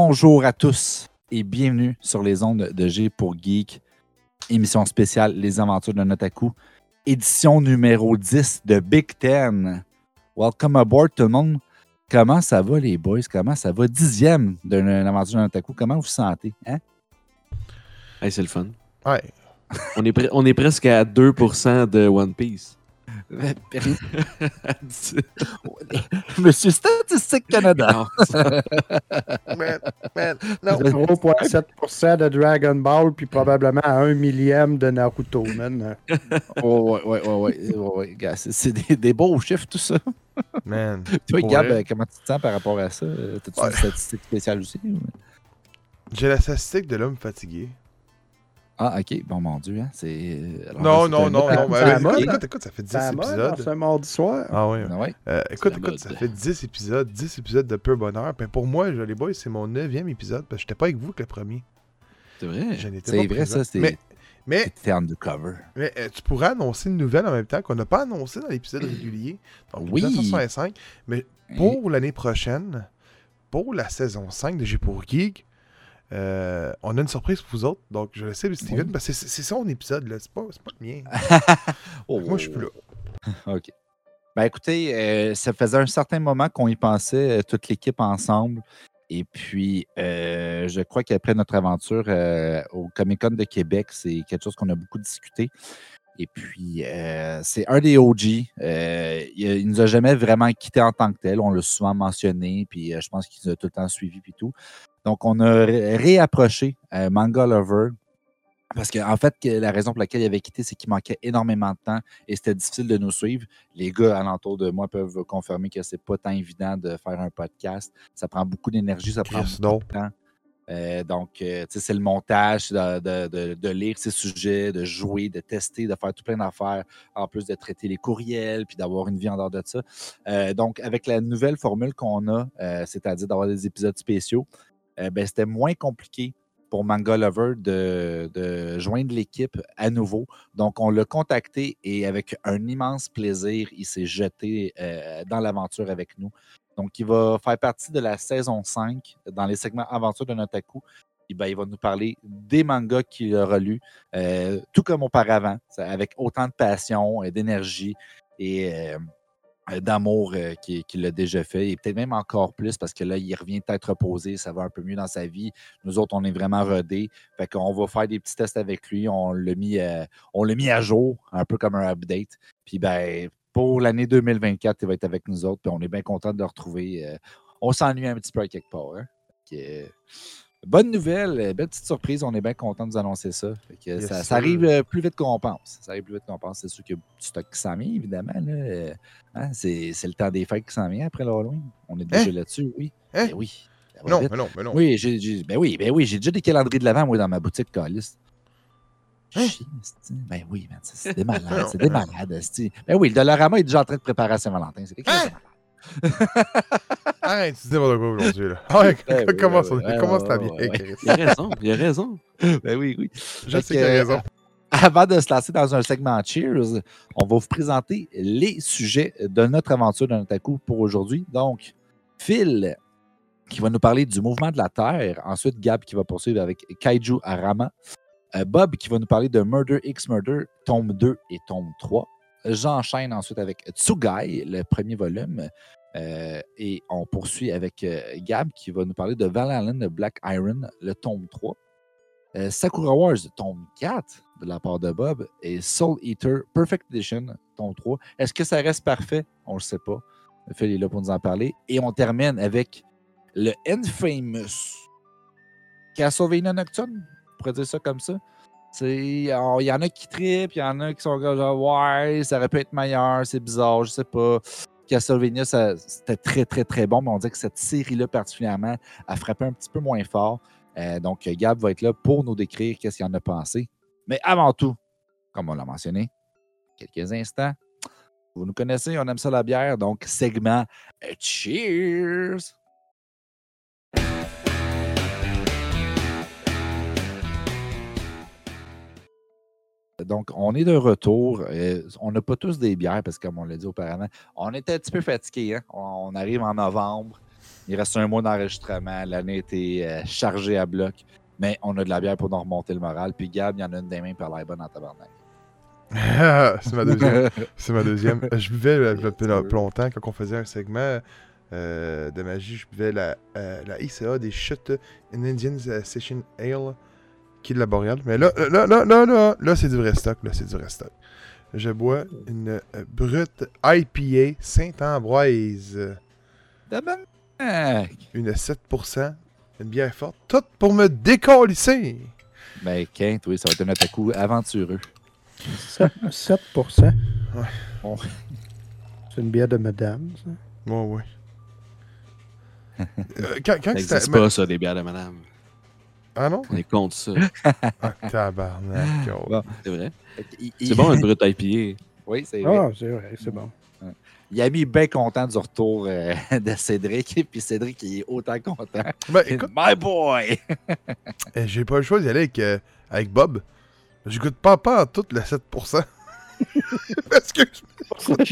Bonjour à tous et bienvenue sur les ondes de G pour Geek, émission spéciale Les aventures de Notaku, édition numéro 10 de Big Ten. Welcome aboard tout le monde. Comment ça va les boys? Comment ça va? Dixième d'une aventure de Notaku. Comment vous vous sentez? Hein? Hey, c'est le fun. Ouais. On est, pre- on est presque à 2% de One Piece. Monsieur Statistique Canada. Non, Man, man, non. 0,7% de Dragon Ball, puis probablement à un millième de Naruto, man. Oh, ouais, ouais, ouais, ouais, ouais, c'est- C'est des, des beaux chiffres, tout ça. Man. Toi, Gab, vrai. comment tu te sens par rapport à ça? T'as-tu Ouais. une statistique spéciale aussi? ou- J'ai la statistique de l'homme fatigué. Ah, ok. Bon, mon Dieu. Hein? C'est. euh, Non, c'est non, un non, non. écoute, écoute, écoute, ça fait 10 Ça va, épisodes. ce mardi soir. Ah oui. Ah ouais. Euh, écoute, écoute, mode, ça là. fait 10 épisodes, 10 épisodes de pur bonheur. Ben pour moi, je- les boys, c'est mon 9e épisode, parce que j'étais pas avec vous que le premier. c'est vrai? C'est vrai, présent. ça, c'est- Mais, mais, C'était undercover. mais, euh, tu pourrais annoncer une nouvelle en même temps qu'on n'a pas annoncé dans l'épisode régulier. Donc, Oui. 1965. Mais pour l'année prochaine, pour la saison 5 de G pour Geek, euh, on a une surprise pour vous autres. Donc, je le sais, Steven, Oui. parce que c'est son épisode, là. C'est pas, pas le mien. Oh. Moi, je suis plus là. OK. Ben écoutez, euh, ça faisait un certain moment qu'on y pensait, euh, toute l'équipe ensemble. Et puis, euh, je crois qu'après notre aventure au Comic Con de Québec, c'est quelque chose qu'on a beaucoup discuté. Et puis, c'est un des OG. Il, il nous a jamais vraiment quitté en tant que tel. On l'a souvent mentionné. Puis, je pense qu'il nous a tout le temps suivi. Puis tout. Donc, on a ré- réapproché euh, Manga Lover. Parce qu'en fait, que la raison pour laquelle il avait quitté, c'est qu'il manquait énormément de temps et c'était difficile de nous suivre. Les gars alentour de moi peuvent confirmer que c'est pas tant évident de faire un podcast. Ça prend beaucoup d'énergie, ça prend Chris, beaucoup de temps. Euh, donc, euh, tu sais, c'est le montage, de, de- de- de lire ces sujets, de jouer, de tester, de faire tout plein d'affaires, en plus de traiter les courriels, puis d'avoir une vie en dehors de ça. Euh, donc, avec la nouvelle formule qu'on a, c'est-à-dire d'avoir des épisodes spéciaux, euh, ben, c'était moins compliqué pour Manga Lover de, de joindre l'équipe à nouveau. Donc, on l'a contacté et avec un immense plaisir, il s'est jeté euh, dans l'aventure avec nous. Donc, il va faire partie de la saison 5 dans les segments Aventure de Notaku. Ben, il va nous parler des mangas qu'il aura lus, euh, tout comme auparavant, avec autant de passion, et d'énergie et d'amour euh, qu'il qu'il a déjà fait. Et peut-être même encore plus parce que là, il revient peut-être reposé, ça va un peu mieux dans sa vie. Nous autres, on est vraiment rodés. Fait qu'on va faire des petits tests avec lui. On l'a mis, euh, l'a à jour, un peu comme un update. Puis ben, pour l'année 2024, il va être avec nous autres. Puis on est bien content de le retrouver. Euh, on s'ennuie un petit peu à quelque part. hein. Euh, bonne nouvelle, euh, belle petite surprise. On est bien content de vous annoncer ça. Fait que Yes, ça, arrive euh, plus vite qu'on pense. Ça arrive plus vite qu'on pense. C'est sûr qu'il y a du stock qui s'en vient, évidemment. Euh, hein, c'est, le temps des fêtes qui s'en vient après l'Halloween. On est déjà là-dessus, oui. Hein? Ben oui. Non, mais non, mais non. Oui, j'ai, j'ai- ben oui, ben oui, j'ai déjà des calendriers de l'avant, moi, dans ma boutique Calis. Hein? Ben oui, man, c'est, des malades, c'est des malades. Ben oui, le Dollarama est déjà en train de préparer à Saint-Valentin. C'est Hein? Arrête, tu dis n'importe quoi aujourd'hui, là. Ah Ouais, Ben commence, ouais, ouais, commence ouais, ta ouais, bien. Chris. Il a raison, il a raison. Ben oui, oui. Je sais qu'il a raison. euh, Avant de se lancer dans un segment Cheers, on va vous présenter les sujets de notre aventure de Notaku pour aujourd'hui. Donc, Phil, qui va nous parler du mouvement de la Terre. Ensuite, Gab, qui va poursuivre avec Kaiju Arama. Euh, Bob, qui va nous parler de Murder X Murder, tome 2 et tome 3. J'enchaîne ensuite avec Tsugai, le premier volume. Euh, et on poursuit avec euh, Gab, qui va nous parler de Valhalla de Black Iron, le tome 3. Euh, Sakura Wars, tome 4 de la part de Bob, et Soul Eater Perfect Edition, tome 3. Est-ce que ça reste parfait? On ne le sait pas. Phil est là pour nous en parler. Et on termine avec le Infamous Castlevania Nocturne, on pourrait dire ça comme ça. Il y en a qui trippent, il y en a qui sont comme ouais, ça aurait pu être meilleur, c'est bizarre, je sais pas. Castlevania, c'était très, très, très bon, mais on dirait que cette série-là particulièrement a frappé un petit peu moins fort. Euh, donc, Gab va être là pour nous décrire qu'est-ce qu'il en a pensé. Mais avant tout, comme on l'a mentionné, quelques instants, vous nous connaissez, on aime ça la bière, donc segment euh, Cheers! Donc, on est de retour. Euh, on n'a pas tous des bières parce que, comme on l'a dit auparavant, on était un petit peu fatigués. hein. On, on arrive en novembre. Il reste un mois d'enregistrement. L'année était euh, chargée à bloc. Mais on a de la bière pour nous remonter le moral. Puis Gab, il y en a une des mains par l'air bonne en tabarnak. c'est ma deuxième. C'est ma deuxième. Je buvais euh, a plus plus longtemps quand on faisait un segment euh, de magie. Je buvais la, la ICA des chutes in Indian Session Ale qui est de la Boréale. Mais là, là, là, là, là, là, c'est du vrai stock. Là, c'est du vrai stock. Je bois une euh, brute IPA Saint-Ambroise. Une 7%. Une bière forte. Tout pour me décolisser. Ben, Quinte, oui, ça va être un attaque aventureux. 7, 7%. Ouais. Bon. C'est une bière de madame, ça. Ouais, ouais. Euh, quand quand Ça que n'existe pas, ça, des bières de madame. Ah non? On est contre ça. Ah, tabarnak. oh. Bon. C'est vrai. C'est bon, une brute IPA. Oui, c'est vrai. Ah, c'est vrai, c'est bon. Il a mis bien content du retour euh, de Cédric. Et puis Cédric, il est autant content. Ben, écoute, My boy! eh, j'ai pas le choix d'y aller avec, euh, avec Bob. J'écoute pas pas en tout le 7%. Parce que je me pas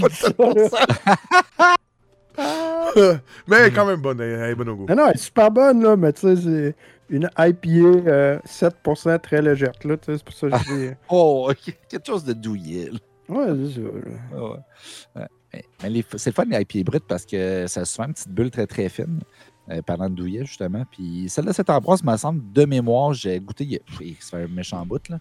le 7%. Mais quand même bonne, elle est bonne au goût. Non, non, elle est super bonne, là, mais tu sais, c'est une IPA euh, 7% très légère, là, tu sais, c'est pour ça que je dis... Oh, quelque chose de douillet. Ouais, c'est ça. Ah ouais. Ouais. Mais- mais les- c'est le fun, les IPA brutes, parce que ça a souvent une petite bulle très très fine, euh, parlant de douillet, justement. Puis celle-là, cette ambroise, me semble, de mémoire, j'ai goûté, il y a- pff, ça fait un méchant bout, là.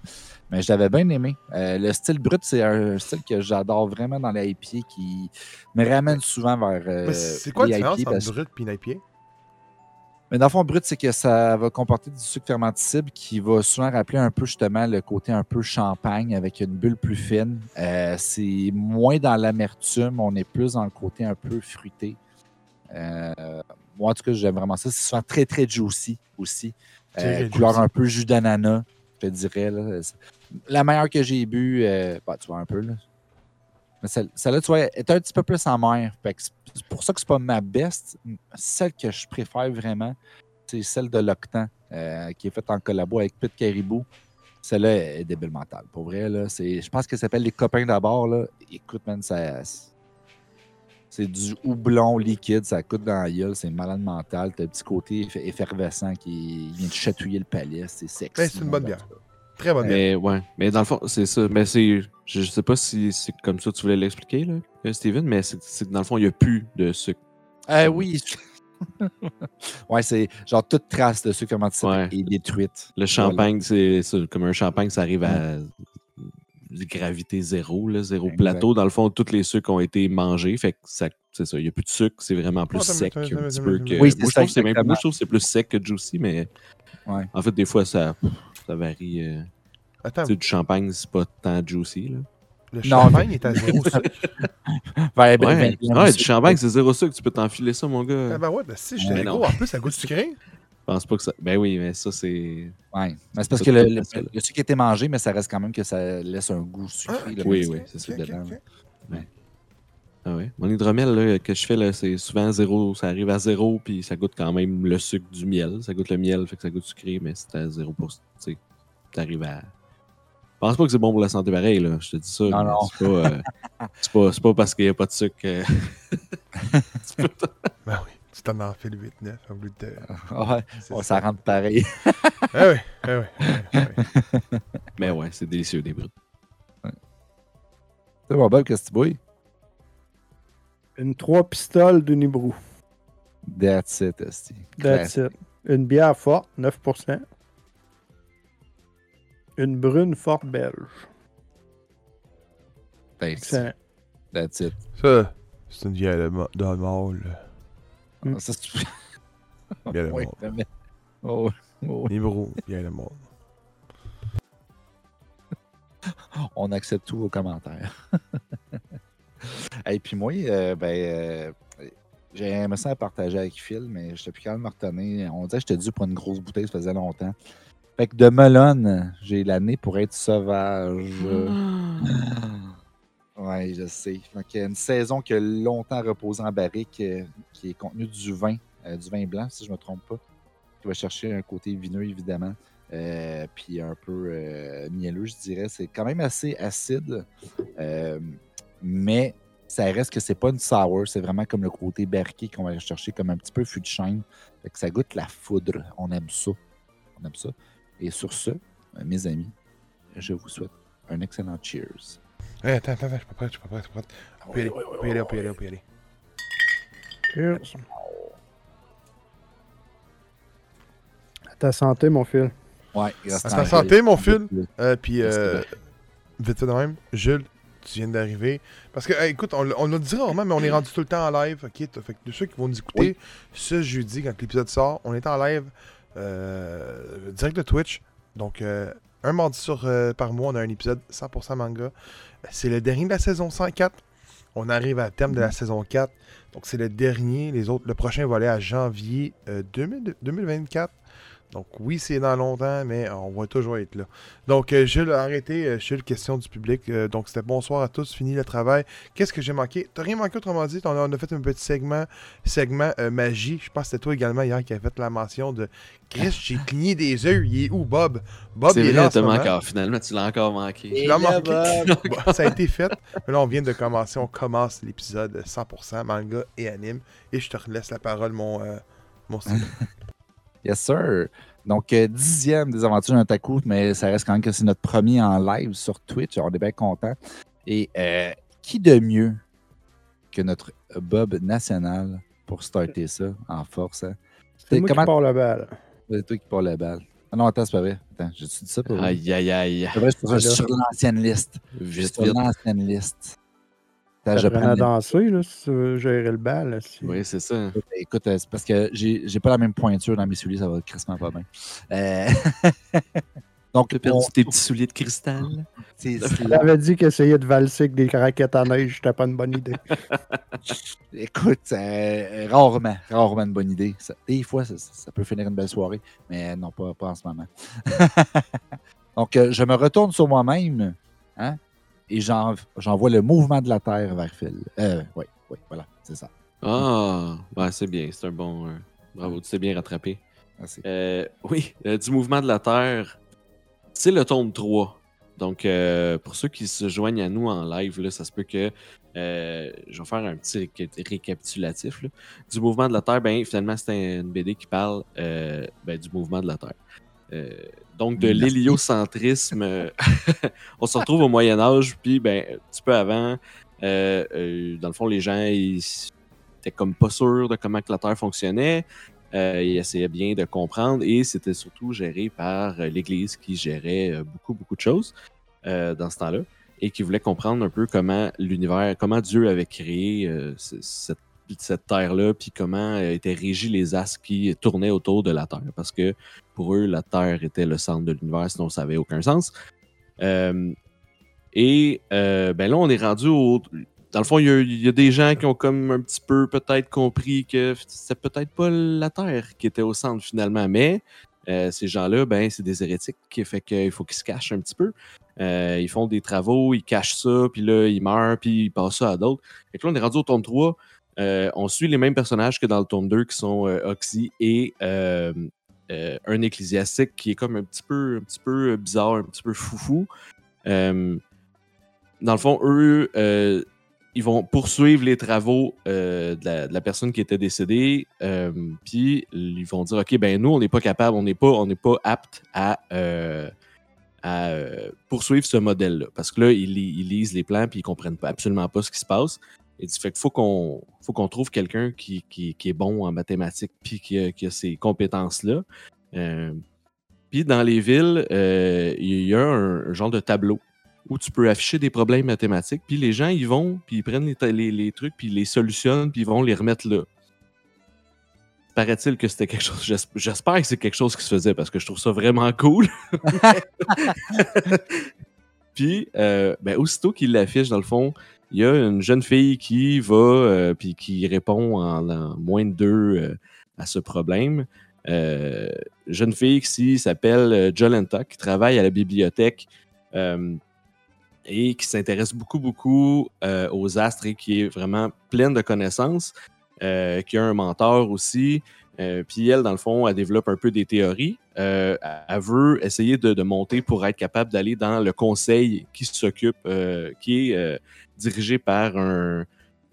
Mais je l'avais bien aimé. Euh, le style brut, c'est un style que j'adore vraiment dans les IPA qui me ramène souvent vers. euh, Mais c'est quoi la différence entre parce- brut et une IPA? Mais dans le fond, brut, c'est que ça va comporter du sucre fermenticible qui va souvent rappeler un peu justement le côté un peu champagne avec une bulle plus fine. Euh, c'est moins dans l'amertume, on est plus dans le côté un peu fruité. Euh, moi, en tout cas, j'aime vraiment ça. C'est souvent très, très juicy aussi. Euh, couleur juicy. un peu jus d'ananas, je te dirais. Là. La meilleure que j'ai bu, euh, bah, tu vois un peu. Là. Mais celle- celle-là, tu vois, est un petit peu plus en mer. C'est pour ça que c'est pas ma best. Celle que je préfère vraiment, c'est celle de l'Octan, euh, qui est faite en collabo avec Pit Caribou. Celle-là est débile mentale. Pour vrai, là, c'est, je pense qu'elle s'appelle Les Copains d'abord. Écoute, man, ça, c'est du houblon liquide, ça coûte dans la gueule, c'est malade mental. T'as un petit côté eff- effervescent qui vient de chatouiller le palais, c'est sexy. Ben, c'est une bonne bière. Très bonne. Mais ouais. Mais dans le fond, c'est ça. Mais c'est. Je, sais pas si c'est comme ça que tu voulais l'expliquer, là, euh, Steven, mais c'est dans le fond, il n'y a plus de sucre. Euh, oui. ouais, c'est genre toute trace de sucre fermentisé Ouais. est détruite. Le champagne, c'est comme un champagne, ça arrive à gravité zéro, là, zéro Exact. plateau. Dans le fond, tous les sucres ont été mangés. Fait que ça, c'est ça. Il n'y a plus de sucre, c'est vraiment plus Oh, attends, sec un petit peu que. Oui, c'est moi, je ça, trouve que c'est même- exactement. moi, je trouve que c'est plus sec que juicy, mais Ouais. en fait, des fois, ça, ça varie. euh, Attends, tu sais, du champagne, c'est pas tant juicy. Là. le Non, champagne est à zéro sucre. Ben, ben, Ouais, ben, ouais, ben, du champagne, c'est zéro sucre. Tu peux t'enfiler ça, mon gars. Ah ben ouais, ben si, non. gros. En plus, ça goûte sucré. Je pense pas que ça. Ben oui, mais ça, c'est. Ouais. Mais c'est parce Ça, que le, le, le sucre a été mangé, mais ça reste quand même que ça laisse un goût sucré. Ah, là, oui, oui, c'est- ok, dedans. Ah ouais. Mon hydromel là, que je fais, là, c'est souvent zéro. Ça arrive à zéro, puis ça goûte quand même le sucre du miel. Ça goûte le miel, fait que ça goûte sucré, mais c'est à zéro pour. Tu sais, t'arrives à. Je pense pas que c'est bon pour la santé pareil, là. Je te dis ça. Non, mais non. C'est pas, euh, c'est pas, c'est pas parce qu'il n'y a pas de sucre. euh, Ben oui, tu t'en enfiles 8-9 au lieu de. Ouais, ouais, ça rentre pareil. Ah oui, ah oui. ah oui. mais ouais, c'est délicieux, des brutes. C'est bon, Bob, qu'est-ce que tu bois? Une 3 pistoles d'Unibrou. That's it, esti. That's it. Une bière forte, 9%. Une brune forte belge. Thanks. Excellent. That's it. Ça, c'est une bière de, de mâle. Mm. Ça, c'est- Bière de Oui, mâle. vraiment. Oh, oh, Numéro, bière de mâle. on accepte tous vos commentaires. Et puis moi, euh, ben, euh, j'ai aimé ça à partager avec Phil, mais je plus quand même retenir. On disait que j'étais dû pour une grosse bouteille, ça faisait longtemps. Fait que de Melon, j'ai l'année pour être sauvage. Ouais, je sais. Donc, il y a une saison qui a longtemps reposé en barrique, euh, qui est contenue du vin, euh, du vin blanc, si je ne me trompe pas. Qui va chercher un côté vineux, évidemment. euh, puis un peu euh, mielleux, je dirais. C'est quand même assez acide. euh, mais ça reste que c'est pas une sour, c'est vraiment comme le côté berqué qu'on va chercher comme un petit peu fût de chêne. Fait que ça goûte la foudre. On aime ça. On aime ça. Et sur ce, euh, mes amis, je vous souhaite un excellent cheers. Hey, attends, attends, attends, je suis pas prêt, je suis pas prêt, je suis pas prêt. On peut y aller, on peut y aller, on peut y aller, on peut y aller. Cheers. À ta santé, mon fil. Ouais, il reste À ta santé, mon fil. Euh, puis, euh, vite fait de même, Jules, tu viens d'arriver. Parce que, hey, écoute, on, on le dit rarement, mais on est rendu tout le temps en live. ok? Fait que de ceux qui vont nous écouter ce jeudi, quand l'épisode sort, on est en live euh, direct de Twitch. Donc, euh, un mardi sur, euh, par mois, on a un épisode 100% manga. C'est le dernier de la saison 104. On arrive à terme de la saison 4. Donc, c'est le dernier. Les autres, le prochain va aller à janvier euh, 2000 2024. Donc, oui, c'est dans longtemps, mais on va toujours être là. Donc, euh, Jules, arrêtez. Euh, Jules, question du public. Euh, donc, c'était bonsoir à tous. Fini le travail. Qu'est-ce que j'ai manqué? T'as rien manqué, autrement dit. On a, on a fait un petit segment, segment euh, magie. Je pense que c'était toi également hier qui a fait la mention de Chris, j'ai cligné des yeux. Il est où, Bob? Bob, C'est il est là. vrai, t'as encore. Finalement, tu l'as encore manqué. Tu l'as manqué. Ça a été fait. Mais là, on vient de commencer. On commence l'épisode 100% manga et anime. Et je te relaisse la parole, mon, euh, mon. Yes, sir. Donc, euh, dixième des aventures d'un taku, mais ça reste quand même que c'est notre premier en live sur Twitch. On est bien content. Et euh, qui de mieux que notre Bob national pour starter ça en force? hein? C'est moi comment- qui pars la balle. C'est toi qui parles la balle. Ah non, attends, c'est pas vrai. Attends, j'ai dit ça pour? Aïe, aïe, aïe. C'est vrai, je suis sur- sur l'ancienne liste. Vite, sur l'ancienne liste. T'apprends prends à danser, là, si tu veux gérer le bal. là, si- Oui, c'est ça. Écoute, euh, c'est parce que j'ai pas la même pointure dans mes souliers, ça va crissement pas bien. Euh, Donc, perdu on- tes petits souliers de cristal? J'avais dit qu'essayer de valser avec des raquettes à neige, c'était pas une bonne idée. Écoute, euh, rarement, rarement une bonne idée. Ça- des fois, ça, ça peut finir une belle soirée, mais non, pas, pas en ce moment. Donc, euh, je me retourne sur moi-même hein, et j'en- j'envoie le mouvement de la Terre vers Phil. Euh, oui, oui, voilà, c'est ça. Ah, ouais, c'est bien. C'est un bon. euh, bravo, tu t'es bien rattrapé. Merci. Euh, oui, du mouvement de la Terre, c'est le tome 3. Donc, euh, pour ceux qui se joignent à nous en live, là, ça se peut que euh, je vais faire un petit réca- récapitulatif. là. Du mouvement de la Terre, ben, finalement, c'est une BD qui parle euh, ben, du mouvement de la Terre. Euh, donc, de l'héliocentrisme, euh, on se retrouve au Moyen Âge, puis ben, un petit peu avant, euh, euh, dans le fond, les gens ils étaient comme pas sûrs de comment que la Terre fonctionnait. Ils essayaient bien de comprendre et c'était surtout géré par l'Église qui gérait beaucoup, beaucoup de choses dans ce temps-là et qui voulait comprendre un peu comment l'univers, comment Dieu avait créé euh, ce- cette, terre-là, puis comment euh, étaient régis les astres qui tournaient autour de la Terre. Parce que pour eux, la Terre était le centre de l'univers, sinon ça n'avait aucun sens. Euh, et euh, ben là, on est rendu au. Dans le fond, il y, a, des gens qui ont comme un petit peu peut-être compris que c'est peut-être pas la Terre qui était au centre finalement, mais ces gens-là, ben, c'est des hérétiques qui fait qu'il faut qu'ils se cachent un petit peu. Ils font des travaux, ils cachent ça, puis là, ils meurent, puis ils passent ça à d'autres. Que là, on est rendu au tome 3. Euh, on suit les mêmes personnages que dans le tome 2, qui sont euh, Oxy et euh, un ecclésiastique qui est comme un petit peu, un petit peu bizarre, un petit peu foufou. Dans le fond, eux, ils vont poursuivre les travaux de, la, personne qui était décédée, puis ils vont dire ok, ben nous, on n'est pas capable, on n'est pas, on n'est pas apte à, à euh, poursuivre ce modèle-là, parce que là, ils, li- ils lisent les plans puis ils comprennent pas, absolument pas ce qui se passe. Et fait qu'il faut qu'on trouve quelqu'un qui, est bon en mathématiques puis qui a, ces compétences-là. Euh, puis dans les villes, euh, il y a un, genre de tableau où tu peux afficher des problèmes mathématiques, puis les gens, ils vont, puis ils prennent les- les trucs, puis ils les solutionnent, puis ils vont les remettre là. Paraît-il que c'était quelque chose. j'es- J'espère que c'est quelque chose qui se faisait parce que je trouve ça vraiment cool. puis, euh, ben, aussitôt qu'il l'affiche, dans le fond, il y a une jeune fille qui va, euh, puis qui répond en, en moins de deux euh, à ce problème. Jeune fille qui s'appelle Jolenta, qui travaille à la bibliothèque et qui s'intéresse beaucoup, beaucoup aux astres et qui est vraiment pleine de connaissances, euh, qui a un mentor aussi. Euh, puis elle, dans le fond, elle développe un peu des théories. Euh, elle veut essayer de, de monter pour être capable d'aller dans le conseil qui s'occupe, euh, qui est euh, dirigé par un,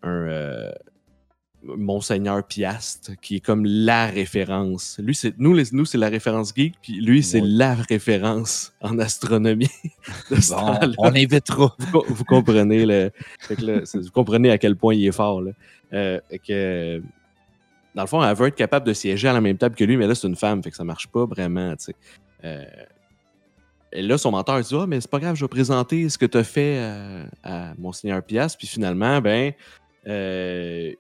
un euh, Monseigneur Piast, qui est comme la référence. Lui, c'est nous, les- nous c'est la référence geek, puis lui, c'est la référence en astronomie. de ce Bon, temps-là. on invitera. vous, vous comprenez le, vous comprenez à quel point il est fort. Là. Euh, que, dans le fond, elle veut être capable de siéger à la même table que lui, mais là, c'est une femme, fait que ça marche pas vraiment. Euh, et là, son mentor il dit Ah, mais c'est pas grave, je vais présenter ce que tu as fait euh, à Monseigneur Pias. Puis finalement, ben, euh,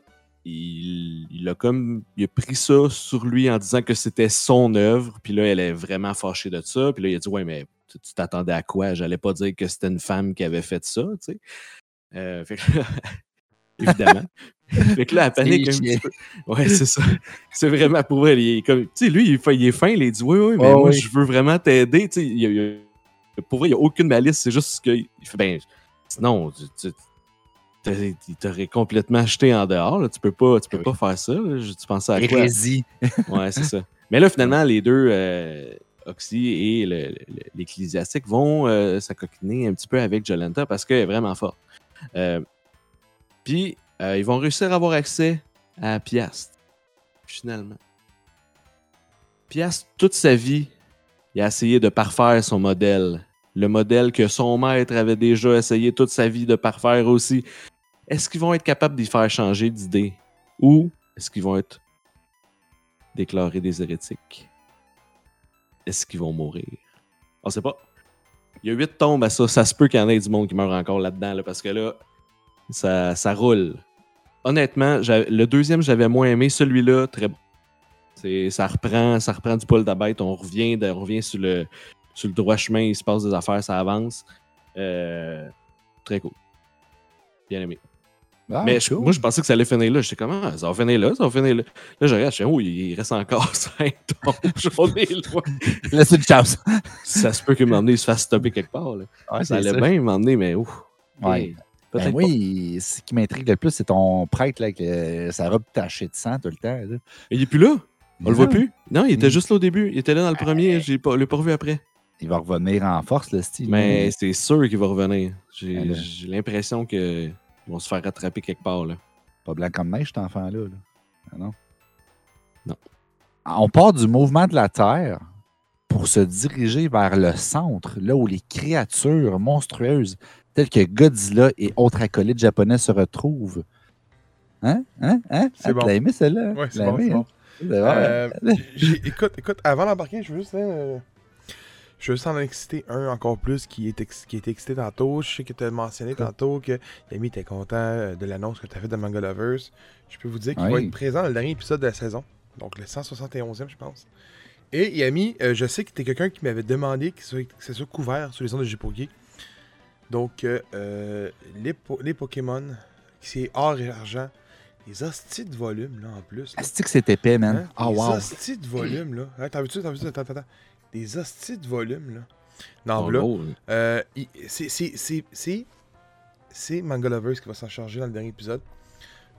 il, il a comme il a pris ça sur lui en disant que c'était son œuvre. Puis là, elle est vraiment fâchée de ça. Puis là, il a dit Ouais, mais tu t'attendais à quoi? J'allais pas dire que c'était une femme qui avait fait ça, tu sais. Euh, fait que là, évidemment. fait que là, elle panique un petit peu. Ouais, c'est ça. C'est vraiment pour elle. Il est comme, tu sais, lui, il, il est fin. Il dit Oui, oui, mais moi, oui. je veux vraiment t'aider. Tu sais, il il pour vrai, il n'y a aucune malice. C'est juste qu'il fait Ben, sinon, tu, tu- t'aurais- il t'aurait complètement jeté en dehors. là. Tu peux pas, tu peux Oui. pas faire ça. là. Tu pensais à quoi? Hérésie. Ouais, c'est ça. Mais là, finalement, les deux, euh, Oxy et le- le- l'Ecclésiastique, vont euh, s'acoquiner un petit peu avec Jolenta parce qu'elle est vraiment forte. Euh, Puis, euh, ils vont réussir à avoir accès à Piast, finalement. Piast, toute sa vie, il a essayé de parfaire son modèle. Le modèle que son maître avait déjà essayé toute sa vie de parfaire aussi. Est-ce qu'ils vont être capables d'y faire changer d'idée? Ou est-ce qu'ils vont être déclarés des hérétiques? Est-ce qu'ils vont mourir? On sait pas. Il y a huit tombes à ça. Ça se peut qu'il y en ait du monde qui meurt encore là-dedans, là, parce que là, ça, roule. Honnêtement, le deuxième, j'avais moins aimé. Celui-là, très bon. Ça reprend, ça reprend du poil de bête. On revient, on revient sur, le, sur le droit chemin. Il se passe des affaires, ça avance. Euh, très cool. Bien aimé. Ah, Mais je- moi, je pensais que ça allait finir là. J'étais comment ça va finir là, ça va finir là. Là, je regarde, je fais, oh, il reste encore 5 tombes. On est loin. Laisse une chance. Ça se peut donné, il se fasse stopper quelque part. là. Ouais, ça allait bien m'emmener, mais ouf. Ouais. Ben oui, ce qui m'intrigue le plus, c'est ton prêtre là, avec euh, sa robe tachée de sang tout le temps. là. Il est plus là. On le voit plus. Non, il était Mm. juste là au début. Il était là dans le premier. Je ne l'ai pas revu après. Il va revenir en force, le style. Mais c'est sûr qu'il va revenir. J'ai l'impression qu'ils vont se faire rattraper quelque part. Là. Pas blanc comme neige, cet enfant-là. là. Ah non? Non. On part du mouvement de la Terre pour se diriger vers le centre, là où les créatures monstrueuses telles que Godzilla et autres acolytes japonais se retrouvent. Hein? Hein? Hein? C'est Ah, bon. Tu l'as aimé, celle-là? Ouais, Tu c'est bon, hein? bon. C'est bon. Euh, écoute, écoute, avant d'embarquer, je veux juste, euh, je veux juste en exciter un encore plus qui est, ex- qui est excité tantôt. Je sais que tu as mentionné Cool. tantôt que Yami était content euh, de l'annonce que tu as faite de Manga Lovers. Je peux vous dire qu'il va être présent dans le dernier épisode de la saison, donc le 171e, je pense. Et Yami, euh, je sais que tu es quelqu'un qui m'avait demandé que, soit- que ça soit couvert sur les ondes de Jipogi. Donc, euh, euh, les, po- les Pokémon, c'est or et argent. Les hosties de volume, là, en plus. Est-ce que c'est épais, man? Hein? Ah, Des wow. hosties de volume, là. Hein, T'as vu ça? T'as vu ça? Attends, attends, attends. Des hosties de volume, là. Non, là. gros, euh, il- c'est- c'est- c'est- c'est. C'est Manga Lovers qui va s'en charger dans le dernier épisode.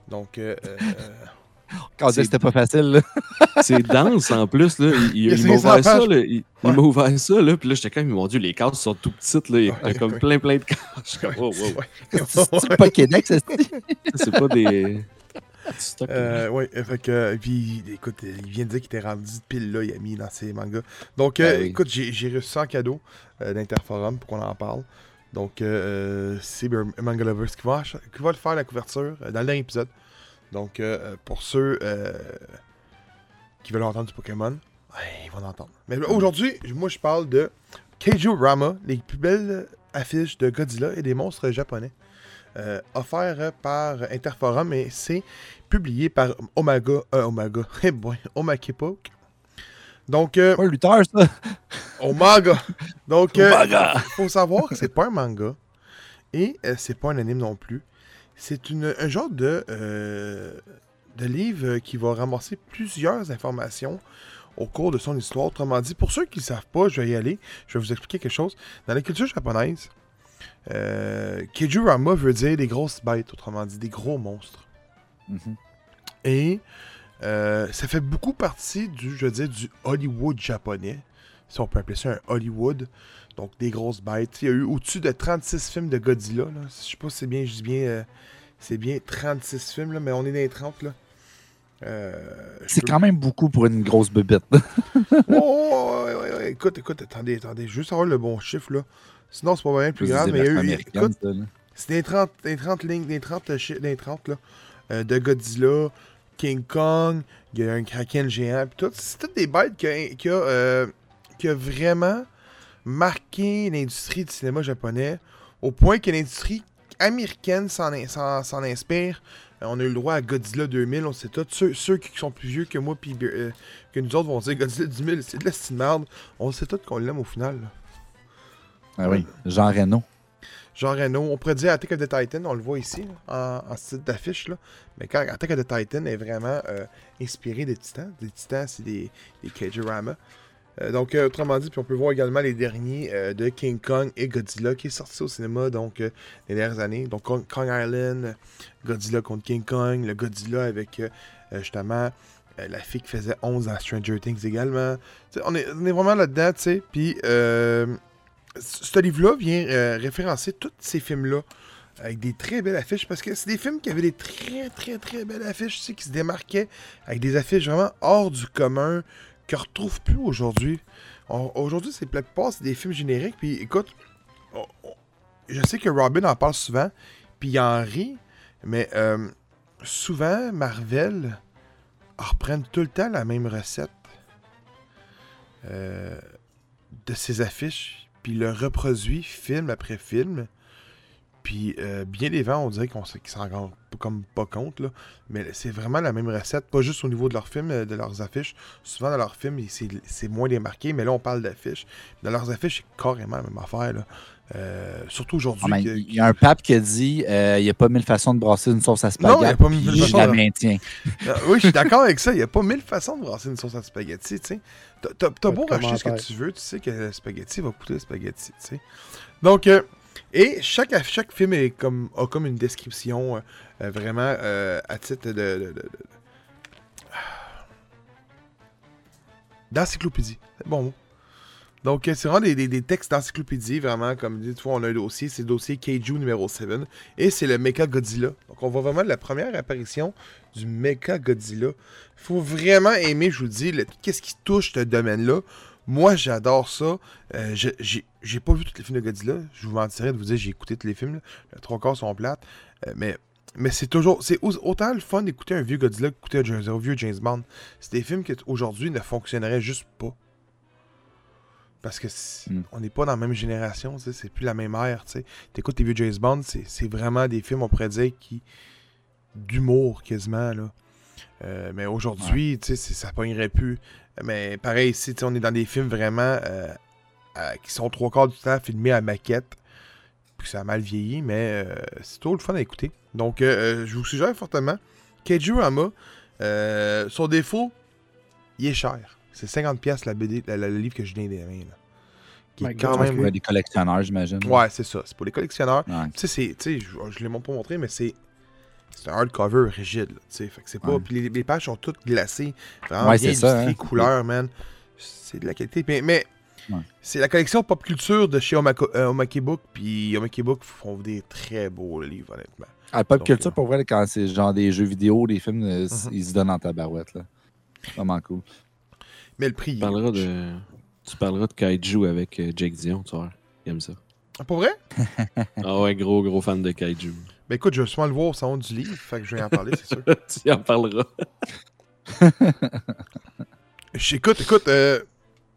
Donc, euh, euh, Quand c'était pas facile, là? C'est dense en plus. Là. Il, m'a 500 ouvert ça. Là. Il, m'a ouvert ça. Là. Puis là, j'étais comme, mon Dieu, les cases sont tout petites. Là. Il y a Ouais, comme ouais. plein, plein de cases. Je suis comme, wow, wow. ouais. C'est le Pokédex, c'est? C'est pas des. Euh, ouais, euh, fait que, euh, puis, écoute, il vient de dire qu'il était rendu pile là, il a mis dans ses mangas. Donc, euh, Ben oui. écoute, j'ai j'ai reçu ça en cadeau euh, d'Interforum pour qu'on en parle. Donc, euh, c'est ben, Manga Lovers qui va, qui va le faire la couverture euh, dans le dernier épisode. Donc, euh, pour ceux euh, qui veulent entendre du Pokémon, ouais, ils vont l'entendre. Mais aujourd'hui, moi, je parle de Keiju Rama, les plus belles affiches de Godzilla et des monstres japonais. Euh, offert par Interforum et c'est publié par Omega. Euh, Omega. Eh boy, Omakepoke. Donc, euh, un lutteur, ça. Omega. Donc, euh, Omega. faut savoir que c'est pas un manga et euh, c'est pas un anime non plus. C'est un genre de, de livre qui va ramasser plusieurs informations au cours de son histoire. Autrement dit, pour ceux qui ne savent pas, je vais y aller. Je vais vous expliquer quelque chose. Dans la culture japonaise, euh, Keiju-rama veut dire des grosses bêtes, autrement dit, des gros monstres. Mhm. Et euh, ça fait beaucoup partie du, je veux dire, du Hollywood japonais. Si on peut appeler ça un Hollywood. Donc des grosses bêtes. Il y a eu au-dessus de 36 films de Godzilla. Là. Je sais pas si c'est bien, je dis bien euh, C'est bien 36 films, là, mais on est dans les 30. Là. Euh, C'est peux- quand même beaucoup pour une grosse bebête. Oh, écoute, écoute, attendez, attendez, juste avoir le bon chiffre, là. Sinon, c'est pas bien plus grave, mais il y a eu- écoute, c'est des 30, des 30 lignes, des 30, euh, des 30 là, euh, de Godzilla, King Kong, il y a un kraken géant, pis tout. C'est toutes des bêtes qui a, qui a, euh, qui a vraiment marqué l'industrie du cinéma japonais, au point que l'industrie américaine s'en in- s'en s'en inspire. Euh, on a eu le droit à Godzilla 2000, on sait tout. Ceux, ceux qui sont plus vieux que moi, puis que nous autres vont dire Godzilla 2000, c'est de la merde. On sait tout qu'on l'aime au final. là. Ah oui, Jean Reno. Jean Reno, on pourrait dire Attack of the Titan, on le voit ici, en, en style d'affiche, là. Mais quand Attack of the Titan est vraiment euh, inspiré des titans, des titans, c'est des, des Kajirama. Euh, donc, euh, autrement dit, puis on peut voir également les derniers euh, de King Kong et Godzilla qui est sorti au cinéma donc les dernières années. Donc, Kong, Island, Godzilla contre King Kong, le Godzilla avec justement la fille qui faisait 11 à Stranger Things également. On, est, on est vraiment là-dedans, tu sais. Puis, ce livre-là vient euh, référencer tous ces films-là avec des très belles affiches parce que c'est des films qui avaient des très très très belles affiches, qui se démarquaient avec des affiches vraiment hors du commun qu'on retrouve plus aujourd'hui. Aujourd'hui, c'est la plupart, des films génériques. Puis écoute, je sais que Robin en parle souvent, puis il en rit, mais euh, souvent, Marvel reprennent tout le temps la même recette euh, de ses affiches, puis le reproduit film après film. Puis euh, bien des vents, on dirait qu'on s'en pas- comme pas compte, là. mais c'est vraiment la même recette, pas juste au niveau de leurs films, euh, de leurs affiches. Souvent dans leurs films, c'est moins démarqué, mais là on parle d'affiches. Dans leurs affiches, c'est carrément la même affaire. Euh, surtout aujourd'hui. Ah, Il y a un pape qui a dit euh, il n'y a pas mille façons de brasser une sauce à Non, il y a spaghetti. pas mille façons je la de- maintiens. Ah, oui, je suis d'accord avec ça. Il n'y a pas mille façons de brasser une sauce à spaghetti, tu de beau racheter ce que tu veux, tu sais que le spaghetti va coûter le spaghetti, tu sais. Donc, euh, et chaque, chaque film est comme, a comme une description vraiment euh, à titre de... de- de- de- D'encyclopédie. C'est bon mot. Donc, euh, c'est vraiment des, textes d'encyclopédie, vraiment, comme dit, tu vois, on a un dossier, c'est le dossier Keiju numéro 7, et c'est le Mecha Godzilla. Donc, on voit vraiment la première apparition du Mecha Godzilla. faut vraiment aimer, je vous dis, qu'est-ce qui touche ce domaine-là. Moi, j'adore ça. Euh, j'ai pas vu tous les films de Godzilla. Je vous mentirais de vous dire j'ai écouté tous les films. là. Trois quarts sont plates. Euh, mais mais c'est toujours. C'est au- autant le fun d'écouter un vieux Godzilla qu'écouter un vieux James Bond. C'est des films qui aujourd'hui ne fonctionneraient juste pas. Parce que Mm. on n'est pas dans la même génération, c'est plus la même ère. T'écoutes les vieux James Bond, c'est vraiment des films, on pourrait dire, qui d'humour quasiment. Là. Euh, mais aujourd'hui, c'est- ça pognerait plus. Mais pareil, ici, on est dans des films vraiment euh, qui sont trois quarts du temps filmés à maquette. Puis ça a mal vieilli, mais euh, c'est toujours le fun à écouter. Donc, je vous suggère fortement. Keijurama, euh, son défaut, il est cher. C'est 50$ la BD, la- la- le livre que je viens des mains. Là. Qui est quand même. Pour des collectionneurs, j'imagine. Ouais, c'est ça. C'est pour les collectionneurs. Ouais. Tu sais, c'est- tu sais, je, je l'ai même pas montré, mais c'est. C'est un hardcover rigide, là, tu sais. Fait que c'est pas. Ouais. Puis les, les pages sont toutes glacées. Vraiment Ouais, bien c'est ça, illustrées, hein. couleurs, man. C'est de la qualité. Mais, mais Ouais. c'est la collection pop culture de chez Omako- euh, Omake Book. Puis Omake Book font des très beaux livres, honnêtement. Ah, pop Donc, culture, euh, pour vrai, quand c'est genre des jeux vidéo, des films, euh, Mhm. ils se donnent en tabarouette. Là. Vraiment cool. Mais le prix. Tu est parleras de, tu parleras de Kaiju avec euh, Jake Dion, tu vois. Il aime ça. Ah, Pour vrai? Ah ouais, gros, gros fan de Kaiju. Ben écoute, je vais sûrement le voir au salon du livre. Fait que je vais en parler, c'est sûr. tu en parleras. Écoute, écoute, euh,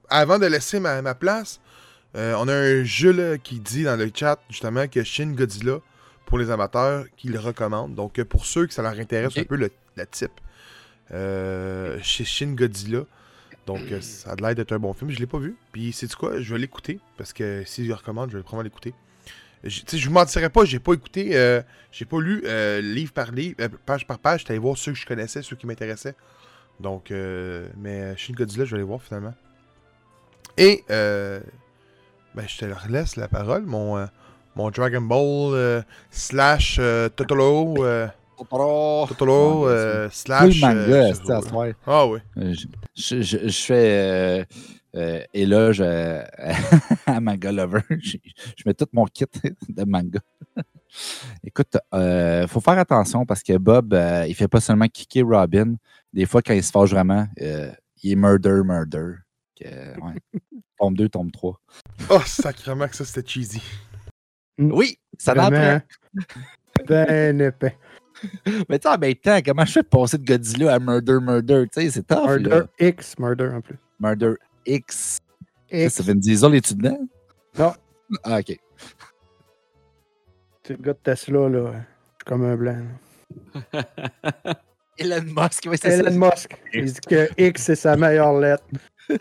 avant de laisser ma, ma place, euh, on a un jeu là, qui dit dans le chat justement que Shin Godzilla, pour les amateurs, qu'il recommande. Donc pour ceux que ça leur intéresse un peu le, la type, euh, chez Shin Godzilla. Donc euh, ça a l'air d'être un bon film. Je l'ai pas vu. Puis c'est quoi, je vais l'écouter parce que s'il le recommande, je vais probablement l'écouter. Je, je vous mentirais pas, j'ai pas écouté, euh, j'ai pas lu euh, livre par livre, euh, page par page. J'étais allé voir ceux que je connaissais, ceux qui m'intéressaient. Donc, mais Shin Godzilla, je vais aller voir finalement. Et, ben, je te laisse la parole, mon, mon Dragon Ball slash euh, Totoro, euh, Totoro euh, Tout slash. le manga, euh, c'est à ce soir. ah oui. Euh, Je, je- je- je fais. euh, Euh, et là, je, à Manga Lover, je, je mets tout mon kit de manga. Écoute, il faut faire attention parce que Bob, euh, il fait pas seulement kicker Robin. Des fois, quand il se fâche vraiment, euh, il est murder, murder. Que, ouais. tombe 2, tombe 3. Oh, sacrément que ça, c'était cheesy. Oui, ça prend. Ben épais. Mais tu en même temps, comment je fais de passer de Godzilla à Murder, Murder? Tu sais, c'est tough, Murder là. X, Murder en plus. Murder X. Ça, X. Ça Vin Diesel, es-tu dedans? Non. Ah, OK. C'est le gars de Tesla, là. Je suis comme un blanc. Elon Musk, oui, c'est ça. Elon Musk. Il dit que X, c'est sa meilleure lettre.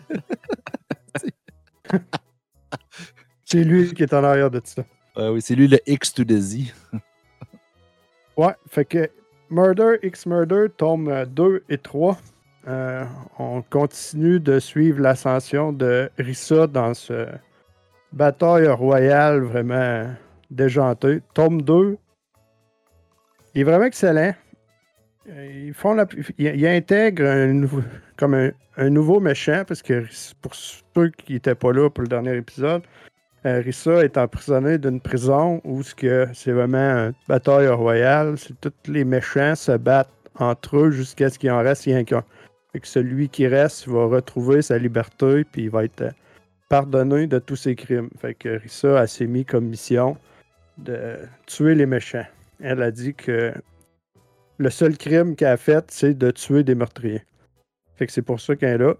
c'est lui qui est en arrière de ça. Ah oui, c'est lui le X to the Z. Ouais, fait que Murder X Murder tome 2 et 3. Euh, on continue de suivre l'ascension de Rissa dans ce bataille royale vraiment déjanté. Tome 2, il est vraiment excellent. Ils font la, comme un, un nouveau méchant, parce que pour ceux qui n'étaient pas là pour le dernier épisode, Rissa est emprisonné d'une prison où c'est vraiment une bataille royale. C'est tous les méchants se battent entre eux jusqu'à ce qu'il en reste rien qu'un. Que celui qui reste va retrouver sa liberté puis il va être euh, pardonné de tous ses crimes. Fait que Rissa a s'est mis comme mission de tuer les méchants. Elle a dit que le seul crime qu'elle a fait, c'est de tuer des meurtriers. Fait que c'est pour ça qu'elle est là.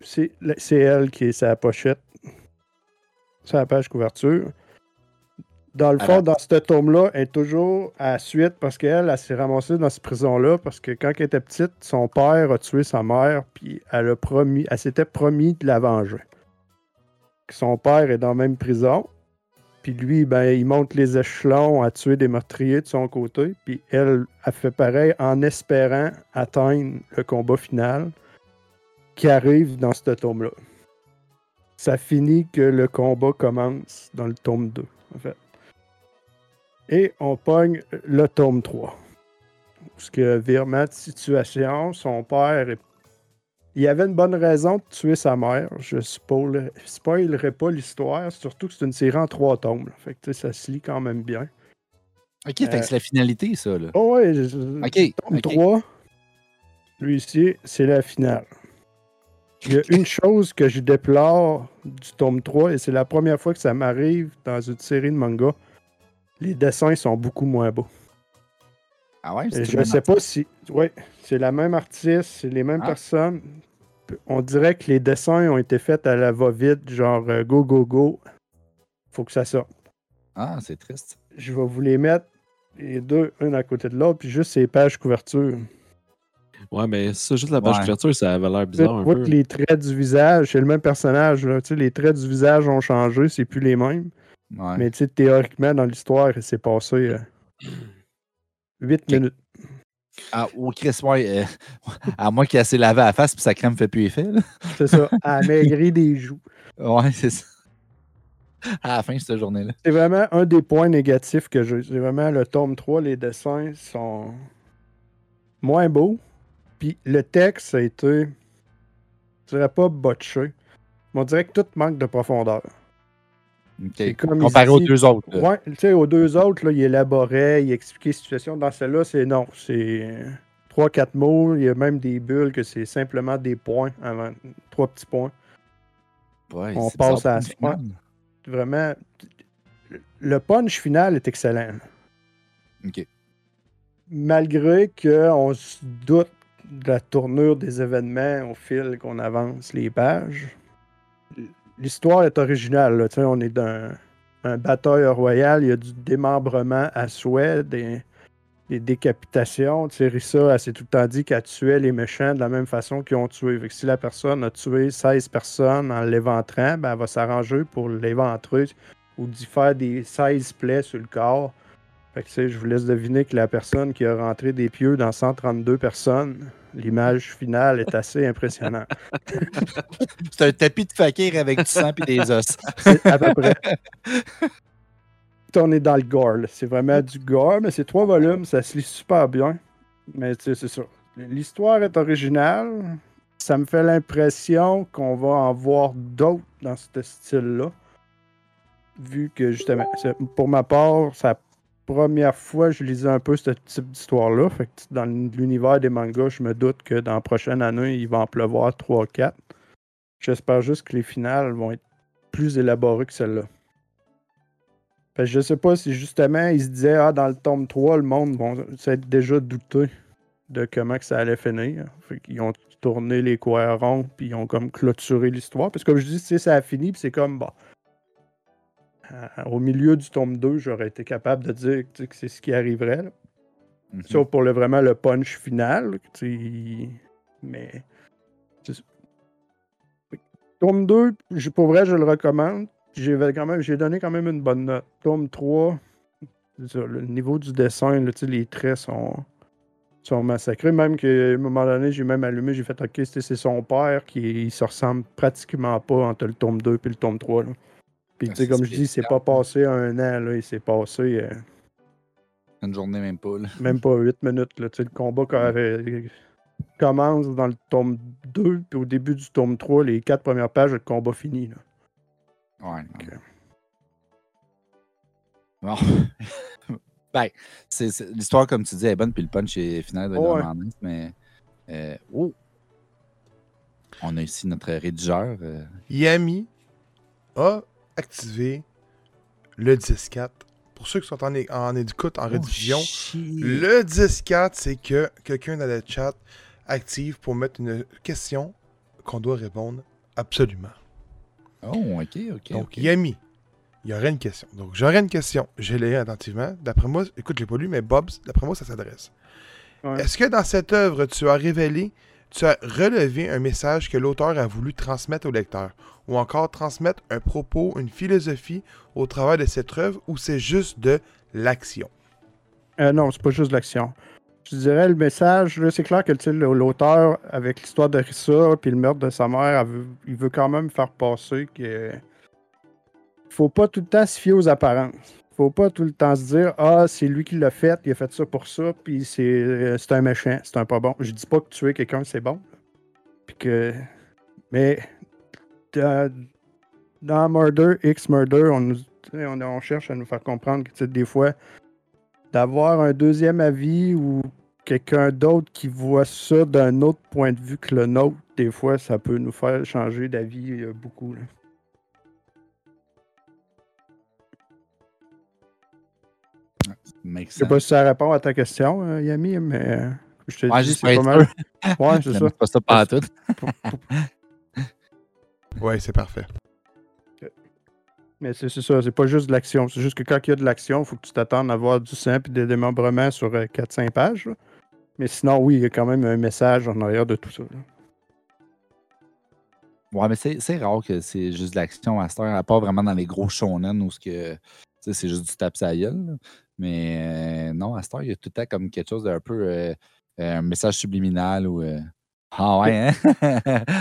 C'est elle qui est sa pochette sur la page couverture. Dans le fond, dans ce tome-là, elle est toujours à la suite parce qu'elle, elle s'est ramassée dans cette prison-là parce que quand elle était petite, son père a tué sa mère, puis elle a promis, elle s'était promis de la venger. Que Son père est dans la même prison, puis lui, ben, il monte les échelons à tuer des meurtriers de son côté, puis elle a fait pareil en espérant atteindre le combat final qui arrive dans ce tome-là ça finit que le combat commence dans le tome 2, en fait. Et on pogne le tome 3. Parce que virement de situation, son père. est- Il avait une bonne raison de tuer sa mère. Je spoil- spoilerai pas l'histoire, surtout que c'est une série en trois tomes. là. Fait que ça se lit quand même bien. OK, fait que c'est la finalité, ça, là. Oh ouais, je- tome OK. 3, lui ici, c'est la finale. Il y a une chose que je déplore du tome 3, et c'est la première fois que ça m'arrive dans une série de manga. Les dessins sont beaucoup moins beaux. Ah ouais, je ne sais pas si. Oui, c'est la même artiste, c'est les mêmes Ah. personnes. On dirait que les dessins ont été faits à la va-vite, genre euh, go, go, go. Faut que ça sorte. Ah, c'est triste. Je vais vous les mettre, les deux, un à côté de l'autre, puis juste ces pages couverture. Ouais, mais ça, juste la page Ouais. couverture, ça avait l'air bizarre un peu. que les traits du visage, c'est le même personnage. Là. Tu sais, Les traits du visage ont changé, c'est plus les mêmes. Ouais. Mais tu sais, théoriquement, dans l'histoire, il s'est passé 8 minutes. Ah, oh, Chris, ouais, euh, à moins qu'il ait assez lavé à la face puis sa crème fait plus effet. Là. C'est ça. Amaigri des joues. Ouais, c'est ça. À la fin de cette journée-là. C'est vraiment un des points négatifs que j'ai. C'est vraiment le tome 3, les dessins sont moins beaux. Puis le texte, ça a été, je dirais pas botché, mais on dirait que tout manque de profondeur. Comme Comparé aux deux autres. Ouais, tu sais, aux deux autres, là, il élaborait, il expliquait la situation. Dans celle-là, c'est non. C'est trois, quatre mots. Il y a même des bulles que c'est simplement des points avant. Trois petits points. Ouais, on passe à une finale. Vraiment. Le punch final est excellent. OK. Malgré qu'on se doute de la tournure des événements au fil qu'on avance les pages, l'histoire est originale. là. On est dans un bataille royal, il y a du démembrement à souhait, des, des décapitations. Rissa, elle s'est tout le temps dit qu'elle tuait les méchants de la même façon qu'ils ont tué. Si la personne a tué 16 personnes en l'éventrant, ben, elle va s'arranger pour l'éventrer ou d'y faire des 16 plaies sur le corps. Fait que, je vous laisse deviner que la personne qui a rentré des pieux dans 132 personnes, l'image finale est assez impressionnante. C'est un tapis de fakir avec du sang et des os. C'est à peu près. On est dans le gore. là. C'est vraiment du gore, mais c'est trois volumes, ça se lit super bien. Mais tu sais, c'est ça. L'histoire est originale. ça me fait l'impression qu'on va en voir d'autres dans ce style-là. Vu que justement, pour ma part, la première fois je lisais un peu ce type d'histoire-là. Dans l'univers des mangas, je me doute que dans la prochaine année, il va en pleuvoir 3-4. J'espère juste que les finales vont être plus élaborées que celle-là. Je sais pas si justement ils se disaient Ah, dans le tome 3, le monde va s'être déjà douté de comment que ça allait finir. Fait ont tourné les coins ronds, puis ils ont comme clôturé l'histoire. Parce que comme je dis, ça a fini, puis c'est comme bon. Au milieu du tome 2, j'aurais été capable de dire que c'est ce qui arriverait. Mhm. Sauf pour le, vraiment le punch final. Mais. Tome 2, je- pour vrai, je le recommande. J'ai donné quand même une bonne note. Tome 3, c'est ça, le niveau du dessin, là, les traits sont, sont massacrés. Même qu'à un moment donné, j'ai même allumé, j'ai fait OK, c'est c'est son père qui il se ressemble pratiquement pas entre le tome 2 et le tome 3. Là. Puis, Ah, tu sais, c'est comme je dis, c'est pas passé un an, là, il s'est passé. euh, Une journée même pas. Là. même pas 8 minutes. Là. Tu sais, Le combat quand- euh, commence dans le tome 2, puis au début du tome 3, les quatre premières pages, le combat fini. Là. Ouais. Ok. Bon. ben, c'est- c'est- l'histoire, comme tu dis, est bonne, puis le punch est final de Ouais. Mais. euh, oh! On a ici notre rédigeur. euh, Yami a activé le 10-4. Pour ceux qui sont en, en écoute, en rediffusion, Oh, shit. le 10-4, c'est que quelqu'un dans le chat active pour mettre une question qu'on doit répondre absolument. Oh, ok, ok. Donc. Yami, il y aurait une question. Donc, j'aurais une question. Je l'ai attentivement. D'après moi, écoute, je l'ai pas lu, mais Bob's, d'après moi, ça s'adresse. Ouais. Est-ce que dans cette œuvre, tu as révélé, tu as relevé un message que l'auteur a voulu transmettre au lecteur, ou encore transmettre un propos, une philosophie au travers de cette œuvre, ou c'est juste de l'action? Euh, non, c'est pas juste de l'action. Je dirais le message, c'est clair que l'auteur, avec l'histoire de Rissa puis le meurtre de sa mère, il veut quand même faire passer que. Faut pas tout le temps se fier aux apparences. Faut pas tout le temps se dire Ah, c'est lui qui l'a fait, il a fait ça pour ça, puis c'est euh, c'est un méchant, c'est un pas bon. Je dis pas que tuer quelqu'un, c'est bon. Puis que. Mais. Dans, dans Murder, X Murder, on, nous- tu sais, on, on cherche à nous faire comprendre que des fois, d'avoir un deuxième avis ou quelqu'un d'autre qui voit ça d'un autre point de vue que le nôtre, des fois, ça peut nous faire changer d'avis euh, beaucoup. là. Je sais pas si ça répond à ta question, euh, Yami, mais euh, je te Ouais, dis, c'est pas être mal. sûr. Ouais, c'est ça. Pas ça pas tout. Ouais, c'est parfait. Mais c'est ça, c'est pas juste de l'action. C'est juste que quand il y a de l'action, il faut que tu t'attendes à voir du sang et des démembrements sur euh, 4-5 pages. là. Mais sinon, oui, il y a quand même un message en arrière de tout ça. là. Ouais, mais c'est c'est rare que c'est juste de l'action à cette heure, à part vraiment dans les gros shonen où ce que, tu sais, c'est juste du tape sa gueule. là. Mais euh, non, à cette heure, il y a tout le temps comme quelque chose d'un peu euh, euh, un message subliminal ou. euh, Ah ouais, hein?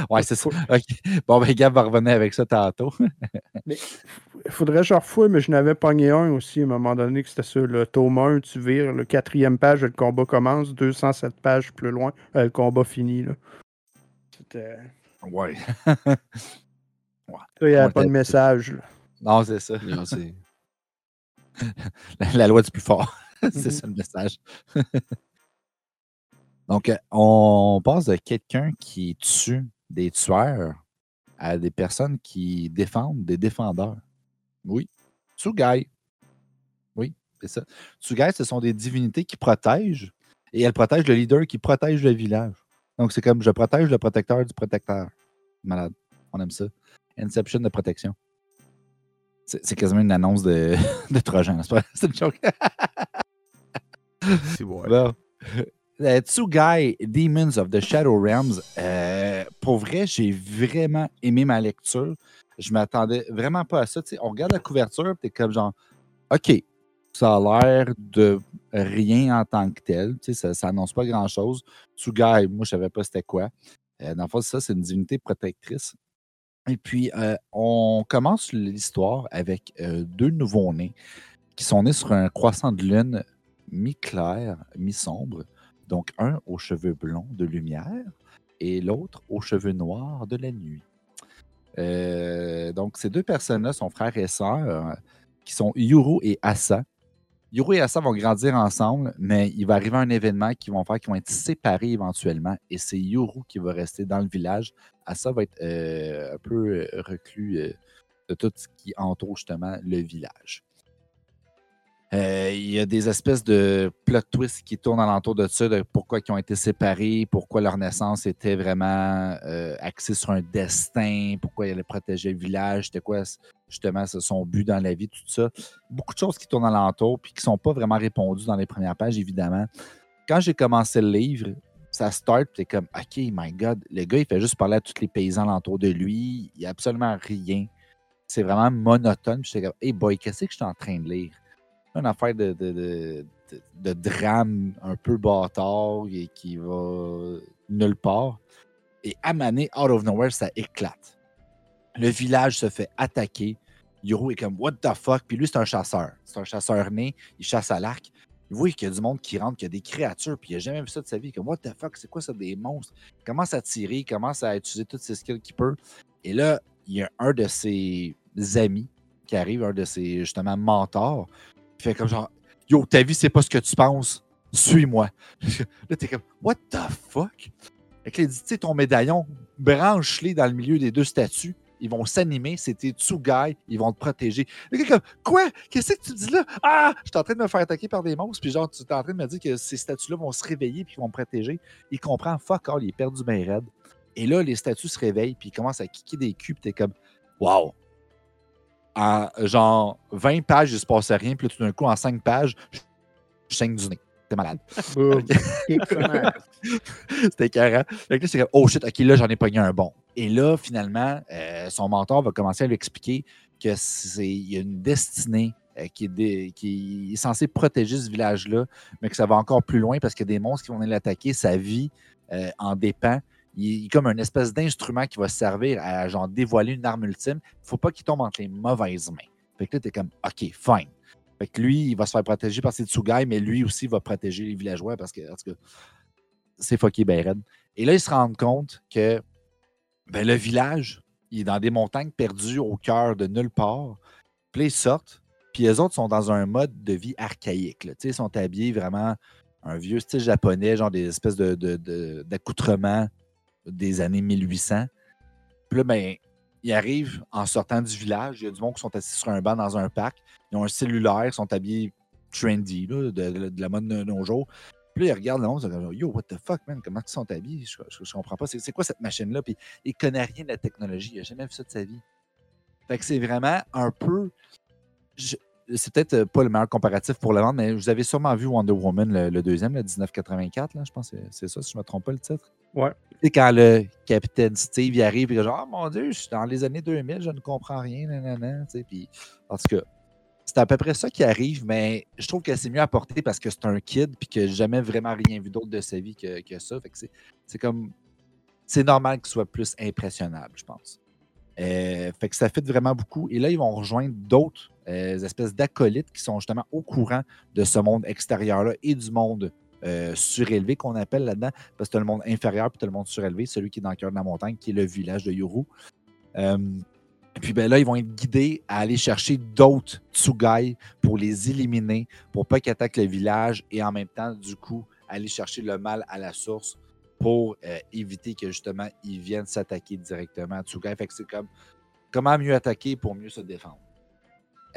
ouais, c'est ça. OK. Bon, ben, Gab va revenir avec ça tantôt. Il faudrait que je refouille, mais je n'avais pogné un aussi à un moment donné que c'était ça. Le tome 1, tu vires, le quatrième page, le combat commence, 207 pages plus loin, euh, le combat fini. là. C'était. ouais. Ça, il n'y avait pas de message. là. Non, c'est ça. Non, c'est- La, la loi du plus fort. c'est Mhm. ça le message. Donc, euh, on passe de quelqu'un qui tue des tueurs à des personnes qui défendent des défendeurs. Oui. Tsugai. Oui, c'est ça. Tsugai, ce sont des divinités qui protègent et elles protègent le leader qui protège le village. Donc, c'est comme je protège le protecteur du protecteur. Malade. On aime ça. Inception de protection. C'est quasiment une annonce de, de Trojan. C'est une joke. C'est. Bon. Euh, Tsugai, Demons of the Shadow Realms. euh, pour vrai, j'ai vraiment aimé ma lecture. Je m'attendais vraiment pas à ça. On regarde la couverture, t'es comme genre, OK, ça a l'air de rien en tant que tel. Ça, ça annonce pas grand-chose. Tsugai, moi, je savais pas c'était quoi. Euh, dans le fond, ça, c'est une divinité protectrice. Et puis, euh, on commence l'histoire avec deux nouveaux-nés qui sont nés sur un croissant de lune mi-clair, mi-sombre. Donc, un aux cheveux blonds de lumière et l'autre aux cheveux noirs de la nuit. Euh, donc, ces deux personnes-là sont frères et sœurs, euh, qui sont Yuru et Asa. Yuru et Asa vont grandir ensemble, mais il va arriver un événement qui vont faire qu'ils vont être séparés éventuellement, et c'est Yuru qui va rester dans le village. Asa va être euh, un peu reclus de tout ce qui entoure justement le village. Euh, il y a des espèces de plot twists qui tournent alentour de ça, de pourquoi ils ont été séparés, pourquoi leur naissance était vraiment euh, axée sur un destin, pourquoi il allait protéger le village, c'était quoi justement son but dans la vie, tout ça. Beaucoup de choses qui tournent alentour puis qui ne sont pas vraiment répondues dans les premières pages, évidemment. Quand j'ai commencé le livre, ça start, c'est comme, OK, my God, le gars, il fait juste parler à tous les paysans alentour de lui, il n'y a absolument rien. C'est vraiment monotone. Puis j'étais comme, hey boy, qu'est-ce que je suis en train de lire? Une affaire de, drame un peu bâtard et qui va nulle part. Et à Mané, out of nowhere, ça éclate. Le village se fait attaquer. Yoro est comme What the fuck? Puis lui, c'est un chasseur. C'est un chasseur né. Il chasse à l'arc. Il voit qu'il y a du monde qui rentre, qu'il y a des créatures, puis il n'a jamais vu ça de sa vie. Comme What the fuck? C'est quoi ça, des monstres? Il commence à tirer, il commence à utiliser toutes ses skills qu'il peut. Et là, il y a un de ses amis qui arrive, un de ses justement mentors, il fait comme genre, yo, ta vie, c'est pas ce que tu penses. Suis-moi. là, t'es comme, what the fuck? Et là, il dit, tu sais, ton médaillon, branche-les dans le milieu des deux statues. Ils vont s'animer, c'est tes Tsugai, ils vont te protéger. Le gars, comme, quoi? Qu'est-ce que tu dis là? Ah! Je suis en train de me faire attaquer par des monstres, puis genre, tu es en train de me dire que ces statues-là vont se réveiller, puis vont me protéger. Il comprend, fuck all, il est perdu bien raide. Et là, les statues se réveillent, puis ils commencent à kicker des culs, puis t'es comme, wow, en genre 20 pages, il se passait rien, puis là, tout d'un coup, en 5 pages, je saigne du nez. T'es malade. C'était carré. Fait c'est comme, oh shit, ok, là, j'en ai pogné un bon. Et là, finalement, euh, son mentor va commencer à lui expliquer qu'il y a une destinée euh, qui, est qui, est censée protéger ce village-là, mais que ça va encore plus loin parce qu'il y a des monstres qui vont venir l'attaquer. Sa vie euh, en dépend il est comme une espèce d'instrument qui va servir à genre dévoiler une arme ultime. Il ne faut pas qu'il tombe entre les mauvaises mains. Fait que là, es comme OK, fine. Fait que lui, il va se faire protéger par ses Tsugai, mais lui aussi va protéger les villageois parce que, c'est fucké ben Et là, il se rend compte que ben, le village, il est dans des montagnes perdues au cœur de nulle part. Puis ils sortent, puis les autres sont dans un mode de vie archaïque. Ils sont habillés vraiment un vieux style japonais, genre des espèces d'accoutrements des années 1800. Puis là, ben, ils arrivent en sortant du village. Il y a du monde qui sont assis sur un banc dans un parc. Ils ont un cellulaire, ils sont habillés trendy, de, la mode de nos jours. Puis là, ils regardent le monde, ils disent Yo, what the fuck, man, comment ils sont habillés? Je, comprends pas. C'est quoi cette machine-là? Puis il connaît rien de la technologie. Il n'a jamais vu ça de sa vie. Fait que c'est vraiment un peu c'est peut-être euh, pas le meilleur comparatif pour le vendre, mais vous avez sûrement vu Wonder Woman, le, deuxième, le 1984, là, je pense c'est ça, si je ne me trompe pas le titre. Ouais. Quand le capitaine Steve y arrive, et genre, oh mon Dieu, je suis dans les années 2000, je ne comprends rien, nanana, puis, en tout cas, c'est à peu près ça qui arrive, mais je trouve que c'est mieux apporté parce que c'est un kid, puis que jamais vraiment rien vu d'autre de sa vie que, que ça. Fait que c'est comme. C'est normal qu'il soit plus impressionnable, je pense. Euh, fait que ça fait vraiment beaucoup. Et là, ils vont rejoindre d'autres euh, espèces d'acolytes qui sont justement au courant de ce monde extérieur-là et du monde euh, surélevé qu'on appelle là-dedans, parce que tu as le monde inférieur puis tu as le monde surélevé, celui qui est dans le cœur de la montagne, qui est le village de Yuru. et puis ben là, ils vont être guidés à aller chercher d'autres Tsugai pour les éliminer, pour pas qu'ils attaquent le village et en même temps, du coup, aller chercher le mal à la source pour euh, éviter que justement ils viennent s'attaquer directement à Tsugai. Fait que c'est comme comment mieux attaquer pour mieux se défendre?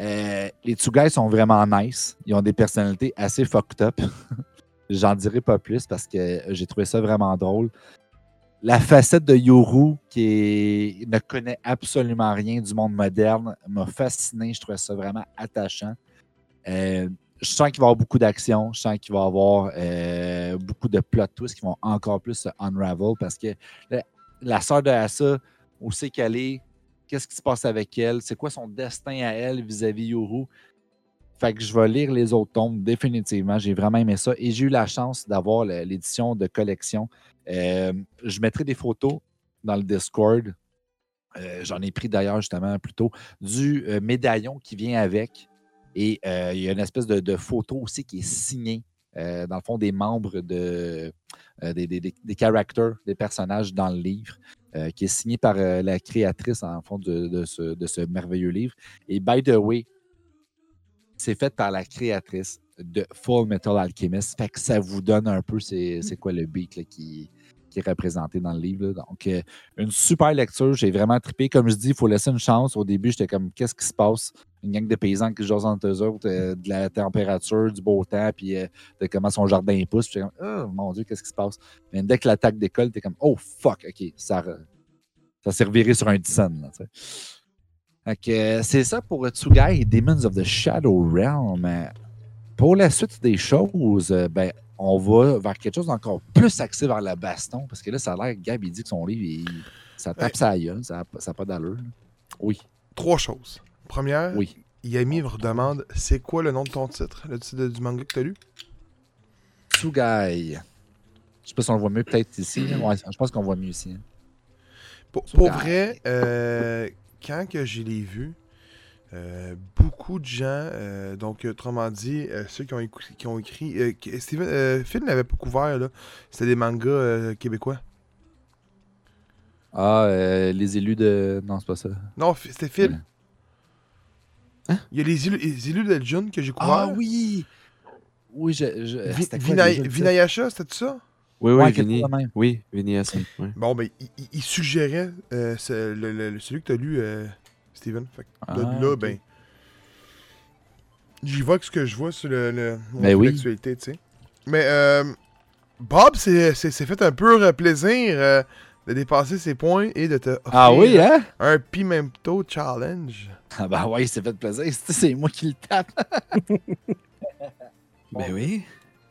Euh, les Tsugai sont vraiment nice. Ils ont des personnalités assez fucked up. J'en dirai pas plus parce que j'ai trouvé ça vraiment drôle. La facette de Yoru, qui ne connaît absolument rien du monde moderne, m'a fasciné. Je trouvais ça vraiment attachant. Euh, je sens qu'il va y avoir beaucoup d'action. Je sens qu'il va y avoir euh, beaucoup de plot twists qui vont encore plus se unravel parce que la, sœur de Asa, où c'est qu'elle est, qu'est-ce qui se passe avec elle, c'est quoi son destin à elle vis-à-vis Yoru? Fait que je vais lire les autres tomes définitivement. J'ai vraiment aimé ça. Et j'ai eu la chance d'avoir l'édition de collection. Euh, je mettrai des photos dans le Discord. Euh, j'en ai pris d'ailleurs justement plus tôt du médaillon qui vient avec. Et euh, il y a une espèce de, photo aussi qui est signée, euh, dans le fond, des membres de, euh, des, des, des, characters, des personnages dans le livre, euh, qui est signé par euh, la créatrice, en fond, de, de ce, de ce merveilleux livre. Et by the way, c'est fait par la créatrice de Full Metal Alchemist. Fait que ça vous donne un peu c'est c'est quoi le beat là, qui, qui est représenté dans le livre. là. Donc, euh, une super lecture. J'ai vraiment trippé. Comme je dis, il faut laisser une chance. Au début, j'étais comme, qu'est-ce qui se passe? Une gang de paysans qui jouent entre eux autres, euh, de la température, du beau temps, puis euh, de comment son jardin pousse. Puis comme, oh mon Dieu, qu'est-ce qui se passe? Mais dès que l'attaque décolle, t'es comme, oh fuck, OK, ça, ça s'est reviré sur un dizaine. Là, c'est ça pour Tsugai et Demons of the Shadow Realm. Euh, Pour la suite des choses, euh, ben, on va vers quelque chose d'encore plus axé vers la baston, parce que là, ça a l'air, Gab, il dit que son livre, il- ça tape Ouais. sa gueule, ça n'a pas d'allure. Oui, Trois choses. Première, oui. Yami me redemande c'est quoi le nom de ton titre, le titre du manga que t'as lu? Tsugai. Je sais pas si on le voit mieux peut-être ici. Ouais, je pense qu'on voit mieux ici. hein. Pour, pour vrai, euh, quand que je l'ai vu, euh, beaucoup de gens, euh, donc autrement dit, euh, ceux qui ont, écou- qui ont écrit. euh, Steven, euh, Phil n'avait pas couvert, là. C'était des mangas euh, québécois. Ah, euh, les élus de. Non, c'est pas ça. Non, c'était Phil. Ouais. Hein? Il y a les élus, les élus de June que j'ai couvert. Ah oui! Oui, je. je? Vinayasha, c'était tout ça? Oui, oui, Vinny. Oui, Vinny ouais. Bon, ben, il, suggérait euh, ce- le- le- le- celui que t'as lu, euh, Steven. Fait que de Ah, là, ben. J'y vois que ce que je vois sur le, le Ben oui. d'actualité, tu sais. Mais euh, Bob s'est fait un peu plaisir euh, de dépasser ses points et de te offrir Ah oui, hein? un Pimento Challenge. Ah ben ouais, il s'est fait plaisir. C'est- C'est moi qui le tape. Ben oui.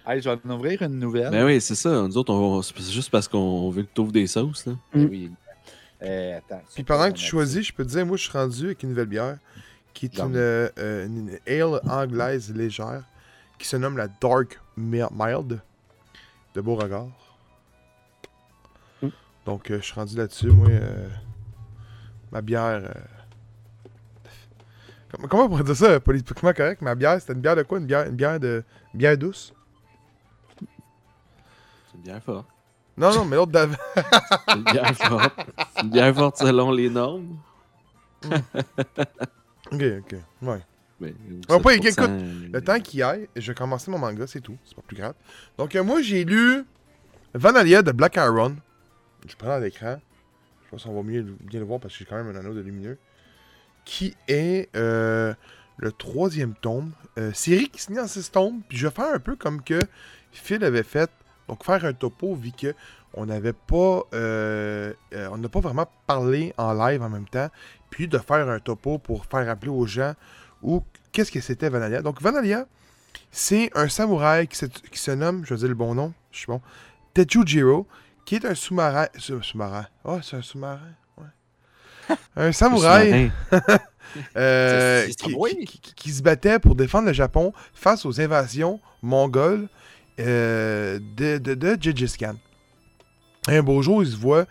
Hey, je vais en ouvrir une nouvelle. Ben oui, c'est ça. Nous autres, on, c'est juste parce qu'on veut que tu ouvres des sauces. Là. Ben oui. Euh, attends. Puis pendant que tu choisis, je peux te dire, moi, je suis rendu avec une nouvelle bière qui est une, euh, euh, une ale anglaise légère qui se nomme la Dark Mi- Mild de Beauregard. Mm. Donc, euh, je suis rendu là-dessus. Moi, euh, ma bière. euh, Comment, comment on pourrait dire ça politiquement correct? Ma bière, c'était une bière de quoi? Une bière, une bière de. Une bière douce? Bière forte. Non, non, mais l'autre d'avant. C'est une bière forte. C'est une bière forte selon les normes. ok, ok. Ouais. Mais, Ah, pas, 7%, écoute, euh, Le temps qui aille, je vais commencer mon manga, c'est tout. C'est pas plus grave. Donc, euh, moi, j'ai lu Vanalia de Black Iron. Je prends l'écran. Je pense qu'on va mieux bien le voir parce que j'ai quand même un anneau de lumineux. Qui est euh, le troisième tome. Euh, série qui se en six tomes. Puis je vais faire un peu comme que Phil avait fait. Donc, faire un topo, vu que on n'avait pas. euh, euh, on n'a pas vraiment parlé en live en même temps. Puis de faire un topo pour faire rappeler aux gens ou qu'est-ce que c'était Vanalia. Donc Vanalia, c'est un samouraï qui se, qui se nomme, je vais dire le bon nom, je suis bon, Tejujiro, qui est un sous-marin. sous- Sous-marin. Oh, c'est un sous-marin. Ouais. Un samouraï euh, qui- qui se battait pour défendre le Japon face aux invasions mongoles euh, de, de, Gengis Khan. Un beau jour, il se voit,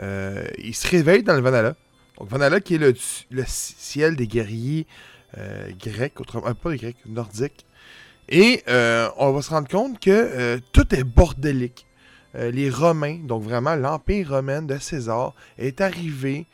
euh, il se réveille dans le Vanala. Donc Vanala qui est le, le ciel des guerriers euh, grecs, autrement, pas grecs, nordiques. Et on va se rendre compte que tout est bordélique. Les Romains, donc vraiment l'Empire romain de César, est arrivé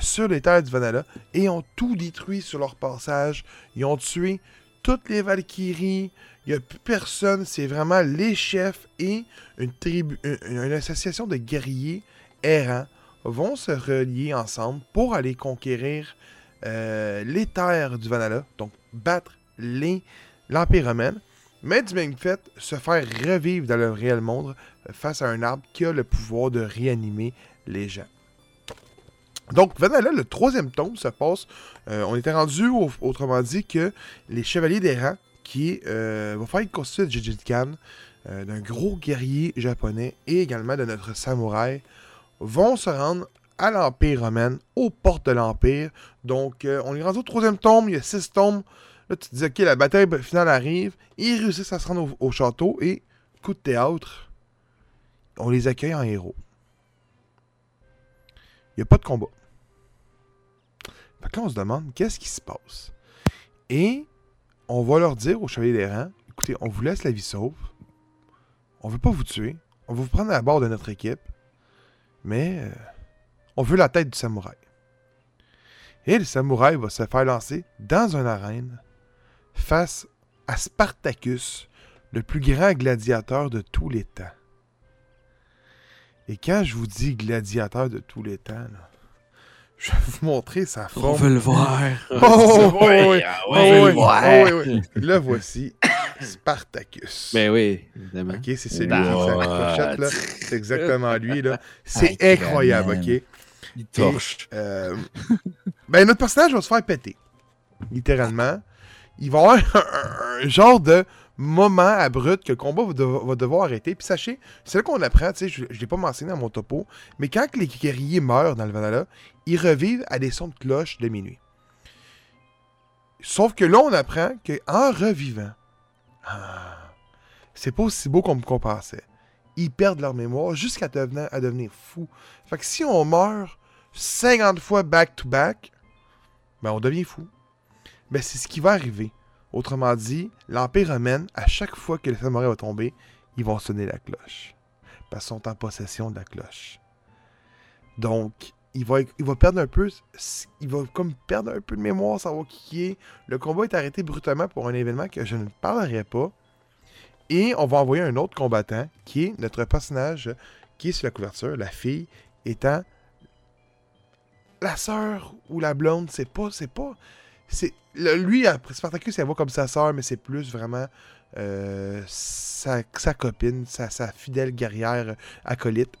sur les terres du Vanala et ont tout détruit sur leur passage. Ils ont tué toutes les Valkyries. Il n'y a plus personne. C'est vraiment les chefs et une, tribu, une, association de guerriers errants vont se relier ensemble pour aller conquérir euh, les terres du Vanala, donc battre l'Empire romain, mais du même fait, se faire revivre dans le réel monde euh, face à un arbre qui a le pouvoir de réanimer les gens. Donc, Vanala, le troisième tome se passe. euh, on était rendu, au- autrement dit, que les Chevaliers des Rangs, qui euh, vont faire une constitution de Gengis Khan, euh, d'un gros guerrier japonais et également de notre samouraï, vont se rendre à l'Empire romain, aux portes de l'Empire. Donc, on est rendu au troisième tome, il y a six tomes. Là, tu te dis, ok, la bataille finale arrive. Ils réussissent à se rendre au, au château et, coup de théâtre, on les accueille en héros. Il n'y a pas de combat. Fait on se demande, qu'est-ce qui se passe? Et on va leur dire aux Chevaliers des Rangs, écoutez, on vous laisse la vie sauve. On veut pas vous tuer. on va vous prendre à bord de notre équipe, mais euh, on veut la tête du samouraï. Et le samouraï va se faire lancer dans une arène face à Spartacus, le plus grand gladiateur de tous les temps. Et quand je vous dis gladiateur de tous les temps, là, je vais vous montrer sa On forme. veut le voir. Oh, oui. oui. ouais. Oui, oui. Le voici, Spartacus. Ben oui, évidemment. Ok, c'est celui Bah, avec sa ouais. clochette, là. C'est exactement lui, là. C'est Hey, incroyable, ok? Il torche. Euh, ben, notre personnage va se faire péter. Littéralement. Il va y avoir un, un genre de moment abrupt que le combat va, devo- va devoir arrêter. Puis sachez, c'est là qu'on apprend, tu sais, je, je l'ai pas mentionné dans mon topo, mais quand les guerriers meurent dans le Valhalla, ils revivent à des sons de cloche de minuit. Sauf que là, on apprend qu'en revivant, ah, c'est pas aussi beau qu'on qu'on pensait. Ils perdent leur mémoire jusqu'à devenir, à devenir fous. Fait que si on meurt 50 fois back-to-back, ben on devient fou. Ben c'est ce qui va arriver. Autrement dit, l'Empire romain, à chaque fois que samouraï va tomber, ils vont sonner la cloche. Parce qu'ils sont en possession de la cloche. Donc, il va, il perdre un peu. Il va comme perdre un peu de mémoire, savoir qui est. Le combat est arrêté brutalement pour un événement que je ne parlerai pas. Et on va envoyer un autre combattant, qui est notre personnage qui est sur la couverture, la fille, étant la sœur ou la blonde, c'est pas, c'est pas, lui, après Spartacus, elle voit comme sa sœur, mais c'est plus vraiment euh, sa, copine, sa, fidèle guerrière acolyte.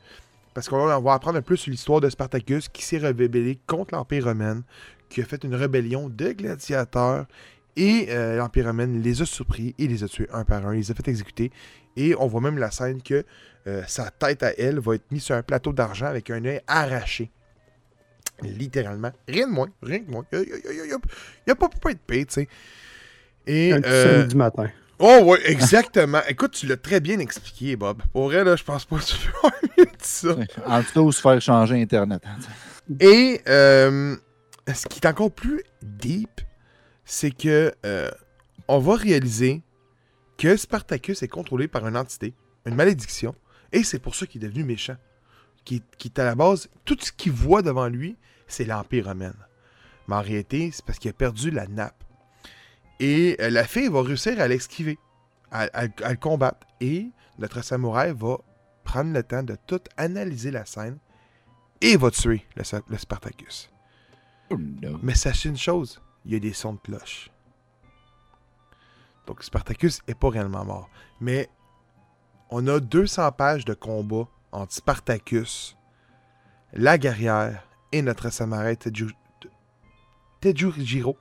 Parce qu'on va- apprendre un peu sur l'histoire de Spartacus qui s'est rebellé contre l'Empire romain, qui a fait une rébellion de gladiateurs, et euh, l'Empire romain les a surpris et les a tués un par un, les a fait exécuter. Et on voit même la scène que euh, sa tête à elle va être mise sur un plateau d'argent avec un œil arraché. Littéralement. Rien de moins. Rien de moins. Il n'y a, pas pu être payé, tu sais. Et. Un petit euh, samedi matin. Oh, ouais, exactement. Écoute, tu l'as très bien expliqué, Bob. Pour vrai, là, je pense pas que tu peux avoir mieux dit ça. En tout cas, ou se faire changer Internet. Et euh, ce qui est encore plus deep, c'est que euh, on va réaliser que Spartacus est contrôlé par une entité, une malédiction, et c'est pour ça qu'il est devenu méchant. Qui, qui est à la base, tout ce qu'il voit devant lui, c'est l'Empire romain. Mais en réalité, c'est parce qu'il a perdu la nappe. Et euh, la fille va réussir à l'esquiver, à, à- à le combattre. Et notre samouraï va prendre le temps de tout analyser la scène et va tuer le, Spartacus. Oh no. Mais sachez une chose, il y a des sons de cloche. Donc Spartacus est pas réellement mort. Mais on a 200 pages de combat entre Spartacus, la guerrière et notre samouraï Teju- Tejujiro.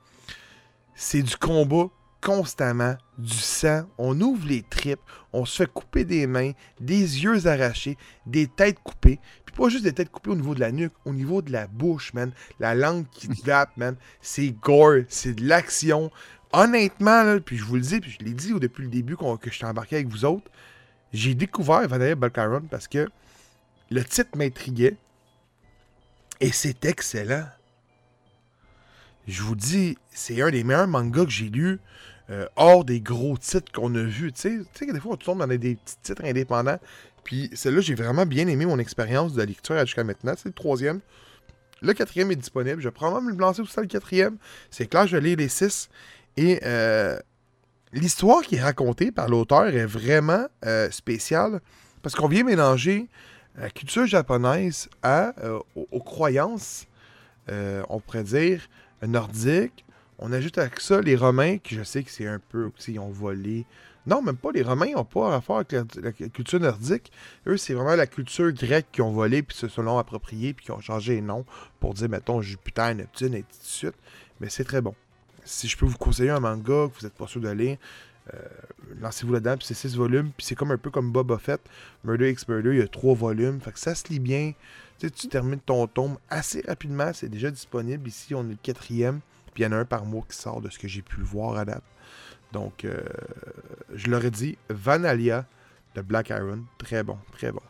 C'est du combat constamment, du sang, on ouvre les tripes, on se fait couper des mains, des yeux arrachés, des têtes coupées. Puis pas juste des têtes coupées au niveau de la nuque, au niveau de la bouche, man. La langue qui vape, man. C'est gore, c'est de l'action. Honnêtement, là, puis je vous le dis, puis je l'ai dit depuis le début que je suis embarqué avec vous autres, j'ai découvert Vanilla Balcaron parce que le titre m'intriguait et c'est excellent. Je vous dis, c'est un des meilleurs mangas que j'ai lu euh, hors des gros titres qu'on a vus. Tu sais, tu sais que des fois, on tombe dans des petits titres indépendants. Puis celle-là, j'ai vraiment bien aimé mon expérience de lecture jusqu'à maintenant. C'est le troisième. Le quatrième est disponible. Je vais probablement me lancer aussi le quatrième. C'est clair, je vais lire les six. Et euh, l'histoire qui est racontée par l'auteur est vraiment euh, spéciale parce qu'on vient mélanger la culture japonaise à, euh, aux, croyances, euh, on pourrait dire, nordiques. On ajoute à ça les Romains, qui je sais que c'est un peu, ils ont volé. Non, même pas, les Romains n'ont pas rapport avec la, culture nordique. Eux, c'est vraiment la culture grecque qui ont volé, puis se sont approprié, puis qui ont changé les noms pour dire, mettons, Jupiter, Neptune, et ainsi de suite. Mais c'est très bon. Si je peux vous conseiller un manga que vous n'êtes pas sûr de lire, euh, lancez-vous là-dedans, puis c'est 6 volumes, puis c'est comme un peu comme Boba Fett, Murder X Murder, il y a 3 volumes, fait que ça se lit bien. Tu termines ton tome assez rapidement, c'est déjà disponible. Ici, on est le quatrième, puis il y en a un par mois qui sort de ce que j'ai pu voir à date. Donc, euh, je leur ai dit, Vanalia de Black Iron, très bon, très bon.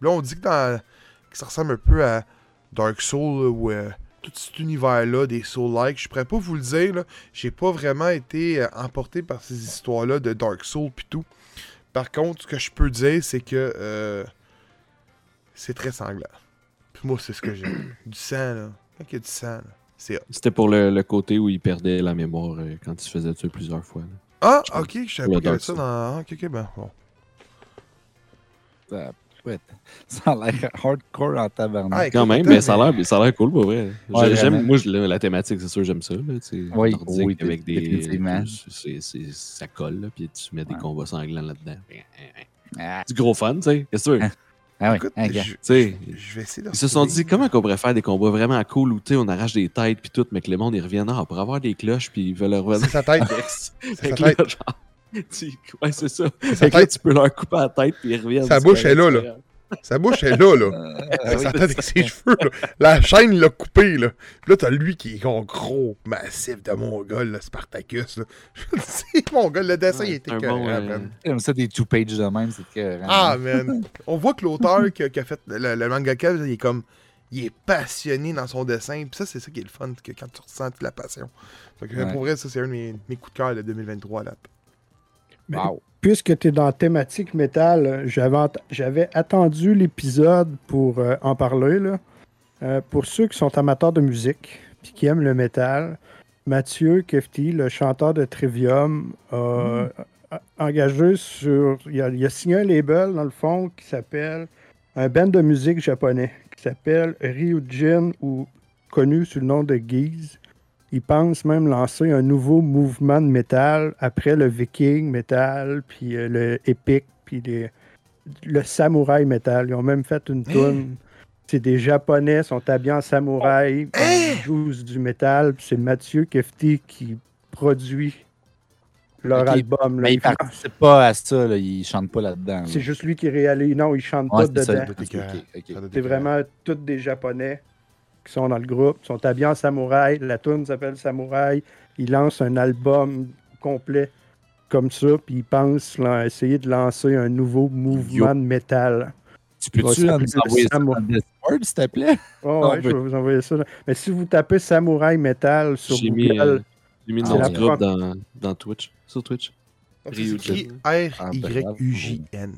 Là, on dit que, que ça ressemble un peu à Dark Souls, ou euh, tout cet univers-là, des Souls-like. Je pourrais pas vous le dire, là. J'ai pas vraiment été euh, emporté par ces histoires-là de Dark Souls pis tout. Par contre, ce que je peux dire, c'est que euh, c'est très sanglant. Puis moi, c'est ce que j'aime. Du sang, là. Quand il y a du sang, là. C'était pour le, le côté où il perdait la mémoire euh, quand il se faisait tuer plusieurs fois. là. Ah, Je ok, je savais pas Ouais, qu'il y avait donc ça ça. dans. ah, Ok, ok, ben bon. Ça, ça a l'air hardcore en tabarnak. Ah, Quand même, mais ça a l'air- ça a l'air cool, pour vrai. Ouais, J'ai- j'aime, moi, la, la thématique, c'est sûr, j'aime ça. Là, tu sais, Oui, oui, avec des. c'est- c'est- ça colle, là, puis tu mets des Ouais. combats sanglants là-dedans. Ah, Du gros fun, tu sais. Qu'est-ce que tu veux? Hein? ah oui, Écoute, gars. je, Tu sais, je vais essayer de. Ils se sont dit comment qu'on pourrait faire des combats vraiment cool où on arrache des têtes puis tout, mais que le monde ils reviennent ah, pour avoir des cloches puis ils veulent leur C'est revenir. sa tête. Fait sa là, genre, ouais, c'est ça. tu peux leur couper la tête puis ils reviennent. Sa bouche est là, là. Sa bouche est là, là. Euh, Avec sa tête avec ses cheveux, là. La chaîne l'a coupé, là. Puis là, t'as lui qui est gros, gros, massif de Mongol, là, Spartacus, là. C'est Mongol, le dessin, il était écœurant, bon, euh, man. J'aime ça des two-pages de même, c'est que. Ah, man. On voit que l'auteur qui, a- qui a fait le, le mangaka, il est comme. Il est passionné dans son dessin. Puis ça, c'est ça qui est le fun, que quand tu ressens toute la passion. Fait que, Ouais. pour vrai, ça, c'est un de mes, mes coups de cœur de 2023, là. Wow. Puisque tu es dans la thématique métal, j'avais attendu l'épisode pour euh, en parler. Là. Euh, pour ceux qui sont amateurs de musique et qui aiment le métal, Mathieu Kefti, le chanteur de Trivium, a, a engagé sur. Il a, il a signé un label, dans le fond, qui s'appelle un band de musique japonais qui s'appelle Ryujin ou connu sous le nom de Geese. Il pense même lancer un nouveau mouvement de métal après le viking métal, puis euh, le epic, puis les- le samouraï métal. Ils ont même fait une tune. C'est des Japonais, sont habillés en samouraï, ils jouent du métal. C'est Mathieu Kefti qui produit leur album. là. Mais il participe pas à ça, là. il chante pas là-dedans. là. C'est juste lui qui réalise. Non, il chante Ouais, pas dedans. C'est vraiment tous des Japonais qui sont dans le groupe, sont habillés en samouraï. La tune s'appelle Samouraï. Ils lancent un album complet comme ça, puis ils pensent là, essayer de lancer un nouveau mouvement de métal. Tu peux-tu nous envoyer ça dans Discord, s'il te plaît? Oh, Ah, ouais, je oui. vais vous envoyer ça. Mais si vous tapez Samouraï Metal sur Google, mis, euh, J'ai mis le nom ouais. du groupe dans, dans Twitch. Sur Twitch. C'est écrit Ah, R-Y-U-J-N.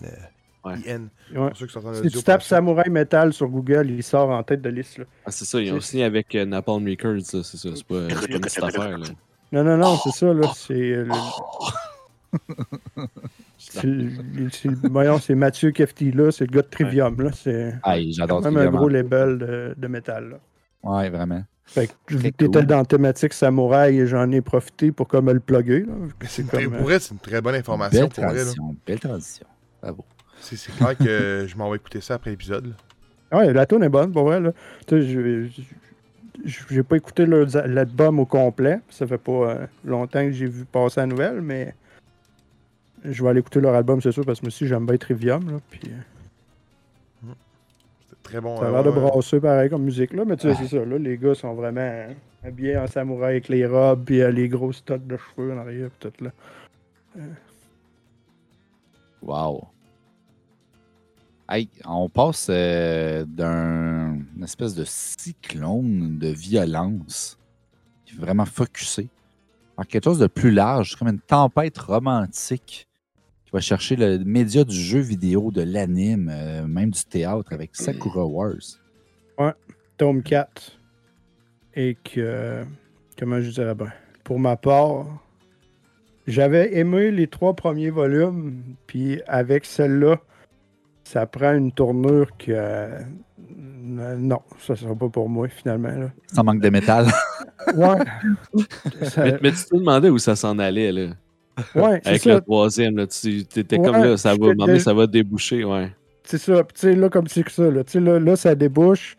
Ouais. I-N. Ouais. Pour ceux qui sont en si tu tapes. Samouraï Metal sur Google, il sort en tête de liste. là. Ah, c'est ça, ils ont signé avec euh, Napalm Records, ça, c'est ça. C'est pas, pas une petite affaire, là. Non, non, non, c'est ça. là. C'est euh, le- c'est le- c'est le- voyons, c'est Mathieu Kefti, là. C'est le gars de Trivium. là. C'est j'adore même un gros label de, de métal. là. Ouais, vraiment. Fait que vu Très que t'étais cool. dans la thématique samouraï, j'en ai profité pour comme le plugger. Là, c'est très- comme, euh, Pour vrai, c'est une très bonne information. Belle Pour vrai, là. transition, belle transition. Bravo. C'est c'est clair que je m'en vais écouter ça après l'épisode. Ouais, la tune est bonne, pour vrai. Là. Tu sais, J'ai pas écouté leur- l'album au complet. Ça fait pas euh, longtemps que j'ai vu passer la nouvelle, mais je vais aller écouter leur album, c'est sûr, parce que moi aussi j'aime bien Trivium. Là, puis, euh, C'est très bon. ça a euh, l'air de ouais. brasser pareil comme musique. Là, mais tu sais, c'est ça. Là, les gars sont vraiment euh, habillés en samouraï avec les robes, puis euh, les gros stocks de cheveux en arrière, puis tout là. Wow. On passe euh, d'un espèce de cyclone de violence qui est vraiment focusé en quelque chose de plus large, comme une tempête romantique qui va chercher le média du jeu vidéo, de l'anime, euh, même du théâtre avec Sakura Wars. Tome 4. Et que. Comment je dirais bien? Pour ma part, j'avais aimé les trois premiers volumes, puis avec celle-là, ça prend une tournure que. euh, non, ça sera pas pour moi finalement. Là. Sans manque de métal. Ouais. Ça- Mais, mais tu te demandais où ça s'en allait, là. ouais, Avec ça. le troisième, là. Tu étais Ouais, comme là, ça va, ça va déboucher, ouais. C'est ça. Puis, tu sais, là, comme c'est que ça, là, tu sais, là, là, ça débouche.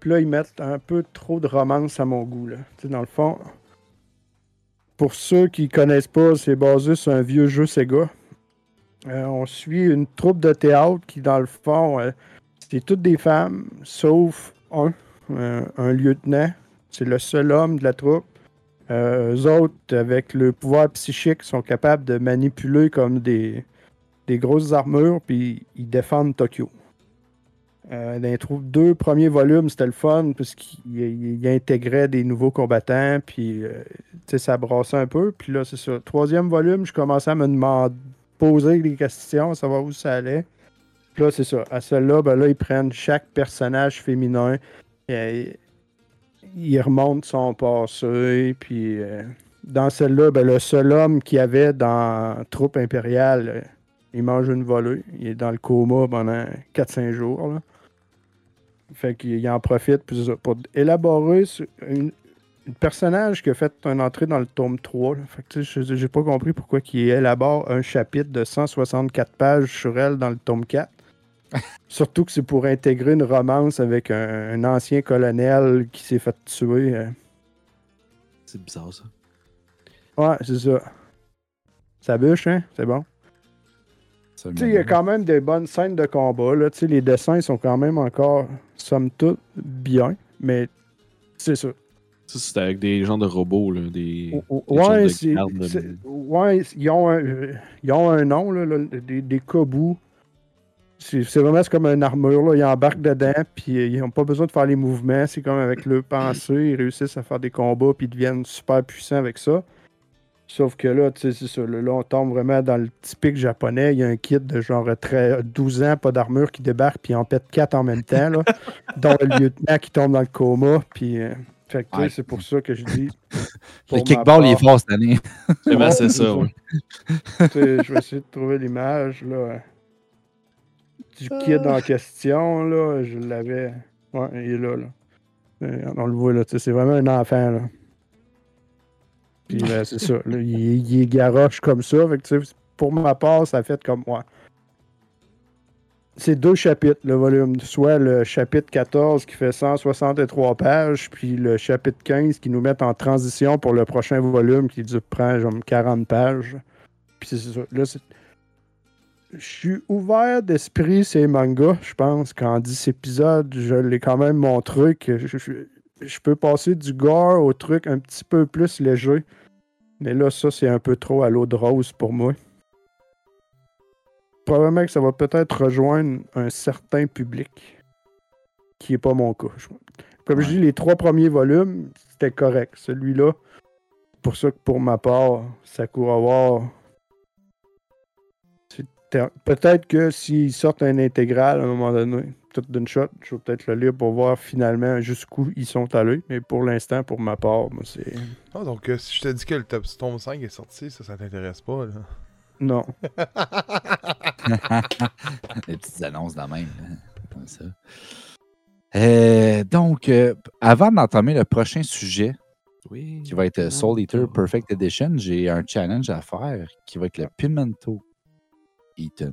Puis là, ils mettent un peu trop de romance à mon goût, là. Tu sais, dans le fond, pour ceux qui connaissent pas, c'est basé sur un vieux jeu Sega. Euh, on suit une troupe de théâtre qui, dans le fond, euh, c'est toutes des femmes, sauf un, euh, un lieutenant. C'est le seul homme de la troupe. Euh, eux autres, avec le pouvoir psychique, sont capables de manipuler comme des, des grosses armures, puis ils défendent Tokyo. Dans les deux premiers volumes, c'était le fun, puisqu'il il- il intégrait des nouveaux combattants, puis ça brassait un peu. Puis là, c'est ça. Troisième volume, je commençais à me demander, poser des questions, savoir où ça allait. Puis là, c'est ça. À celle-là, ben là, ils prennent chaque personnage féminin. Et, ils remontent son passé. Puis euh, dans celle-là, ben, le seul homme qu'il y avait dans Troupe Impériale, il mange une volée. Il est dans le coma pendant 4-5 jours. là. Fait qu'il en profite ça, pour élaborer une, un personnage qui a fait une entrée dans le tome 3. là. Fait que, je- j'ai pas compris pourquoi il élabore un chapitre de 164 pages sur elle dans le tome 4. Surtout que c'est pour intégrer une romance avec un, un ancien colonel qui s'est fait tuer. euh. C'est bizarre, ça. Ouais, c'est ça. Ça bûche, hein? C'est bon. Il y a quand même des bonnes scènes de combat. Là. Les dessins sont quand même encore, somme toute, bien. Mais c'est ça. Ça, c'était avec des gens de robots, là, des... Ouais, c'est- de- c'est- ouais, ils ont un, ils ont un nom, là, là, des, des kobus. C'est c'est vraiment c'est comme une armure. Là. Ils embarquent dedans, puis euh, ils n'ont pas besoin de faire les mouvements. C'est comme avec leur pensée, ils réussissent à faire des combats, puis ils deviennent super puissants avec ça. Sauf que là, tu sais, c'est ça. Là, on tombe vraiment dans le typique japonais. Il y a un kid de genre très, 12 ans, pas d'armure, qui débarque, puis en pète 4 en même temps, là, dont le lieutenant qui tombe dans le coma. Puis, euh, fait que, Ouais. c'est pour ça que je dis. Le kickball, il est fort cette année. Ben, Ouais, c'est ça, ouais. Je vais essayer de trouver l'image là. Du kid en question, là, je l'avais. Ouais, il est là, là. Euh, On le voit là, c'est vraiment un enfant là. Puis là, c'est ça. là, il, est- il garoche comme ça. Fait que, tu sais, pour ma part, ça fait comme moi. C'est deux chapitres, le volume. Soit le chapitre 14 qui fait 163 pages, puis le chapitre 15 qui nous met en transition pour le prochain volume qui prend genre 40 pages. Puis c'est ça. Là, je suis ouvert d'esprit ces mangas. Je pense qu'en 10 épisodes, je l'ai quand même montré que je, je- je peux passer du gore au truc un petit peu plus léger. Mais là, ça, c'est un peu trop à l'eau de rose pour moi. Probablement que ça va peut-être rejoindre un certain public qui n'est pas mon cas. Je- Comme je dis, les trois premiers volumes, c'était correct. Celui-là, pour ça que pour ma part, Sakurawa, peut-être que s'ils sortent un intégral à un moment donné, tout d'une shot, je vais peut-être le lire pour voir finalement jusqu'où ils sont allés. Mais pour l'instant, pour ma part, moi, c'est. Ah, donc, euh, si je te dis que le top tome 5 est sorti, ça, ça t'intéresse pas, là. Non. Les petites annonces de même. hein, Comme ça. Euh, donc, euh, avant d'entamer le prochain sujet, Oui. qui va être euh, Soul Eater Perfect Edition, j'ai un challenge à faire qui va être le Pimento Eaton.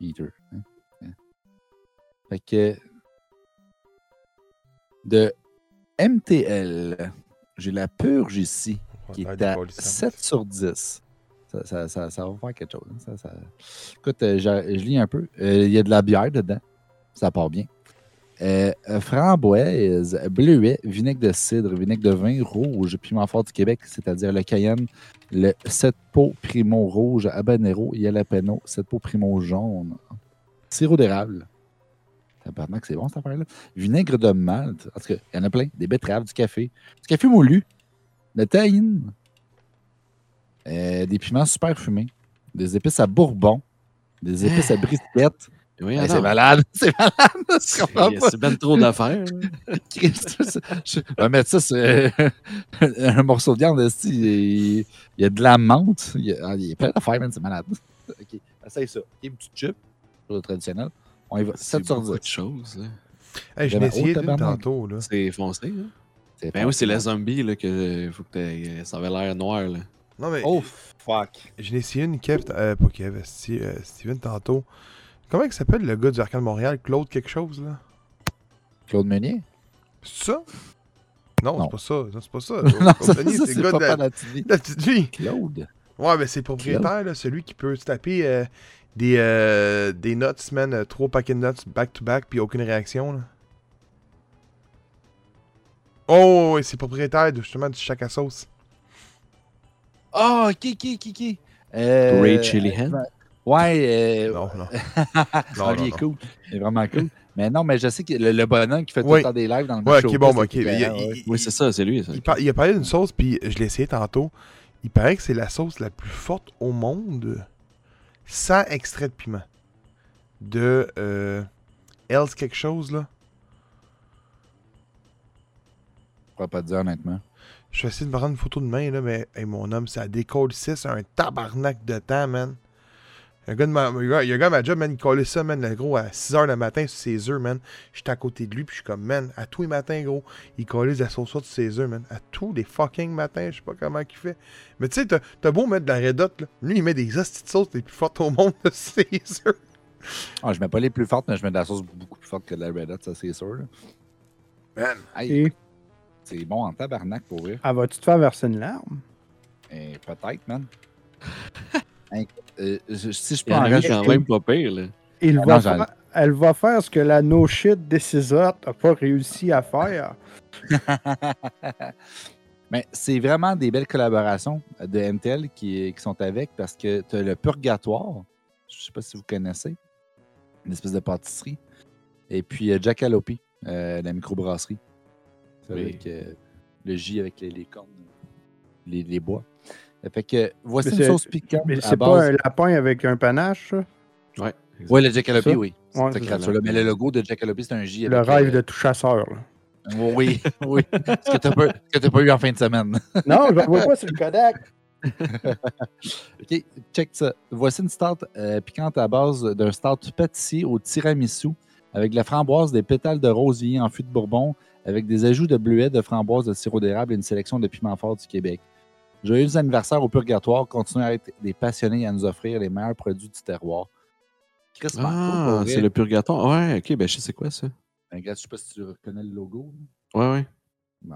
Eater. hein, hein. Fait que de MTL, j'ai la purge ici qui est des à polissants. 7 sur 10. Ça, va faire quelque chose. hein. Écoute, euh, je, lis un peu. Euh, Il y a de la bière dedans. Ça part bien. Euh, framboise, bleuet, vinaigre de cidre, vinaigre de vin rouge, piment fort du Québec, c'est-à-dire le cayenne, le 7 pots primo rouge, habanero, jalapeno, 7 pots primo jaune, sirop d'érable. Tabarnak, c'est bon cette affaire-là. Vinaigre de malt. Il y en a plein. Des betteraves, du café. Du café moulu. De tahine. Euh, des piments super fumés. Des épices à bourbon. Des épices à brisquette. Oui, Hey, alors, c'est malade. C'est malade. C'est pas? c'est ben trop d'affaires. je vais mettre ça sur un morceau de viande. Il il y a de la menthe. Il y a, ah, il y a plein d'affaires, man, c'est malade. OK, essaye ça. OK, une petite chip, chose traditionnelle. On y va. C'est 7 sur beaucoup 10. de choses. là. Hey, je l'ai essayé tantôt, là. C'est foncé. Là. C'est Ben oui, c'est les zombies là, que faut que ça avait l'air noir. Là. Non, mais Oh, fuck. je l'ai essayé une Kev, euh, pas Kev, Sti- euh, Steven tantôt. Comment il s'appelle le gars du Arcade Montréal Claude quelque chose, là? Claude Meunier? C'est ça? Non, Non. c'est pas ça. Non, c'est pas ça. non, c'est le gars de la, la petite vie. la petite vie. Claude? Ouais, mais c'est le propriétaire, là, celui qui peut se taper euh, des, euh, des nuts, man, euh, trois paquets de nuts back-to-back, puis aucune réaction, là. Oh, ouais, c'est le propriétaire de, justement du chac à sauce. Ah, qui, qui, qui, qui? Euh, Ray Chili Hand. Ouais, euh, Non, non. ah, Non, non, est cool. Il est vraiment cool. Mais non, mais je sais que le, le bonhomme qui fait tout le temps des lives dans le Ouais, match ok, au bon, ok. ouais. Oui, c'est ça, c'est lui. Ça. il par- il a parlé d'une sauce, puis je l'ai essayé tantôt. Il paraît que c'est la sauce la plus forte au monde. sans extrait de piment. De euh, Else quelque chose, là? Je pourrais pas te dire honnêtement. Je vais essayer de me rendre une photo de main, là, mais hey, mon homme, ça décolle 6 un tabarnak de temps, man. Il y a un gars, de ma, il y a un gars à ma job, man, il collait ça, man, le gros, à 6h le matin sur ses œufs, man. J'étais à côté de lui, puis je suis comme, man, à tous les matins, gros, il collait de la sauce sur ses œufs, man. À tous les fucking matins, je sais pas comment il fait. Mais tu sais, t'as t'as beau mettre de la Red Hot, là. Lui, il met des hosties de sauce les plus fortes au monde de ses œufs. Ah, je mets pas les plus fortes, mais je mets de la sauce beaucoup plus forte que de la Red Hot, ça c'est sûr. là. Man. Hey, Et? C'est bon en tabarnak pour vrai. ah, vas-tu te faire verser une larme? Et peut-être, man. Euh, je- si je peux en quand même pas pire, là. Il Ah va non, j'en- faire- elle va faire ce que la no shit Decisor n'a pas réussi à faire. Mais c'est vraiment des belles collaborations de Intel qui, qui sont avec parce que tu as le Purgatoire, je sais pas si vous connaissez, une espèce de pâtisserie. Et puis euh, Jackalope, euh, la microbrasserie. C'est Oui. Avec euh, le J avec les, les cornes, les, les bois. Fait que voici Mais une sauce piquante. Mais à c'est base- pas un lapin avec un panache, ça? Ouais. Oui, le Jackalope, oui. Ouais, créature-là. Mais le logo de Jackalope, c'est un J. Le rêve euh, de tout chasseur. là. Oui, oui. Ce que tu n'as pas eu en fin de semaine. Non, je le vois pas sur le Kodak. OK, check ça. Voici une start euh, piquante à base d'un start pâtissier au tiramisu avec de la framboise, des pétales de rosier en fût de bourbon, avec des ajouts de bleuets, de framboise, de sirop d'érable et une sélection de piments forts du Québec. Joyeux anniversaire au Purgatoire. Continuez à être des passionnés et à nous offrir les meilleurs produits du terroir. Chris Ah, c'est le purgatoire. Ouais, ok, ben je sais quoi ça. Ben, regarde, je sais pas si tu reconnais le logo. Ouais, ouais.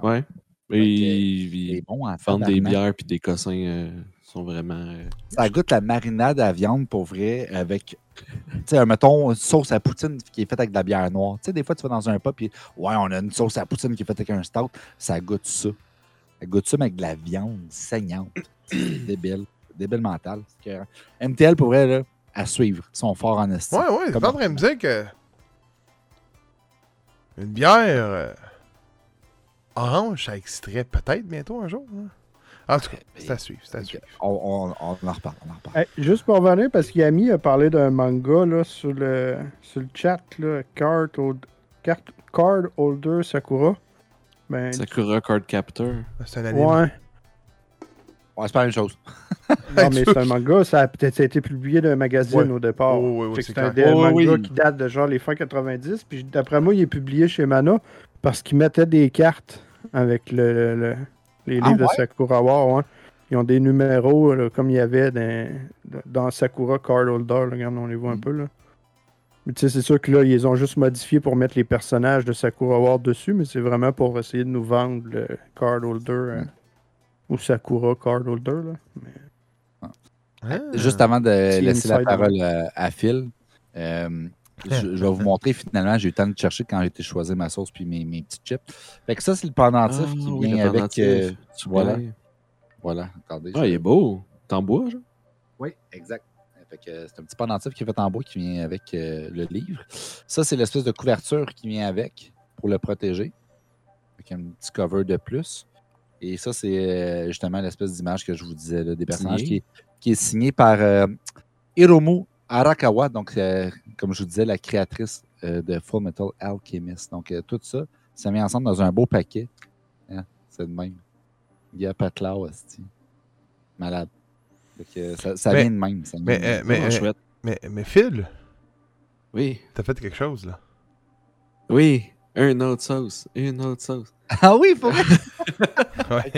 Ouais. Il ils est bon en vendent des bières puis des cossins euh, sont vraiment. euh, Ça goûte la marinade à viande pour vrai avec, tu sais, un, mettons, une sauce à poutine qui est faite avec de la bière noire. Tu sais, des fois, tu vas dans un pub et ouais, on a une sauce à poutine qui est faite avec un stout. Ça goûte ça. Ça goûte ça, mais avec de la viande saignante. C'est débile. Débile mental. C'est écœurant. MTL, pour vrai, là, à suivre. Ils sont forts en estime. Ouais, ouais, t'es en train de me dire que. Une bière. euh, orange, ça exciterait peut-être bientôt un jour. hein. En tout cas, c'est à suivre, c'est à suivre. On, on- on en reparle. On en reparle. Hey, juste pour revenir, parce qu'Yami a parlé d'un manga là, sur, le, sur le chat, là, Card, Hold- Card, Card Holder Sakura. Ben, Sakura Card Captor. C'est un anime. ouais. Ouais, c'est pas la même chose. Non, mais c'est un manga, ça a peut-être été publié d'un magazine Ouais. au départ. Oh, oui, oui, c'est un Oh, manga oui. qui date de genre les fins 90. Puis d'après moi, il est publié chez Mana parce qu'ils mettaient des cartes avec le, le- le- les Ah, livres ouais? de Sakura War. ouais. Ils ont des numéros là, comme il y avait dans, dans Sakura Card Holder. là. regarde, on les voit un Mm. peu. là. Mais tu sais, c'est sûr que là, ils les ont juste modifiés pour mettre les personnages de Sakura War dessus, mais c'est vraiment pour essayer de nous vendre le Card Holder euh, Mm. ou Sakura Card Holder. Là. Mais- Ah. Juste avant de laisser la parole à, à Phil, euh, je, je vais vous montrer finalement, j'ai eu le temps de chercher quand j'ai été choisir ma sauce puis mes, mes petits chips. Fait que ça, c'est le pendentif Ah, qui oui, vient avec. euh, voilà, voilà, attendez. Ah, je- il est beau. T'en bois, genre? Oui, exact. Fait que euh, c'est un petit pendentif qui est fait en bois qui vient avec euh, le livre. Ça, c'est l'espèce de couverture qui vient avec pour le protéger. Avec un petit cover de plus. Et ça, c'est justement l'espèce d'image que je vous disais, là, des personnages qui, qui est signé par euh, Hiromu Arakawa, donc, euh, comme je vous disais, la créatrice euh, de Full Metal Alchemist. Donc, euh, tout ça, ça met ensemble dans un beau paquet. Hein, c'est de même. Il y a Patla aussi. Malade. Que ça, ça Mais- vient de même. ça vient mais, de euh, même. mais- chouette. Mais, mais Phil, Oui. t'as fait quelque chose là. Oui. Une autre sauce. Une autre sauce. Ah oui, faut Ouais.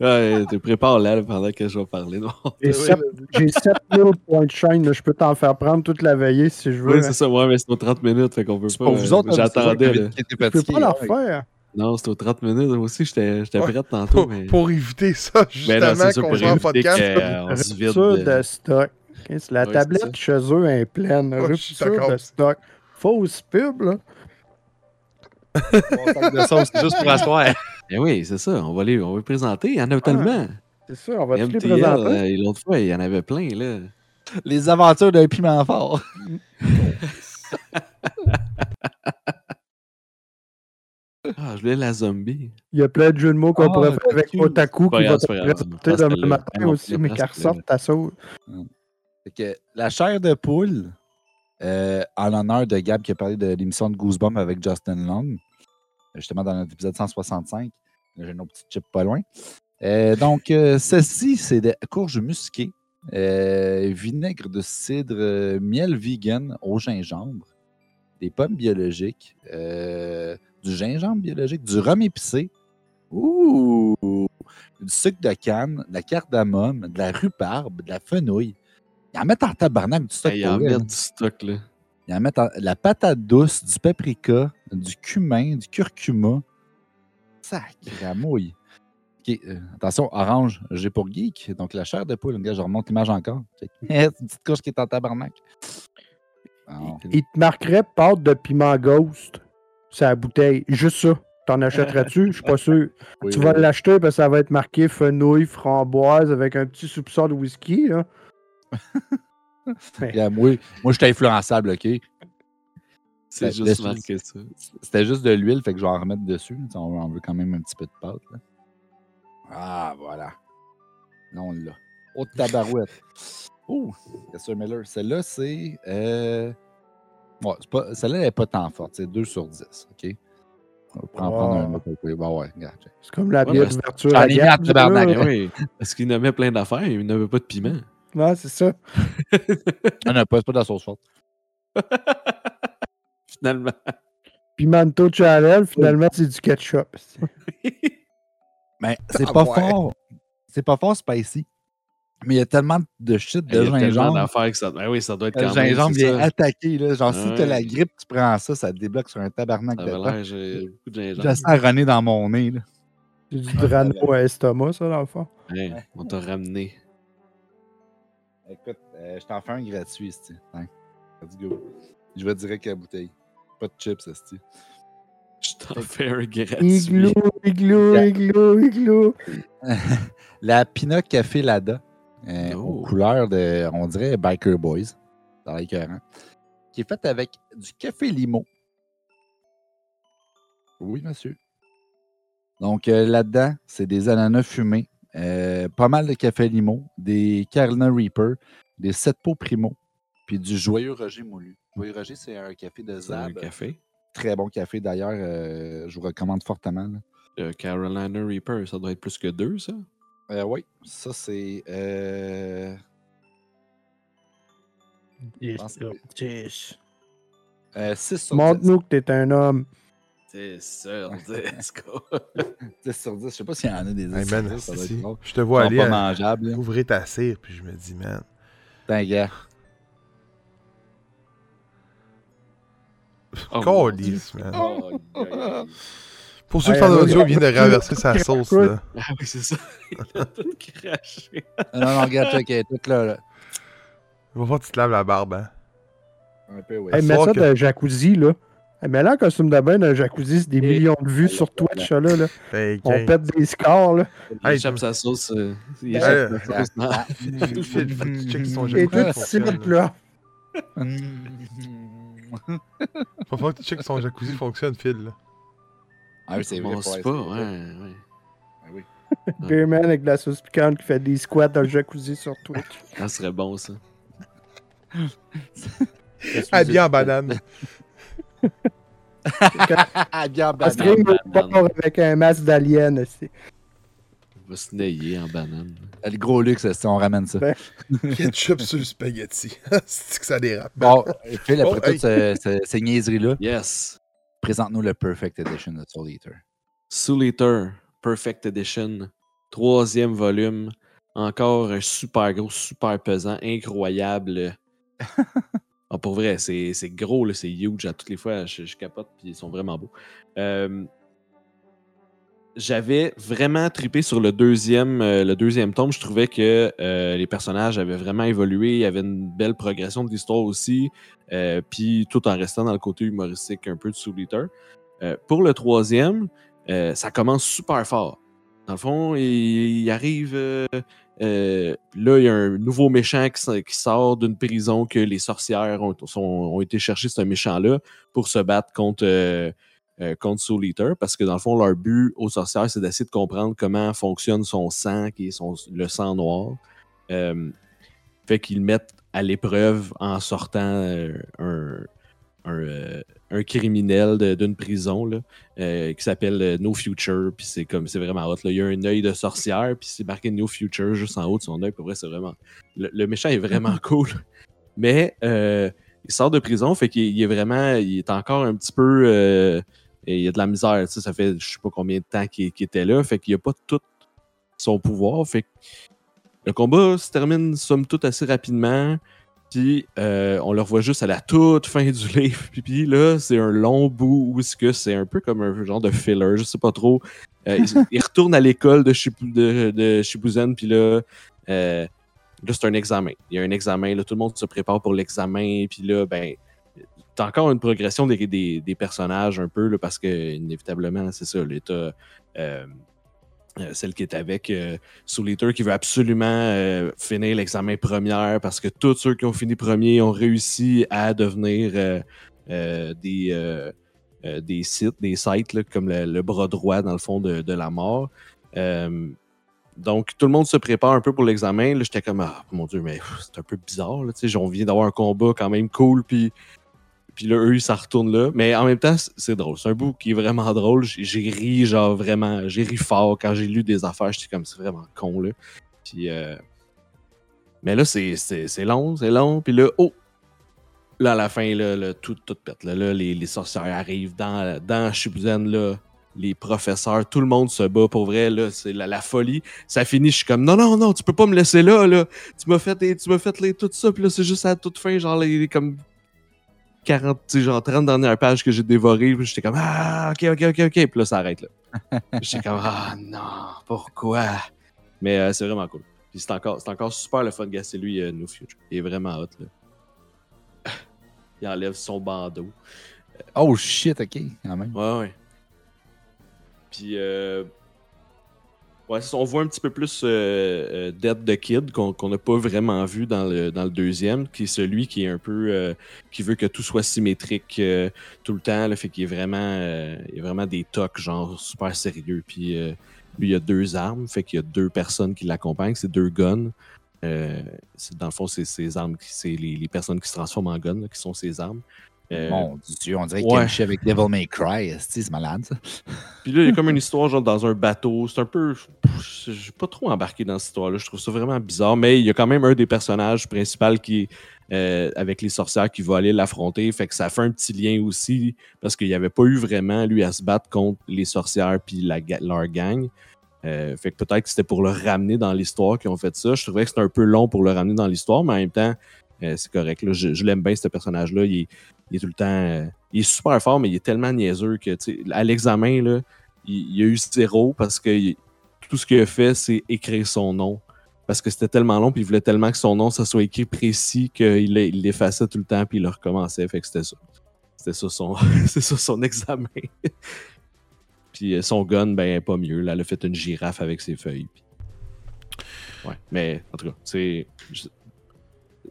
Ouais, te prépare là pendant que je vais parler. J'ai sept- J'ai 7000 points de chaîne, je peux t'en faire prendre toute la veillée si je veux. Oui, hein. c'est ça. Ouais, mais c'est aux 30 minutes, fait qu'on peut pas. pour vous autres, euh, J'attendais. je peux pas leur faire. Non, c'est aux 30 minutes. Moi aussi, j'étais j'étais Ouais. prête tantôt. pour, mais... pour éviter ça, justement, qu'on soit en podcast. vide. Rupture de- de stock. C'est La tablette chez eux est pleine. Rupture de stock. Fausse pub, là. De sauce juste pour asseoir. Ben oui, c'est ça. On va les, on va les présenter. Il y en a tellement. C'est ça, on va tous les présenter. euh, l'autre fois, il y en avait plein, là. Les aventures d'un piment fort. Ah, je voulais la zombie. Il y a plein de jeux de mots qu'on Ah, pourrait faire avec. Otaku qui va te présenter demain matin aussi, mais reste qu'elle là. ressorte ta sauce. Fait que la chair de poule, euh, en l'honneur de Gab qui a parlé de l'émission de Goosebumps avec Justin Long, justement dans notre épisode 165. J'ai nos petits chips pas loin. Euh, donc, euh, ceci, c'est des courges musquées, euh, vinaigre de cidre, miel vegan au gingembre, des pommes biologiques, du gingembre biologique, du rhum épicé, ouh, du sucre de canne, de la cardamome, de la rhubarbe, de la fenouil. Ils en mettent en tabarnak du stock. Hey, pour en là. du stock, là. Ils en mettent en- la patate douce, du paprika, du cumin, du curcuma. Sacramouille. OK, euh, attention, orange, j'ai pour geek. Donc, la chair de poule, gars, je remonte l'image encore. Une petite couche qui est en tabarnak. Il te marquerait pâte de piment ghost la bouteille. Juste ça. T'en achèterais-tu? Je suis pas sûr. Oui, tu vas oui. l'acheter parce que ça va être marqué fenouil, framboise avec un petit soupçon de whisky. Là. Moi, moi, je suis influençable, OK? C'est Ben, juste marqué ça. C'était juste de l'huile, fait que je vais en remettre dessus. On on veut quand même un petit peu de pâte. là. Ah, voilà. Là, on l'a. Oh, tabarouette. Oh, Miller? Celle-là, c'est. Euh... Ouais, celle-là, elle n'est pas tant forte. C'est 2 sur 10. OK? On va prendre, prendre un Oh. autre. Bah ouais. C'est comme la Ouais, bière d'ouverture oui, parce qu'il nommait plein d'affaires, il n'avait pas de piment. Ouais, c'est ça. Ah non, pas, c'est pas de la sauce forte. Finalement. Pimento Challenge, finalement, c'est du ketchup. Mais c'est Ah pas ouais. fort. C'est pas fort spicy. Mais il y a tellement de shit de Il y a tellement gingembre. d'affaires que ça. Ben oui, ça doit être Le quand même. gingembre c'est vient ça. attaquer. Là. Genre, si t'as la grippe, tu prends ça, ça te débloque sur un tabarnak j'ai beaucoup de Je gingembre. sens runner dans mon nez. C'est du drano à estomac, ça, dans le fond. On t'a ramené. Écoute, euh, je t'en fais un gratuit, Sti. Hein? Let's go. Je vais direct à la bouteille. Pas de chips, Sti. Je t'en fais un gratuit. Igloo, igloo, igloo, igloo. la Pina Café Lada, euh, Oh. aux couleurs de, on dirait, Biker Boys, dans l'écœurant, qui est faite avec du café limo. Oui, monsieur. Donc, euh, là-dedans, c'est des ananas fumés, euh, pas mal de café limo, des Carolina Reaper, des sept pots primo, puis du Joyeux Roger moulu. Joyeux Roger, c'est un café de C'est un Zab. café. Très bon café, d'ailleurs. euh, je vous recommande fortement. là. Euh, Carolina Reaper, ça doit être plus que deux, ça? Euh, oui, ça c'est. Euh... pense que- Euh, 6 sur 10. Montre-nous que t'es un homme. C'est sûr, disco. 10 sur 10. Je sais pas s'il y en a des 10 Hey, sur man, 10, ça doit être si, drôle. je te vois aller à- ouvrir ta cire, puis je me dis, man. Putain, gars. Oh, Calice, man. Oh. Pour ceux qui Hey, sont en là, audio, là, il vient de renverser sa sauce, là. Ah oui, c'est ça. Il a tout craché. Non, non, regarde, check, elle est toute là. là. Il va falloir que tu te laves la barbe, hein. Un peu, oui. Hey, mets ça que- un jacuzzi, là. Hey, mets là en costume de bain dans un jacuzzi, c'est des Et- millions de vues sur Twitch, là. là. On pète des scores, là. Il Hey, échappe sa sauce. euh, il échappe euh, sa sauce. Et jacuzzi tout fonctionne. de là. Faut que tu checkes son jacuzzi fonctionne, Phil. là. Ah oui, c'est vrai. Bon, c'est pas, ouais, ouais. Ah oui. Beerman avec de la sauce piquante qui fait des squats dans le jacuzzi sur Twitch. Ça serait bon, ça. Habillé en banane. Ah, bien, banane. avec un masque d'alien aussi. On va se nailler en banane. Le gros luxe, si on ramène ça. Ben, Ketchup sur le spaghetti. C'est que ça dérape. Bon, Phil, après Oh, hey. toutes ces, ces- ces niaiseries-là, Yes. présente-nous le Perfect Edition de Soul Eater. Soul Eater, Perfect Edition, troisième volume. Encore un super gros, super pesant, incroyable. Ah, pour vrai, c'est gros, c'est huge. À toutes les fois, je, capote, puis ils sont vraiment beaux. Euh, J'avais vraiment tripé sur le deuxième, euh, le deuxième tome. Je trouvais que euh, les personnages avaient vraiment évolué. Il y avait une belle progression de l'histoire aussi. puis tout en restant dans le côté humoristique un peu de Soul Eater. Pour le troisième, ça commence super fort. Dans le fond, il arrive. Euh, là, il y a un nouveau méchant qui, sort d'une prison que les sorcières ont, été chercher ce méchant-là pour se battre contre, euh, euh, Soul Eater parce que dans le fond, leur but aux sorcières, c'est d'essayer de comprendre comment fonctionne son sang, qui est son, le sang noir. Euh, fait qu'ils mettent à l'épreuve en sortant un, un, euh, un criminel d'une prison là, euh, qui s'appelle euh, No Future. Puis c'est comme c'est vraiment hot. Là. Il y a un œil de sorcière, puis c'est marqué No Future juste en haut de son œil. Pour vrai, c'est vraiment. Le, le méchant est vraiment cool. Mais euh, il sort de prison, fait qu'il il est vraiment. Il est encore un petit peu. et il y a de la misère. Ça fait je sais pas combien de temps qu'il était là. Fait qu'il a pas tout son pouvoir. Fait que le combat se termine somme toute assez rapidement. Puis euh, on le revoit juste à la toute fin du livre. Puis, puis là, c'est un long bout où est-ce que c'est un peu comme un genre de filler, je sais pas trop. Euh, il, il retourne à l'école de, Shipu- de, de Shibuzen, puis là, euh, là c'est un examen. Il y a un examen, là, tout le monde se prépare pour l'examen, puis là, ben, t'as encore une progression des, des, des personnages un peu, là, parce que inévitablement, c'est ça, l'état. Euh, euh, celle qui est avec euh, Soul Eater qui veut absolument euh, finir l'examen première parce que tous ceux qui ont fini premier ont réussi à devenir euh, des, des sites, des sites là, comme le, bras droit dans le fond de, de la mort. Donc tout le monde se prépare un peu pour l'examen. J'étais comme ah mon dieu, mais c'est un peu bizarre. Là, on vient d'avoir un combat quand même cool, puis puis là, eux, ça retourne là. Mais en même temps, c'est drôle. C'est un bout qui est vraiment drôle. J'ai ri, genre vraiment, j'ai ri fort quand j'ai lu des affaires. J'étais comme, c'est vraiment con, là. Puis, euh, mais là, c'est- long, c'est long. Puis là, oh! Là, à la fin, là, là, tout, tout pète. Là, Là, les, les sorcières arrivent dans, dans Shibuzen, là. Les professeurs, tout le monde se bat pour vrai, là. C'est la, la folie. Ça finit, je suis comme, non, non, non, tu peux pas me laisser là, là. Tu m'as fait, tu fait les, tout ça, puis là, c'est juste à toute fin, genre, les comme 40, tu sais, genre 30 dernières pages que j'ai dévorées. Puis j'étais comme, ah, ok, ok, ok, ok. Puis là, ça arrête là. j'étais comme, ah non, pourquoi? Mais euh, c'est vraiment cool. Puis c'est encore, c'est encore super le fun de gasser lui, euh, No Future. Il est vraiment hot là. Il enlève son bandeau. Oh shit, ok, quand même. Ouais, ouais. Puis, euh, ouais, on voit un petit peu plus euh, euh, Dead the Kid qu'on n'a pas vraiment vu dans le, dans le deuxième, qui est celui qui est un peu. euh, qui veut que tout soit symétrique euh, tout le temps, le fait qu'il est vraiment. euh, il y a vraiment des tocs, genre super sérieux. Puis, euh, lui, il a deux armes, fait qu'il y a deux personnes qui l'accompagnent, c'est deux guns. Dans le fond, c'est armes, c'est les, les personnes qui se transforment en guns là, qui sont ses armes. Euh, Mon Dieu, on dirait ouais. Kenshi avec Devil May Cry. C'est malade, ça. Puis là, il y a comme une histoire genre dans un bateau. C'est un peu. Je suis pas trop embarqué dans cette histoire-là. Je trouve ça vraiment bizarre. Mais il y a quand même un des personnages principaux qui euh, avec les sorcières qui va aller l'affronter. Fait que ça fait un petit lien aussi. Parce qu'il n'y avait pas eu vraiment lui à se battre contre les sorcières puis la, leur gang. Euh, fait que peut-être que c'était pour le ramener dans l'histoire qu'ils ont fait ça. Je trouvais que c'était un peu long pour le ramener dans l'histoire, mais en même temps, euh, c'est correct. là. Je, je l'aime bien, ce personnage-là. Il est, il est tout le temps. euh, il est super fort, mais il est tellement niaiseux que, tu à l'examen, là, il, a eu zéro parce que tout ce qu'il a fait, c'est écrire son nom. Parce que c'était tellement long, puis il voulait tellement que son nom, ça soit écrit précis qu'il il l'effaçait tout le temps, puis il le recommençait. Fait que c'était ça. C'était ça son, ça son examen. puis euh, son gun, ben, pas mieux. Là, elle a fait une girafe avec ses feuilles. Ouais, mais en tout cas, c'est.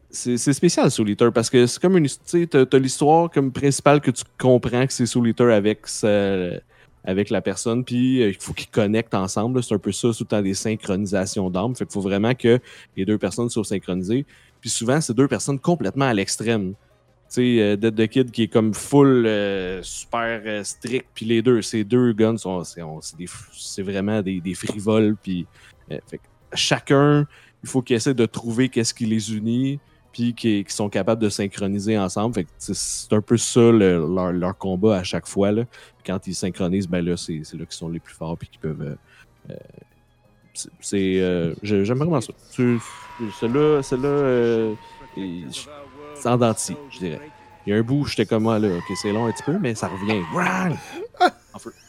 C'est spécial Eater parce que c'est comme une. Tu t'as t'as l'histoire comme principale que tu comprends que c'est Eater avec, avec la personne, puis euh, il faut qu'ils connectent ensemble. C'est un peu ça, tout le temps des synchronisations d'armes. Fait qu'il faut vraiment que les deux personnes soient synchronisées. Puis souvent, c'est deux personnes complètement à l'extrême. Tu sais, euh, Dead the Kid qui est comme full euh, super strict, puis les deux, ces deux guns sont, c'est, vraiment des, frivoles, puis fait que chacun, il faut qu'ils essaient de trouver qu'est-ce qui les unit, puis qui, qui sont capables de synchroniser ensemble. Fait c'est- un peu ça le- leur, leur combat à chaque fois. Là. Quand ils synchronisent, ben là, c'est, là qu'ils sont les plus forts, puis qu'ils peuvent. euh, euh, c'est, euh, j'ai- j'aime vraiment ça. Celle-là, celle-là euh, c'est en je dirais. Il y a un bout j'étais comme moi, là, ok, c'est long un petit peu, mais ça revient. En feu.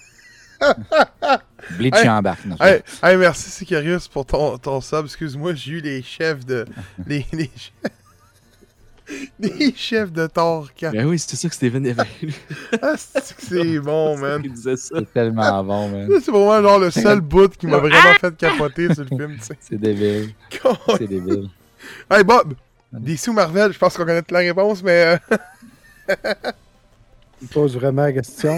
Bleach Hey, embarque. non, Hey, hey, merci Sicarius pour ton, ton sub. Excuse-moi, j'ai eu les chefs de. Les, les, chefs- les chefs de Torca. Ben oui, c'est ça que Steven avait lu. Ah, c'est bon, man? Il disait ça. C'est tellement bon, man. C'est vraiment genre le seul bout qui m'a vraiment fait capoter sur le film, tu sais. C'est débile. C'est débile. Hey Bob, DC ou Marvel, je pense qu'on connaît toute la réponse, mais. euh, Il pose vraiment la question.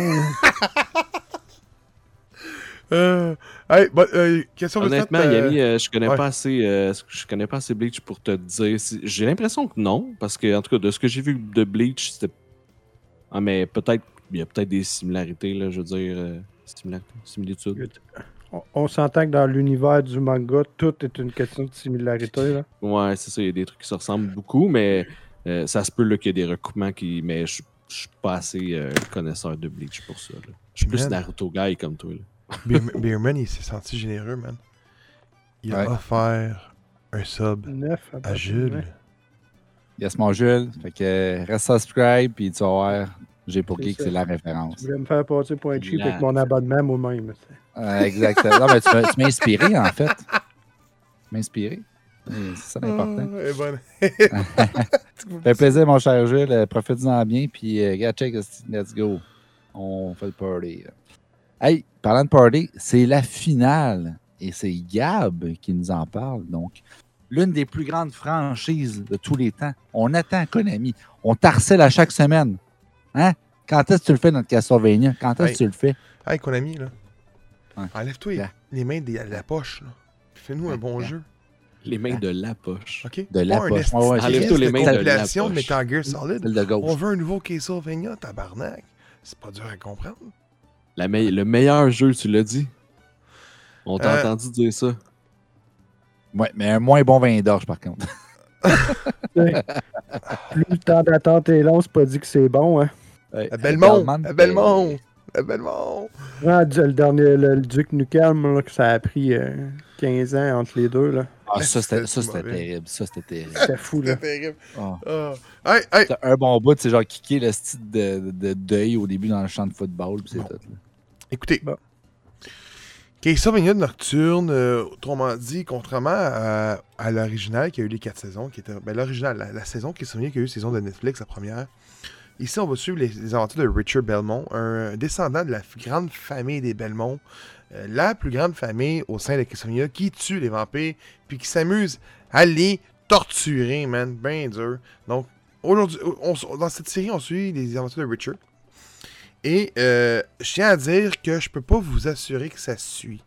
Euh, hey, bon, euh, question de Honnêtement, euh, Yami, euh, je connais ouais. pas assez, euh, je connais pas assez Bleach pour te dire. si- J'ai l'impression que non, parce que en tout cas de ce que j'ai vu de Bleach, c'était. Ah mais peut-être, il y a peut-être des similarités là, je veux dire, euh, similarités, similitudes. On, on s'entend que dans l'univers du manga, tout est une question de similarité. Là. Ouais, c'est ça, il y a des trucs qui se ressemblent beaucoup, mais euh, ça se peut là, qu'il y ait des recoupements qui. Mais je je suis pas assez euh, connaisseur de Bleach pour ça. là. Je suis plus. Naruto guy comme toi. Là. Beer- Beerman, il s'est senti généreux, man. Il a Ouais. offert un sub Neuf, à de Jules. neuf. Yes, mon Jules. Fait que reste subscribe, puis tu vas voir, j'ai pour qui que c'est la référence. Je voulais me faire passer pour un cheap avec mon abonnement moi-même. Euh, exactement. Non, mais tu m'as tu m'as inspiré, en fait. Tu m'as inspiré. C'est ça l'important. Ah, bonne. Fait plaisir, mon cher Jules. Euh, Profite-en bien, puis regarde, check, let's go. On fait le party. Hey, parlant de party, c'est la finale. Et c'est Gab qui nous en parle. Donc, l'une des plus grandes franchises de tous les temps. On attend Konami. On t'harcèle à chaque semaine. Hein? Quand est-ce que tu le fais, notre Castlevania? Quand est-ce que Hey. tu le fais? Hey, Konami, là. Ouais. Enlève-toi les mains de la poche, là. Fais-nous un bon jeu. Les mains de la poche. OK? De la un poche. Ouais, ouais, Enlève-toi les mains de la compilation de poche. Metal Gear Solid. On veut un nouveau Castlevania, tabarnak. C'est pas dur à comprendre. La me- le meilleur jeu, tu l'as dit? On t'a Euh, entendu dire ça. Ouais, mais un moins bon vin d'orge, par contre. Plus le temps d'attente est long, c'est pas dit que c'est bon. Hein. Ouais, À Belmont! À Belmont! À Belmont! Ah, le dernier, le, le Duc Nukem, là, que ça a pris euh, 15 ans entre les deux. là. Ah, ça, c'était c'était terrible. Ça, c'était terrible. C'était fou. Là. C'est terrible. Ah. Ah. Hey, hey! T'as un bon bout, c'est genre kicker le style de, de, de deuil au début dans le champ de football, puis c'est Bon. tout. là. Écoutez. Bon. Nocturne, euh, autrement dit, contrairement à, à l'original qui a eu les quatre saisons, qui était. Ben, l'original, la, la saison Castlevania qui a eu saison de Netflix, la première. Ici, on va suivre les, les aventures de Richard Belmont, un descendant de la grande famille des Belmont, euh, la plus grande famille au sein de Castlevania qui tue les vampires, puis qui s'amuse à les torturer, man. Ben dur. Donc, aujourd'hui, on- dans cette série, on suit les aventures de Richard. Et euh, je tiens à dire que je peux pas vous assurer que ça suit.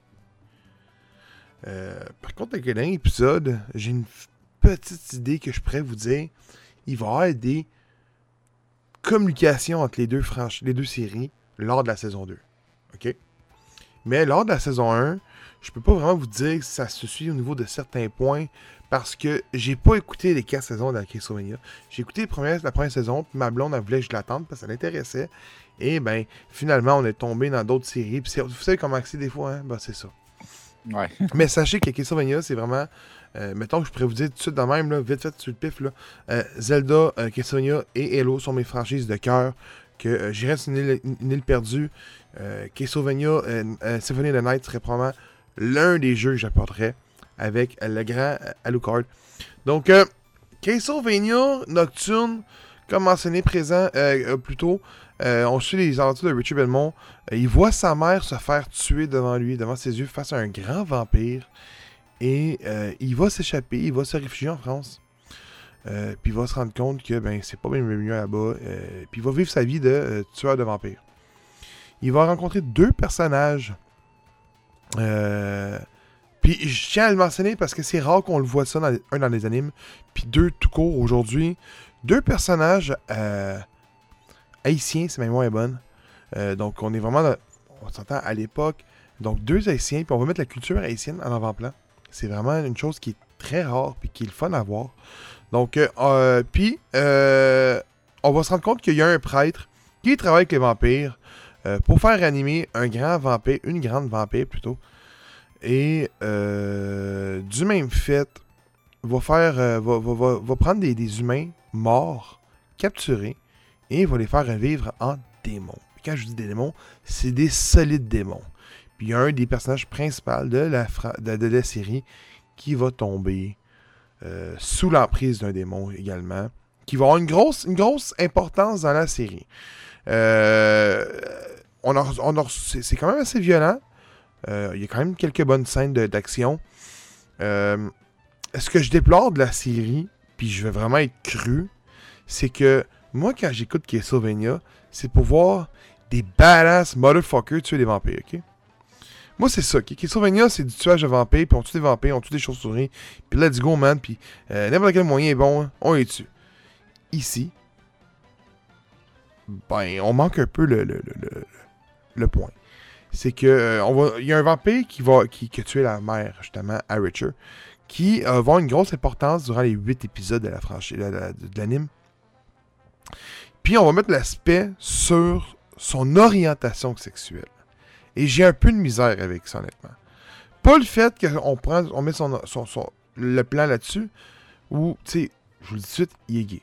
Euh, par contre, avec le dernier épisode, j'ai une petite idée que je pourrais vous dire. Il va y avoir des communications entre les deux, franch- les deux séries lors de la saison 2. OK? Mais lors de la saison 1, je peux pas vraiment vous dire que ça se suit au niveau de certains points parce que j'ai pas écouté les quatre saisons de la. J'ai écouté les premières- la première saison, puis ma blonde elle voulait que je l'attende parce que ça l'intéressait. Et ben, finalement, on est tombé dans d'autres séries. Puis vous savez comment c'est des fois, hein? Ben, c'est ça. Ouais. Mais sachez que Castlevania, c'est vraiment. euh, mettons que je pourrais vous dire tout de suite de même, là, vite fait sur le pif. Là, euh, Zelda, euh, Castlevania et Halo sont mes franchises de cœur. Que euh, j'irais sur une île, une île perdue. Castlevania, Symphony of the Night serait probablement l'un des jeux que j'apporterais avec le grand Alucard. Donc, euh, Castlevania Nocturne, comme mentionné présent plus tôt, euh, on suit les aventures de Richard Belmont. Euh, il voit sa mère se faire tuer devant lui, devant ses yeux, face à un grand vampire. Et euh, il va s'échapper, il va se réfugier en France. Puis il va se rendre compte que ben c'est pas bien mieux là-bas. Puis il va vivre sa vie de tueur de vampires. Il va rencontrer deux personnages. Puis je tiens à le mentionner parce que c'est rare qu'on le voit ça un dans les animes. Puis deux tout court aujourd'hui. Deux personnages haïtiens, c'est ma mémoire bonne. Euh, donc on est vraiment on s'entend à l'époque. Donc deux haïtiens, puis on va mettre la culture haïtienne en avant-plan. C'est vraiment une chose qui est très rare puis qui est le fun à voir. Donc euh, euh, puis on va se rendre compte qu'il y a un prêtre qui travaille avec les vampires pour faire animer un grand vampire, une grande vampire plutôt. Et du même fait, va faire, va, va- va- prendre des humains morts, capturés, et va les faire revivre en démons. Quand je dis des démons, c'est des solides démons. Puis il y a un des personnages principaux de la, de, la série qui va tomber euh, sous l'emprise d'un démon également, qui va avoir une grosse, une grosse importance dans la série. Euh, on c'est quand même assez violent. Euh, Il y a quand même quelques bonnes scènes d'action. Ce que je déplore de la série, puis je vais vraiment être cru, c'est que moi, quand j'écoute Castlevania, c'est pour voir des badass motherfuckers tuer des vampires, ok? Moi, c'est ça, ok? Castlevania, c'est du tuage de vampires, puis on tue des vampires, on tue des chauves-souris, puis let's go, man, puis euh, n'importe quel moyen est bon, hein, on les tue. Ici, ben, on manque un peu le, le, le, le, point. C'est que euh, il y a un vampire qui va qui, a tué la mère, justement, à Richard, qui va avoir une grosse importance durant les 8 épisodes de la franchise de l'anime. Puis on va mettre l'aspect sur son orientation sexuelle. Et j'ai un peu de misère avec ça, honnêtement. Pas le fait qu'on prend, on met son, son- le plan là-dessus, où, tu sais, je vous le dis tout de suite, il est gay.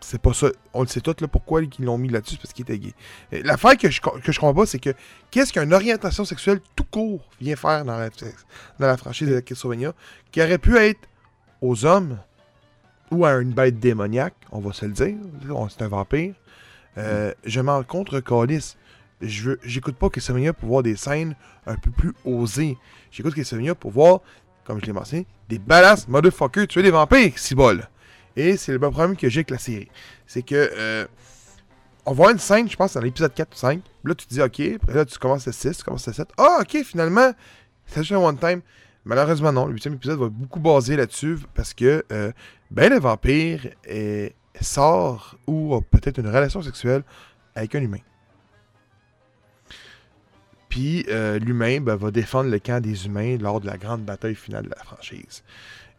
C'est pas ça. On le sait tout, là, pourquoi ils l'ont mis là-dessus, parce qu'il était gay. L'affaire que je, que je comprends pas, c'est que qu'est-ce qu'une orientation sexuelle tout court vient faire dans la, dans la franchise de Castlevania, qui aurait pu être aux hommes ou à une bête démoniaque, on va se le dire. C'est un vampire. Euh, Je m'en contre. Je veux, j'écoute pas Castlevania pour voir des scènes un peu plus osées. J'écoute Castlevania pour voir, comme je l'ai mentionné, des badass motherfuckers tuer des vampires, si bol. Et c'est le même problème que j'ai avec la série. C'est que euh, on va voir une scène, je pense, dans l'épisode 4 ou 5. Là, tu te dis, OK. Après là, tu commences à 6, tu commences à 7. Ah, OK, finalement, c'est juste un one-time. Malheureusement, non. Le huitième épisode va beaucoup baser là-dessus parce que, euh, ben, le vampire sort ou a peut-être une relation sexuelle avec un humain. Puis euh, l'humain ben, va défendre le camp des humains lors de la grande bataille finale de la franchise.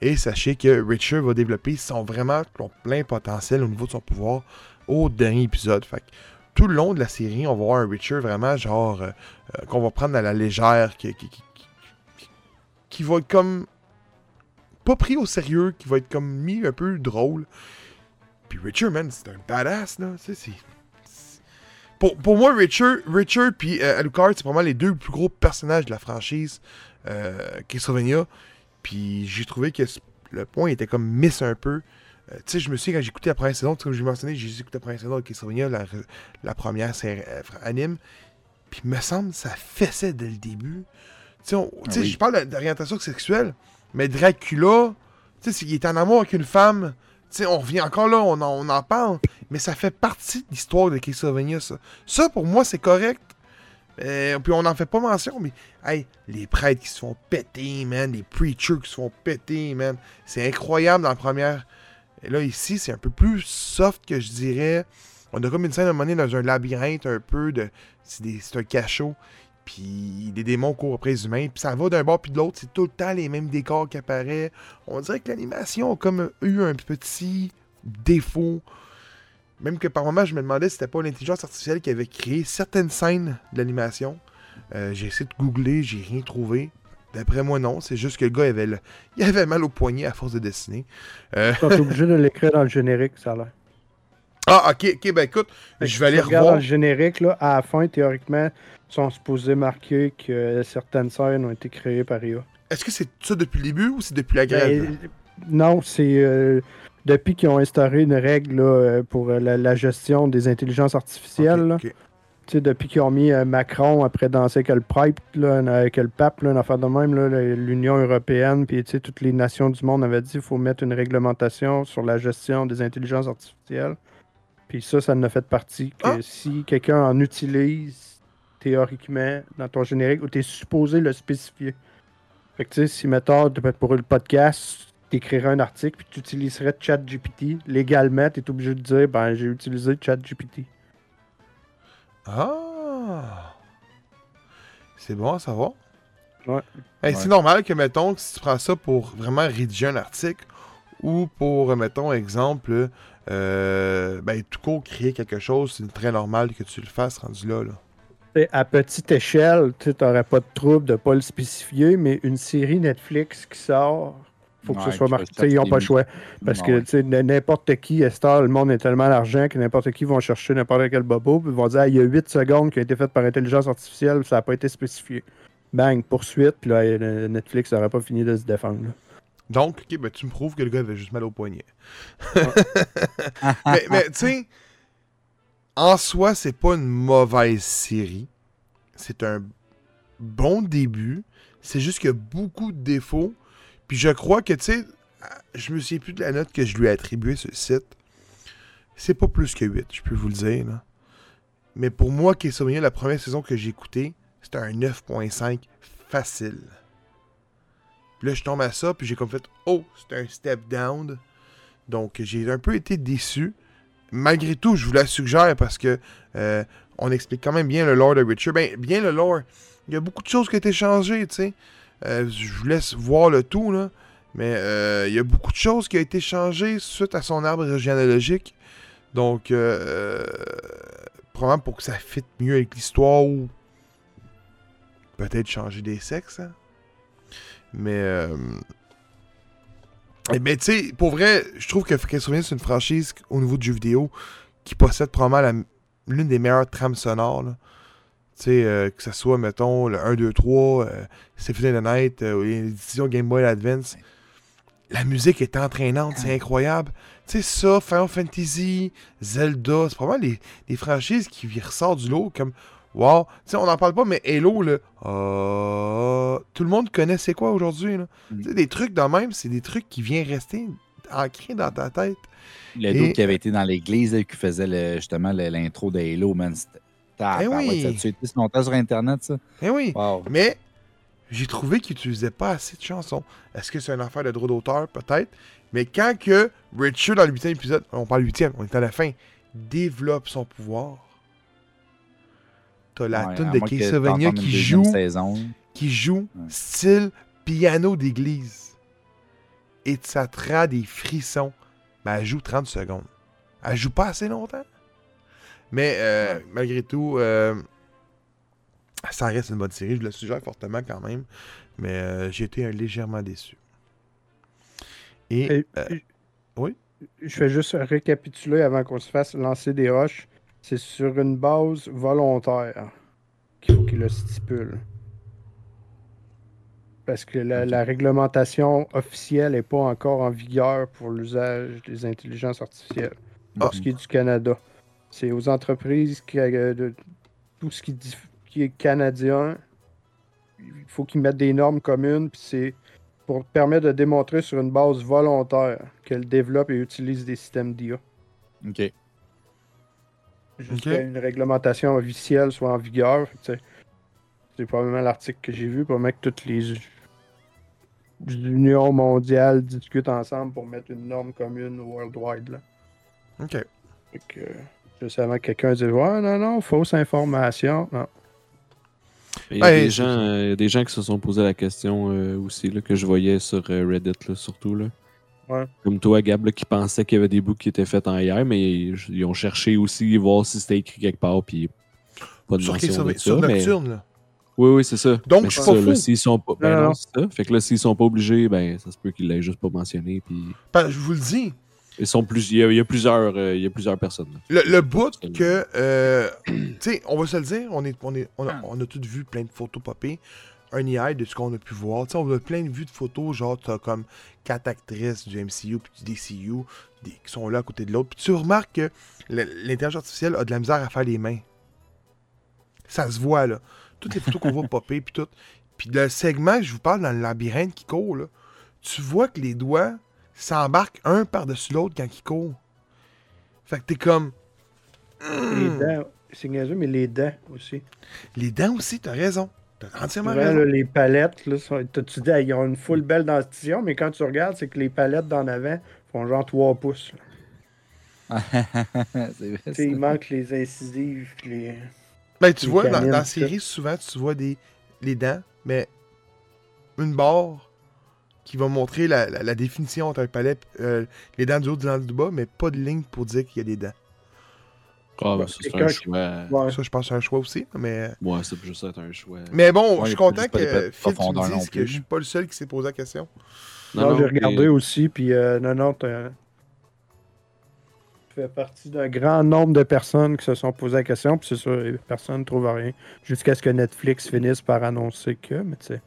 Et sachez que Richard va développer son vraiment son plein potentiel au niveau de son pouvoir au dernier épisode. Fait que tout le long de la série, on va voir un Richard vraiment genre euh, euh, qu'on va prendre à la légère, qui, qui, va comme pas pris au sérieux, qui va être comme mis un peu drôle. Puis Richard, man, c'est un badass, là. C'est- c'est- Pour, pour moi, Richard, Richard puis euh, Alucard, c'est vraiment les deux plus gros personnages de la franchise euh, Castlevania. Puis j'ai trouvé que le point était comme miss un peu. Euh, tu sais, je me souviens quand écouté la première saison, comme j'ai mentionné, j'ai écouté la première saison de Castlevania, la, la première série euh, anime. Puis me semble ça fessait dès le début. Tu sais, oui. je parle d'orientation sexuelle, mais Dracula, tu sais, il est en amour avec une femme. Tu sais, on revient encore là, on en, parle, mais ça fait partie de l'histoire de Castlevania, ça. Ça, pour moi, c'est correct. Euh, puis on n'en fait pas mention, mais hey, les prêtres qui se font péter, man, les preachers qui se font péter, man. C'est incroyable dans la première. Et là, ici, c'est un peu plus soft que je dirais. On a comme une scène à un dans un labyrinthe un peu de. C'est un cachot. Puis des démons courent après les humains. Puis ça va d'un bord puis de l'autre. C'est tout le temps les mêmes décors qui apparaissent. On dirait que l'animation a comme eu un petit défaut. Même que par moments, je me demandais si c'était pas l'intelligence artificielle qui avait créé certaines scènes de l'animation. Euh, j'ai essayé de googler, j'ai rien trouvé. D'après moi, non. C'est juste que le gars avait, il avait mal au poignet à force de dessiner. Euh, Ils sont obligés de l'écrire dans le générique, ça a l'air. Ah, ok, ok, ben écoute, Fait que je vais aller revoir. le générique, là, à la fin, théoriquement, ils sont supposés marquer que certaines scènes ont été créées par IA. Est-ce que c'est ça depuis le début ou c'est depuis la grève? Ben, non, c'est euh, depuis qu'ils ont instauré une règle là, euh, pour euh, la, la gestion des intelligences artificielles. là. Ok, ok. Tu sais, depuis qu'ils ont mis euh, Macron après danser avec le pipe, là, avec le pape, là, une affaire de même, l'Union européenne, puis tu sais, toutes les nations du monde avaient dit qu'il faut mettre une réglementation sur la gestion des intelligences artificielles. Puis ça, ça en a fait partie que Ah. si quelqu'un en utilise théoriquement dans ton générique, ou tu es supposé le spécifier. Fait que tu sais, si mettons, pour le podcast, tu écrirais un article, puis tu utiliserais ChatGPT, légalement, tu es obligé de dire, ben j'ai utilisé ChatGPT. Ah! C'est bon à savoir. Ouais. Hey, Ouais. C'est normal que, mettons, si tu prends ça pour vraiment rédiger un article ou pour, mettons, exemple, euh, ben, tout court, créer quelque chose, c'est très normal que tu le fasses rendu là. là. À petite échelle, tu n'aurais pas de trouble de pas le spécifier, mais une série Netflix qui sort, faut que Ouais, ce soit marqué. Ils n'ont pas le choix. Parce que n'importe qui, heure, le monde a tellement d'argent que n'importe qui va chercher n'importe quel bobo, puis ils vont dire Ah, il y a 8 secondes qui ont été faites par intelligence artificielle, ça n'a pas été spécifié. Bang, poursuite, puis là, Netflix n'aurait pas fini de se défendre. là. Donc, ok, ben, tu me prouves que le gars avait juste mal au poignet. mais mais tu sais, en soi, c'est pas une mauvaise série. C'est un bon début. C'est juste qu'il y a beaucoup de défauts. Puis je crois que, tu sais, je me souviens plus de la note que je lui ai attribuée sur le site. C'est pas plus que 8, je peux vous le dire. Là. Mais pour moi, Castlevania, la première saison que j'ai écoutée, c'était un 9.5 facile. Puis là, je tombe à ça, puis j'ai comme fait Oh, c'est un step down. Donc, j'ai un peu été déçu. Malgré tout, je vous la suggère parce que euh, on explique quand même bien le lore de Witcher. Ben, bien le lore. Il y a beaucoup de choses qui ont été changées, tu sais. Euh, je vous laisse voir le tout, là. Mais euh, il y a beaucoup de choses qui ont été changées suite à son arbre généalogique. Donc, euh, probablement pour que ça fitte mieux avec l'histoire ou peut-être changer des sexes. hein. Mais, euh, eh ben, tu sais, pour vrai, je trouve que Castlevania, c'est une franchise au niveau du jeu vidéo qui possède probablement l'une des meilleures trames sonores. là. Tu sais, euh, que ce soit, mettons, le 1, 2, 3, euh, of the Night, euh, Game Boy Advance. La musique est entraînante, c'est incroyable. Tu sais, ça, Final Fantasy, Zelda, c'est probablement les, les franchises qui ressortent du lot comme Wow. Tu sais, on n'en parle pas, mais Halo, là, euh, tout le monde connaît c'est quoi aujourd'hui. là. Mm. Tu sais, des trucs de même, c'est des trucs qui viennent rester ancrés dans ta tête. Le Et- doute qui avait été dans l'église là, qui faisait le- justement le- l'intro de Halo, man. C'était. Tabarouette, oui. Été si longtemps sur Internet, ça? Eh oui. Wow. Mais j'ai trouvé qu'il utilisait pas assez de chansons. Est-ce que c'est une affaire de droit d'auteur? Peut-être. Mais quand que Richard, dans le huitième épisode, on parle huitième, on est à la fin, développe son pouvoir, t'as la Ouais, tune de Castlevania qui joue, saison. qui joue Ouais. style piano d'église. Et ça te rend des frissons. Mais elle joue 30 secondes. Elle joue pas assez longtemps. Mais euh, malgré tout, euh, ça reste une bonne série. Je le suggère fortement quand même. Mais euh, j'ai été légèrement déçu. Et, Et- euh, et- oui? Je vais juste récapituler avant qu'on se fasse lancer des roches. C'est sur une base volontaire qu'il faut qu'il le stipule. Parce que la, la réglementation officielle n'est pas encore en vigueur pour l'usage des intelligences artificielles. Pour ce qui est du Canada. C'est aux entreprises qui, euh, de tout ce qui, est canadien. Il faut qu'ils mettent des normes communes. Puis c'est pour permettre de démontrer sur une base volontaire qu'elle développe et utilise des systèmes d'IA. OK. Jusqu'à une réglementation officielle soit en vigueur. C'est probablement l'article que j'ai vu, probablement que toutes les unions mondiales discutent ensemble pour mettre une norme commune worldwide. Là. OK. Fait que, juste avant que quelqu'un dise Ouais, non, non, fausse information. Non. Il y a des, gens, euh, il y a des gens qui se sont posé la question euh, aussi, là, que je voyais sur euh, Reddit, là, surtout. Là. Ouais. Comme toi, Gab, là, qui pensait qu'il y avait des bouts qui étaient faits en hier, mais ils, ils ont cherché aussi, voir si c'était écrit quelque part, puis pas de Sur, mention sur, de sur ça. mais... Nocturne, là. Oui, oui, c'est ça. Donc, Mais je suis c'est pas ça, là, fou. S'ils sont pas... Ben Non, non, non. c'est ça. Fait que là, s'ils sont pas obligés, ben ça se peut qu'ils l'aient juste pas mentionné, puis que je vous le dis, ils sont plus... il, y a, il y a plusieurs, euh, il y a plusieurs personnes. là. Le, le bout C'est- que, euh, tu sais, on va se le dire, on, est, on, est, on, a, on a tous vu plein de photos popper. Un AI de ce qu'on a pu voir. On a plein de vues de photos, genre, t'as comme quatre actrices du MCU puis du DCU des- qui sont là à côté de l'autre. Puis tu remarques que l'intelligence artificielle a de la misère à faire les mains. Ça se voit, là. Toutes les photos qu'on voit popper, puis tout. Puis le segment que je vous parle dans le labyrinthe qui court, là, tu vois que les doigts s'embarquent un par-dessus l'autre quand ils courent. Fait que t'es comme. Les Hmm. dents, c'est mais les dents aussi. Les dents aussi, t'as raison. T'as entièrement Souvent, raison. là, les palettes, là, tu dis, ils ont une full belle dentition, mais quand tu regardes, c'est que les palettes d'en avant font genre 3 pouces. c'est il manque les incisives, les. Ben, tu les vois, dans, canines, dans la série, souvent, tu vois des, les dents, mais une barre qui va montrer la, la- la définition entre un palais, euh, les dents du haut, des dents du bas, mais pas de ligne pour dire qu'il y a des dents. Ah, Ouais, ben, ça, c'est quelqu'un un qui- choix. Ouais. Ça, je pense que c'est un choix aussi. Mais, Ouais, ça peut juste être un choix. mais bon, Ouais, je suis content que Phil, tu me dises que je suis pas le seul qui s'est posé la question. Non, j'ai mais- regardé aussi, puis euh, non, non, tu fais partie d'un grand nombre de personnes qui se sont posées la question, puis c'est sûr, les personnes ne trouvent rien. Jusqu'à ce que Netflix finisse par annoncer que, mais tu sais,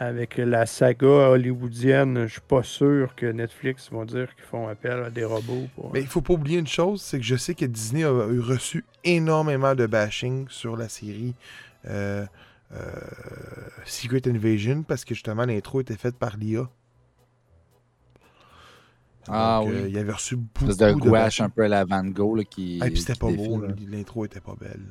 avec la saga hollywoodienne, je suis pas sûr que Netflix vont dire qu'ils font appel à des robots pour. Mais il faut pas oublier une chose, c'est que je sais que Disney a eu reçu énormément de bashing sur la série euh, euh, Secret Invasion parce que justement l'intro était faite par l'IA. Ah Donc, euh, oui. il avait reçu beaucoup C'est de gouache un peu à la Van Gogh là, qui. Ah, puis c'était pas défile, beau, l'intro était pas belle.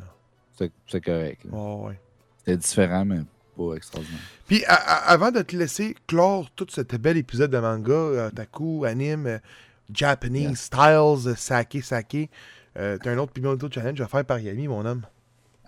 C'est correct. Ouais, ouais. C'était différent, mais pas extraordinaire. Puis avant de te laisser clore tout cet bel épisode de manga, euh, Taku, anime, euh, Japanese Yeah. styles, sake, sake, euh, t'as un autre Pimento Challenge à faire par Yami, mon homme.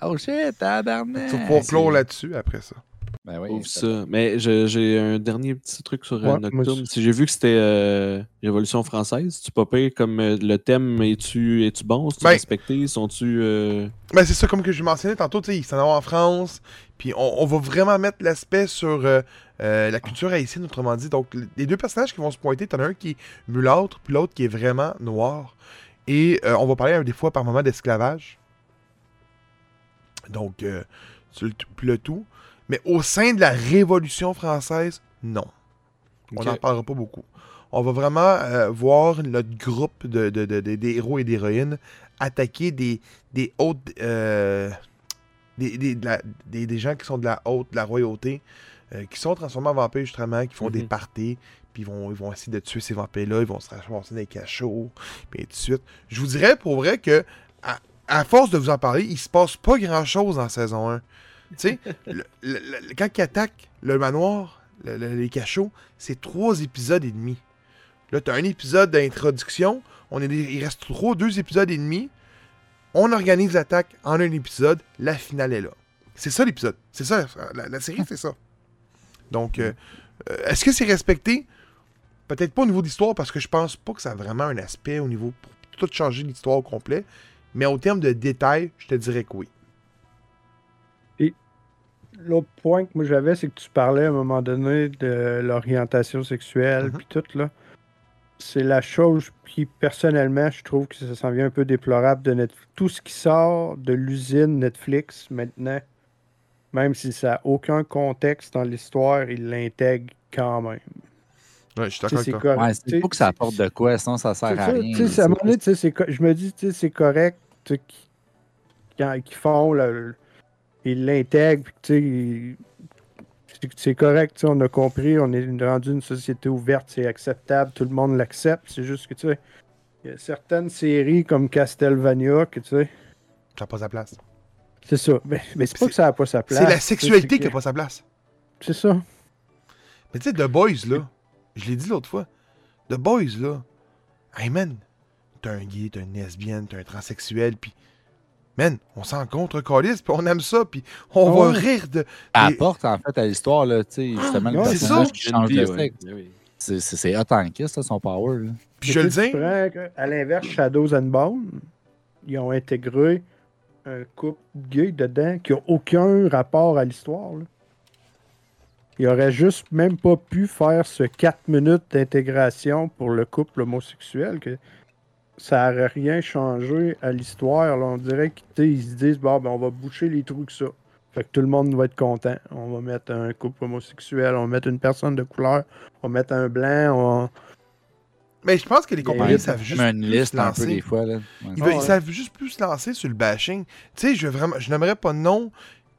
Oh shit, tabarnak! Tu vas pouvoir clore là-dessus après ça. Ben oui, Ouvre c'est- ça. Mais j'ai un dernier petit truc sur euh, Ouais, Nocturne. Si j'ai vu que c'était euh, Révolution française, tu pas pire comme euh, le thème es-tu es-tu bon? Es-tu Ben- respecté? Sont-tu. euh, Ben, c'est ça, comme que je mentionnais tantôt, tu sais, ils s'en vont en France, puis on, on va vraiment mettre l'aspect sur euh, euh, la culture haïtienne, autrement dit. Donc, les deux personnages qui vont se pointer, t'en as un qui est mulâtre, puis l'autre qui est vraiment noir. Et euh, on va parler des fois par moment d'esclavage. Donc, euh, c'est le, le tout. Mais au sein de la Révolution française, non. On n'en parlera pas beaucoup. On va vraiment euh, voir notre groupe de, de- de- de- des héros et d'héroïnes attaquer des, des hautes. euh, des, des, la- des- des gens qui sont de la haute, de la royauté, euh, qui sont transformés en vampires justement, qui font des Mhm. parties, puis ils vont, ils vont essayer de tuer ces vampires-là, ils vont se ramasser dans les cachots, puis ainsi de suite. Je vous dirais pour vrai que, à, à force de vous en parler, il se passe pas grand-chose en saison 1. Tu sais, quand ils attaquent le manoir, le- le- les cachots, c'est trois épisodes et demi. Là, t'as un épisode d'introduction, il reste trois, deux épisodes et demi. On organise l'attaque en un épisode, la finale est là. C'est ça l'épisode. C'est ça, la, la série, c'est ça. Donc, euh, euh, est-ce que c'est respecté? Peut-être pas au niveau d'histoire, parce que je pense pas que ça a vraiment un aspect au niveau pour tout changer l'histoire au complet. Mais au terme de détails, je te dirais que oui. L'autre point que moi j'avais, c'est que tu parlais à un moment donné de l'orientation sexuelle, Mhm. puis tout, là. C'est la chose qui, personnellement, je trouve que ça s'en vient un peu déplorable de Netflix. Tout ce qui sort de l'usine Netflix maintenant, même si ça n'a aucun contexte dans l'histoire, ils l'intègrent quand même. Ouais, je suis d'accord c'est avec toi. correct. Ouais, c'est faut que ça apporte de quoi, sinon ça sert à rien. tu sais, C'est à un moment donné, je me dis, tu sais, c'est correct qu'ils font, le- ils l'intègrent, puis tu sais, ils- c'est- correct, tu sais, on a compris, on est rendu une société ouverte, c'est acceptable, tout le monde l'accepte, c'est juste que, tu sais, il y a certaines séries comme Castlevania, que tu sais, Ça n'a pas sa place. c'est ça, mais, mais c'est pas que ça n'a pas sa place. C'est la sexualité qui n'a pas sa place. C'est ça. Mais tu sais, The Boys, là, je l'ai dit l'autre fois, The Boys, là, hey man, t'es un gay, t'es une lesbienne, t'es un transsexuel, puis man, on s'en contre calice, puis on aime ça, puis on Ah va rire de... Ça Et- apporte en fait à l'histoire, là, tu sais, justement, le personnage qui change de sexe. C'est hot en kiss, ça, son power. Là. Puis je le dis, à l'inverse, Shadows and Bone, ils ont intégré un couple gay dedans qui n'a aucun rapport à l'histoire. là. Ils auraient juste même pas pu faire ce 4 minutes d'intégration pour le couple homosexuel. que ça n'aurait rien changé à l'histoire. On dirait qu'ils se disent bon, ben, on va boucher les trous que ça. Fait que tout le monde va être content. On va mettre un couple homosexuel, on va mettre une personne de couleur, on va mettre un blanc, on, mais je pense que les compagnies Ouais, savent juste une plus liste se un peu lancer. des fois. Là. Ouais. Ils, veulent- ils ouais. savent juste plus se lancer sur le bashing. Tu sais, je veux vraiment, je n'aimerais pas de nom,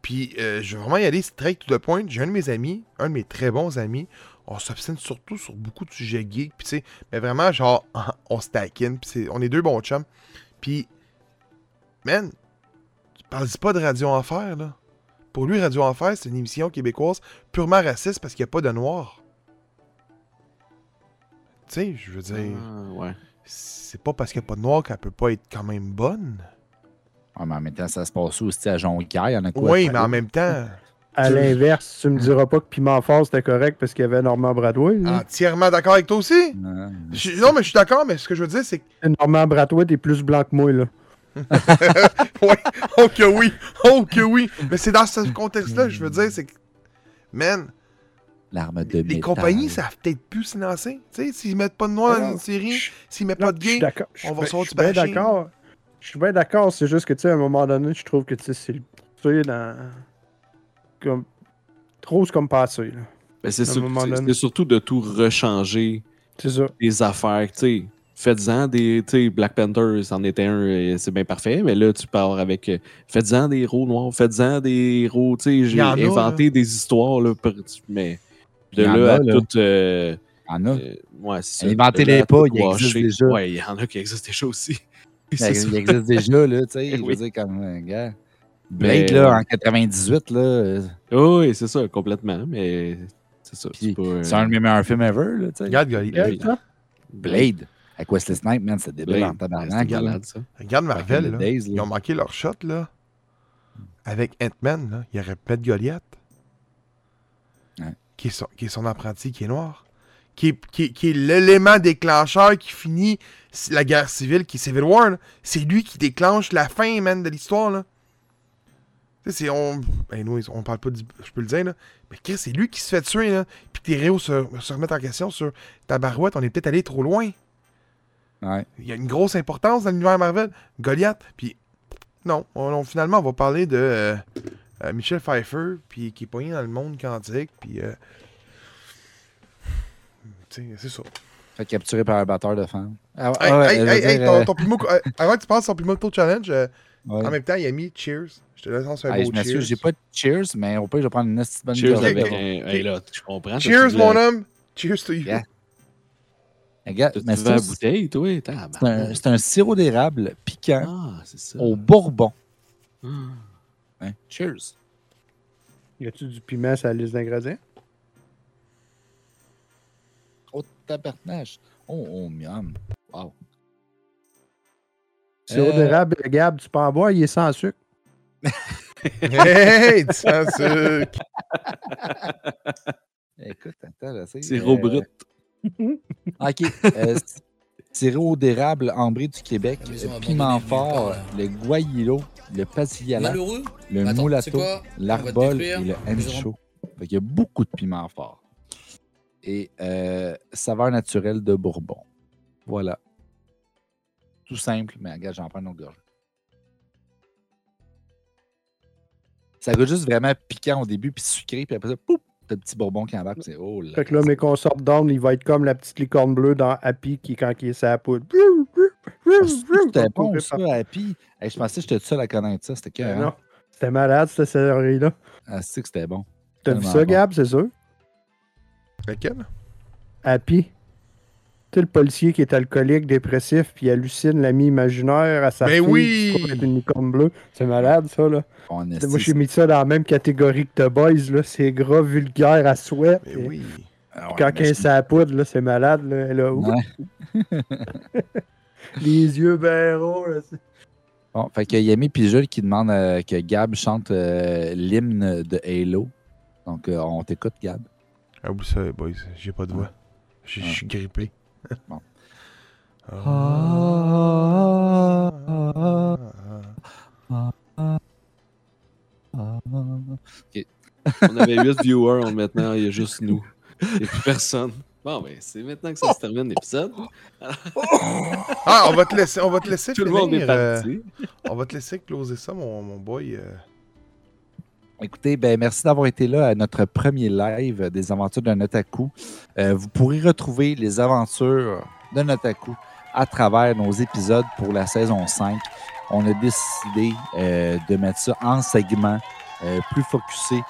puis euh, je veux vraiment y aller straight to the point. J'ai un de mes amis, un de mes très bons amis, on s'obstine surtout sur beaucoup de sujets geeks, puis tu sais, mais vraiment, genre, on se taquine, puis on est deux bons chums. Puis, man, tu parles pas de Radio Enfer, là. Pour lui, Radio Enfer, c'est une émission québécoise purement raciste parce qu'il n'y a pas de noirs. Tu sais, je veux dire, Ah, ouais. c'est pas parce qu'il n'y a pas de noirs qu'elle peut pas être quand même bonne. Ouais, mais en même temps, ça se passe aussi à Jonquière. Il y en a quoi? Oui, mais en même temps, À Tu- l'inverse, tu me diras pas que Piment Fort c'était correct parce qu'il y avait Normand Bradway. là. entièrement d'accord avec toi aussi? Non. Je- non, mais je suis d'accord, mais ce que je veux dire, c'est que. Normand Bradway, t'es plus blanc que moi, là. Ouais, oh que oui, oh que oui. Mais c'est dans ce contexte-là, je veux dire, c'est que. Man, L'arme de les métal. compagnies savent peut-être plus se lancer. Tu sais, s'ils mettent pas de noir dans une série, s'ils mettent Non, pas de je suis gay, d'accord. Je suis on va bien- recevoir je suis du bien d'accord. Je suis bien d'accord. C'est juste que, tu sais, à un moment donné, je trouve que, tu sais, c'est le. Tu sais, dans. Comme. Trop, c'est comme passé, là. Ben, c'est surtout de tout rechanger C'est ça. des affaires, tu sais. Faites-en des. Tu sais, Black Panther, c'en était un, et c'est bien parfait, mais là, tu pars avec. euh, Faites-en des héros noirs, faites-en des héros. J'ai y a, inventé des histoires, là, mais de Il y là à là. tout. euh, en a. Euh, ouais. Inventez-les Là, pas, il existe déjà. Ouais, il y en a qui existent déjà aussi. Ben, il existe déjà, là, tu sais. Je veux Oui. dire, comme un Mais- Blade, là, en 98, là, euh, Oui, c'est ça, complètement. Mais c'est ça. Puis, C'est pas. euh, c'est un de mes meilleurs films ever, là, tu sais. Regarde, ça? Blade, avec Wesley Snipes, man, c'est débile Blade. en tabarnak. Ça. Regarde Marvel, là. days, là. Ils ont manqué leur shot, là. Avec Ant-Man, là. Ils auraient pu mettre Goliath. Ouais. Qui, est son, qui est son apprenti, qui est noir. Qui est, qui est- qui est l'élément déclencheur qui finit la guerre civile, qui est Civil War. là. C'est lui qui déclenche la fin, man, de l'histoire, là. Tu sais. On, ben, nous, on parle pas du. Je peux le dire, là. Mais Chris, c'est lui qui se fait tuer, là. Puis tes héros se, se remettent en question sur ta barouette. On est peut-être allé trop loin. Ouais. Il y a une grosse importance dans l'univers Marvel. Goliath, puis non, on, on- finalement, on va parler de euh, euh, Michel Pfeiffer, puis qui est poigné dans le monde quantique, puis euh, tu sais, c'est ça. Fait capturé par un batteur de femmes. Ah, Hey, ah hey, hey, hey, dire, ton, ton euh, avant que tu passes son Primoto Challenge, euh, ouais. en même temps, il a mis Cheers. Je te laisse un Hey, beau je Cheers. j'ai pas de cheers, mais au pire, je vais prendre une bonne Cheers gorgée. avec ok. un. Hey, là, je comprends. Cheers, mon homme! Cheers to you! Yeah. Regarde, mais c'est bouteille, toi? c'est un, un sirop d'érable piquant Ah, c'est ça. au bourbon. Ah. Hein? Cheers. Y a-tu du piment sur la liste d'ingrédients? Oh, tabarnache. Oh, oh, miam. Wow. Sirop Euh, d'érable, Gab, tu peux en boire, il est sans sucre. hey, du sans sucre! Écoute, attends, là, c'est. Sirop euh, brut. OK. euh, sirop d'érable ambré du Québec, le piment fort, le guayilo, le Malheureux le Attends, moulato, l'arbol et le ancho. Fait qu'il y a beaucoup de piment fort. Et euh, saveur naturelle de Bourbon. Voilà. Tout simple, mais regarde, j'en prends une autre gorge. Ça goûte juste vraiment piquant au début, puis sucré, puis après ça, poup, t'as le petit Bourbon qui embarque. C'est oh là. Fait que là, mes consorts d'orne, il va être comme la petite licorne bleue dans Happy qui, quand il est sa poudre. Ah, C'était bon, ça, Happy? Hey, je pensais que j'étais tout seul à connaître ça. C'était que. Ben non. C'était malade, cette série-là. Ah, c'est que c'était bon? T'as vu ça, bon. Gab, c'est sûr? Lequel? Happy. Tu sais, le policier qui est alcoolique, dépressif, puis hallucine l'ami imaginaire à sa Mais fille oui! qui se trouve être une licorne bleue. C'est malade, ça, là. On est Moi, j'ai mis ça dans la même catégorie que The Boys, là. C'est gras, vulgaire, à souhait. Mais puis oui! Ah ouais, Quand mais elle est sa poudre, là, c'est malade, là. Elle a Ouais. les yeux bien ronds, là. Bon, fait qu'il y a Yami Pijol qui demande euh, que Gab chante euh, l'hymne de Halo. Donc, euh, on t'écoute, Gab. Ah, vous savez, boys, j'ai pas de voix. Je Ah. suis grippé. Bon. On avait 8 viewers, on- maintenant il y a juste nous. Il n'y a plus personne. Bon, ben, c'est maintenant que ça se termine l'épisode. Ah, on va te laisser, on va te laisser Tout le monde est finir, euh, parti. on va te laisser closer ça, mon, mon boy. euh. Écoutez, ben, merci d'avoir été là à notre premier live des aventures d'un otaku. Euh, vous pourrez retrouver les aventures d'un otaku à travers nos épisodes pour la saison 5. On a décidé euh, de mettre ça en segments euh, plus focusés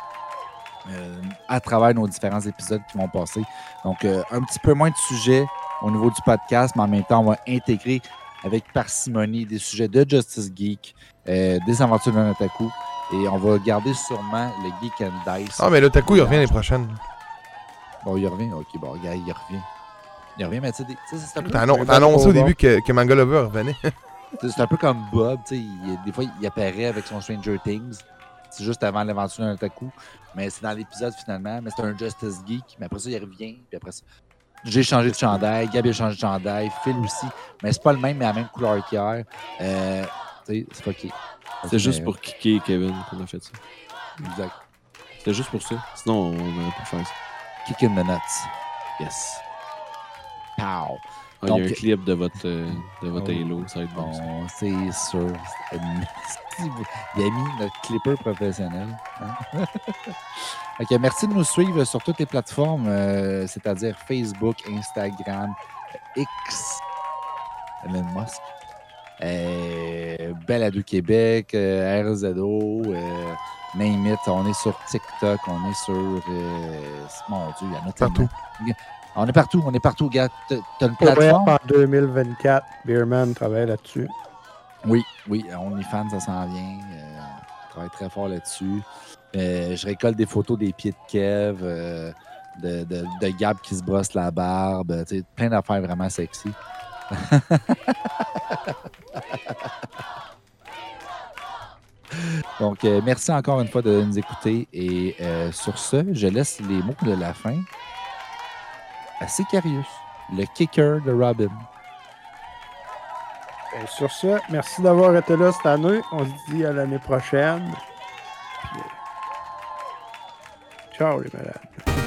euh, à travers nos différents épisodes qui vont passer. Donc, euh, un petit peu moins de sujets au niveau du podcast, mais en même temps, on va intégrer avec parcimonie des sujets de Justice Geek, des aventures d'un otaku, et on va garder sûrement le Geek and Dice. Ah, mais le Taku, il revient l'année prochaine. Bon, il revient. Ok, bon, regarde, il revient. Il revient, mais tu sais, c'est un, peu- T'as annoncé au début que, que Manga Lover revenait. c'est un peu comme Bob. tu sais, des fois, il apparaît avec son Stranger Things. C'est juste avant l'aventure d'un otaku. Mais c'est dans l'épisode finalement. Mais c'est un Justice Geek. Mais après ça, il revient. Puis après ça, j'ai changé de chandail. Gab a changé de chandail. Phil aussi. Mais c'est pas le même, mais la même couleur qu'hier. Euh, c'est pas qui. C'est juste pour kicker Kevin qu'on a fait ça. Exact. C'était juste pour ça. Sinon, on aurait pu faire ça. Kick in the nuts. Yes. Pow. Ah, il y a un clip de votre, euh, de votre Oh. Halo, ça va être bon. c'est sûr. Il a mis notre clipper professionnel. hein? Ok, merci de nous suivre sur toutes les plateformes, euh, c'est-à-dire Facebook, Instagram, X, Elon Musk, euh, Balado Québec, euh, RZO, euh, Name It. On est sur TikTok, on est sur. euh, mon Dieu, il y en a tellement. Partout. On est partout, on est partout, gars. T'as une plateforme? en 2024, Beerman travaille là-dessus. Oui, oui, OnlyFans, ça s'en vient. Euh, on travaille très fort là-dessus. Euh, je récolte des photos des pieds de Kev, euh, de, de, de Gab qui se brosse la barbe, plein d'affaires vraiment sexy. Donc, euh, merci encore une fois de nous écouter. Et euh, sur ce, je laisse les mots de la fin à Sicarius, le kicker de Robin. Et sur ce, merci d'avoir été là cette année. On se dit à l'année prochaine. Euh, Ciao les malades.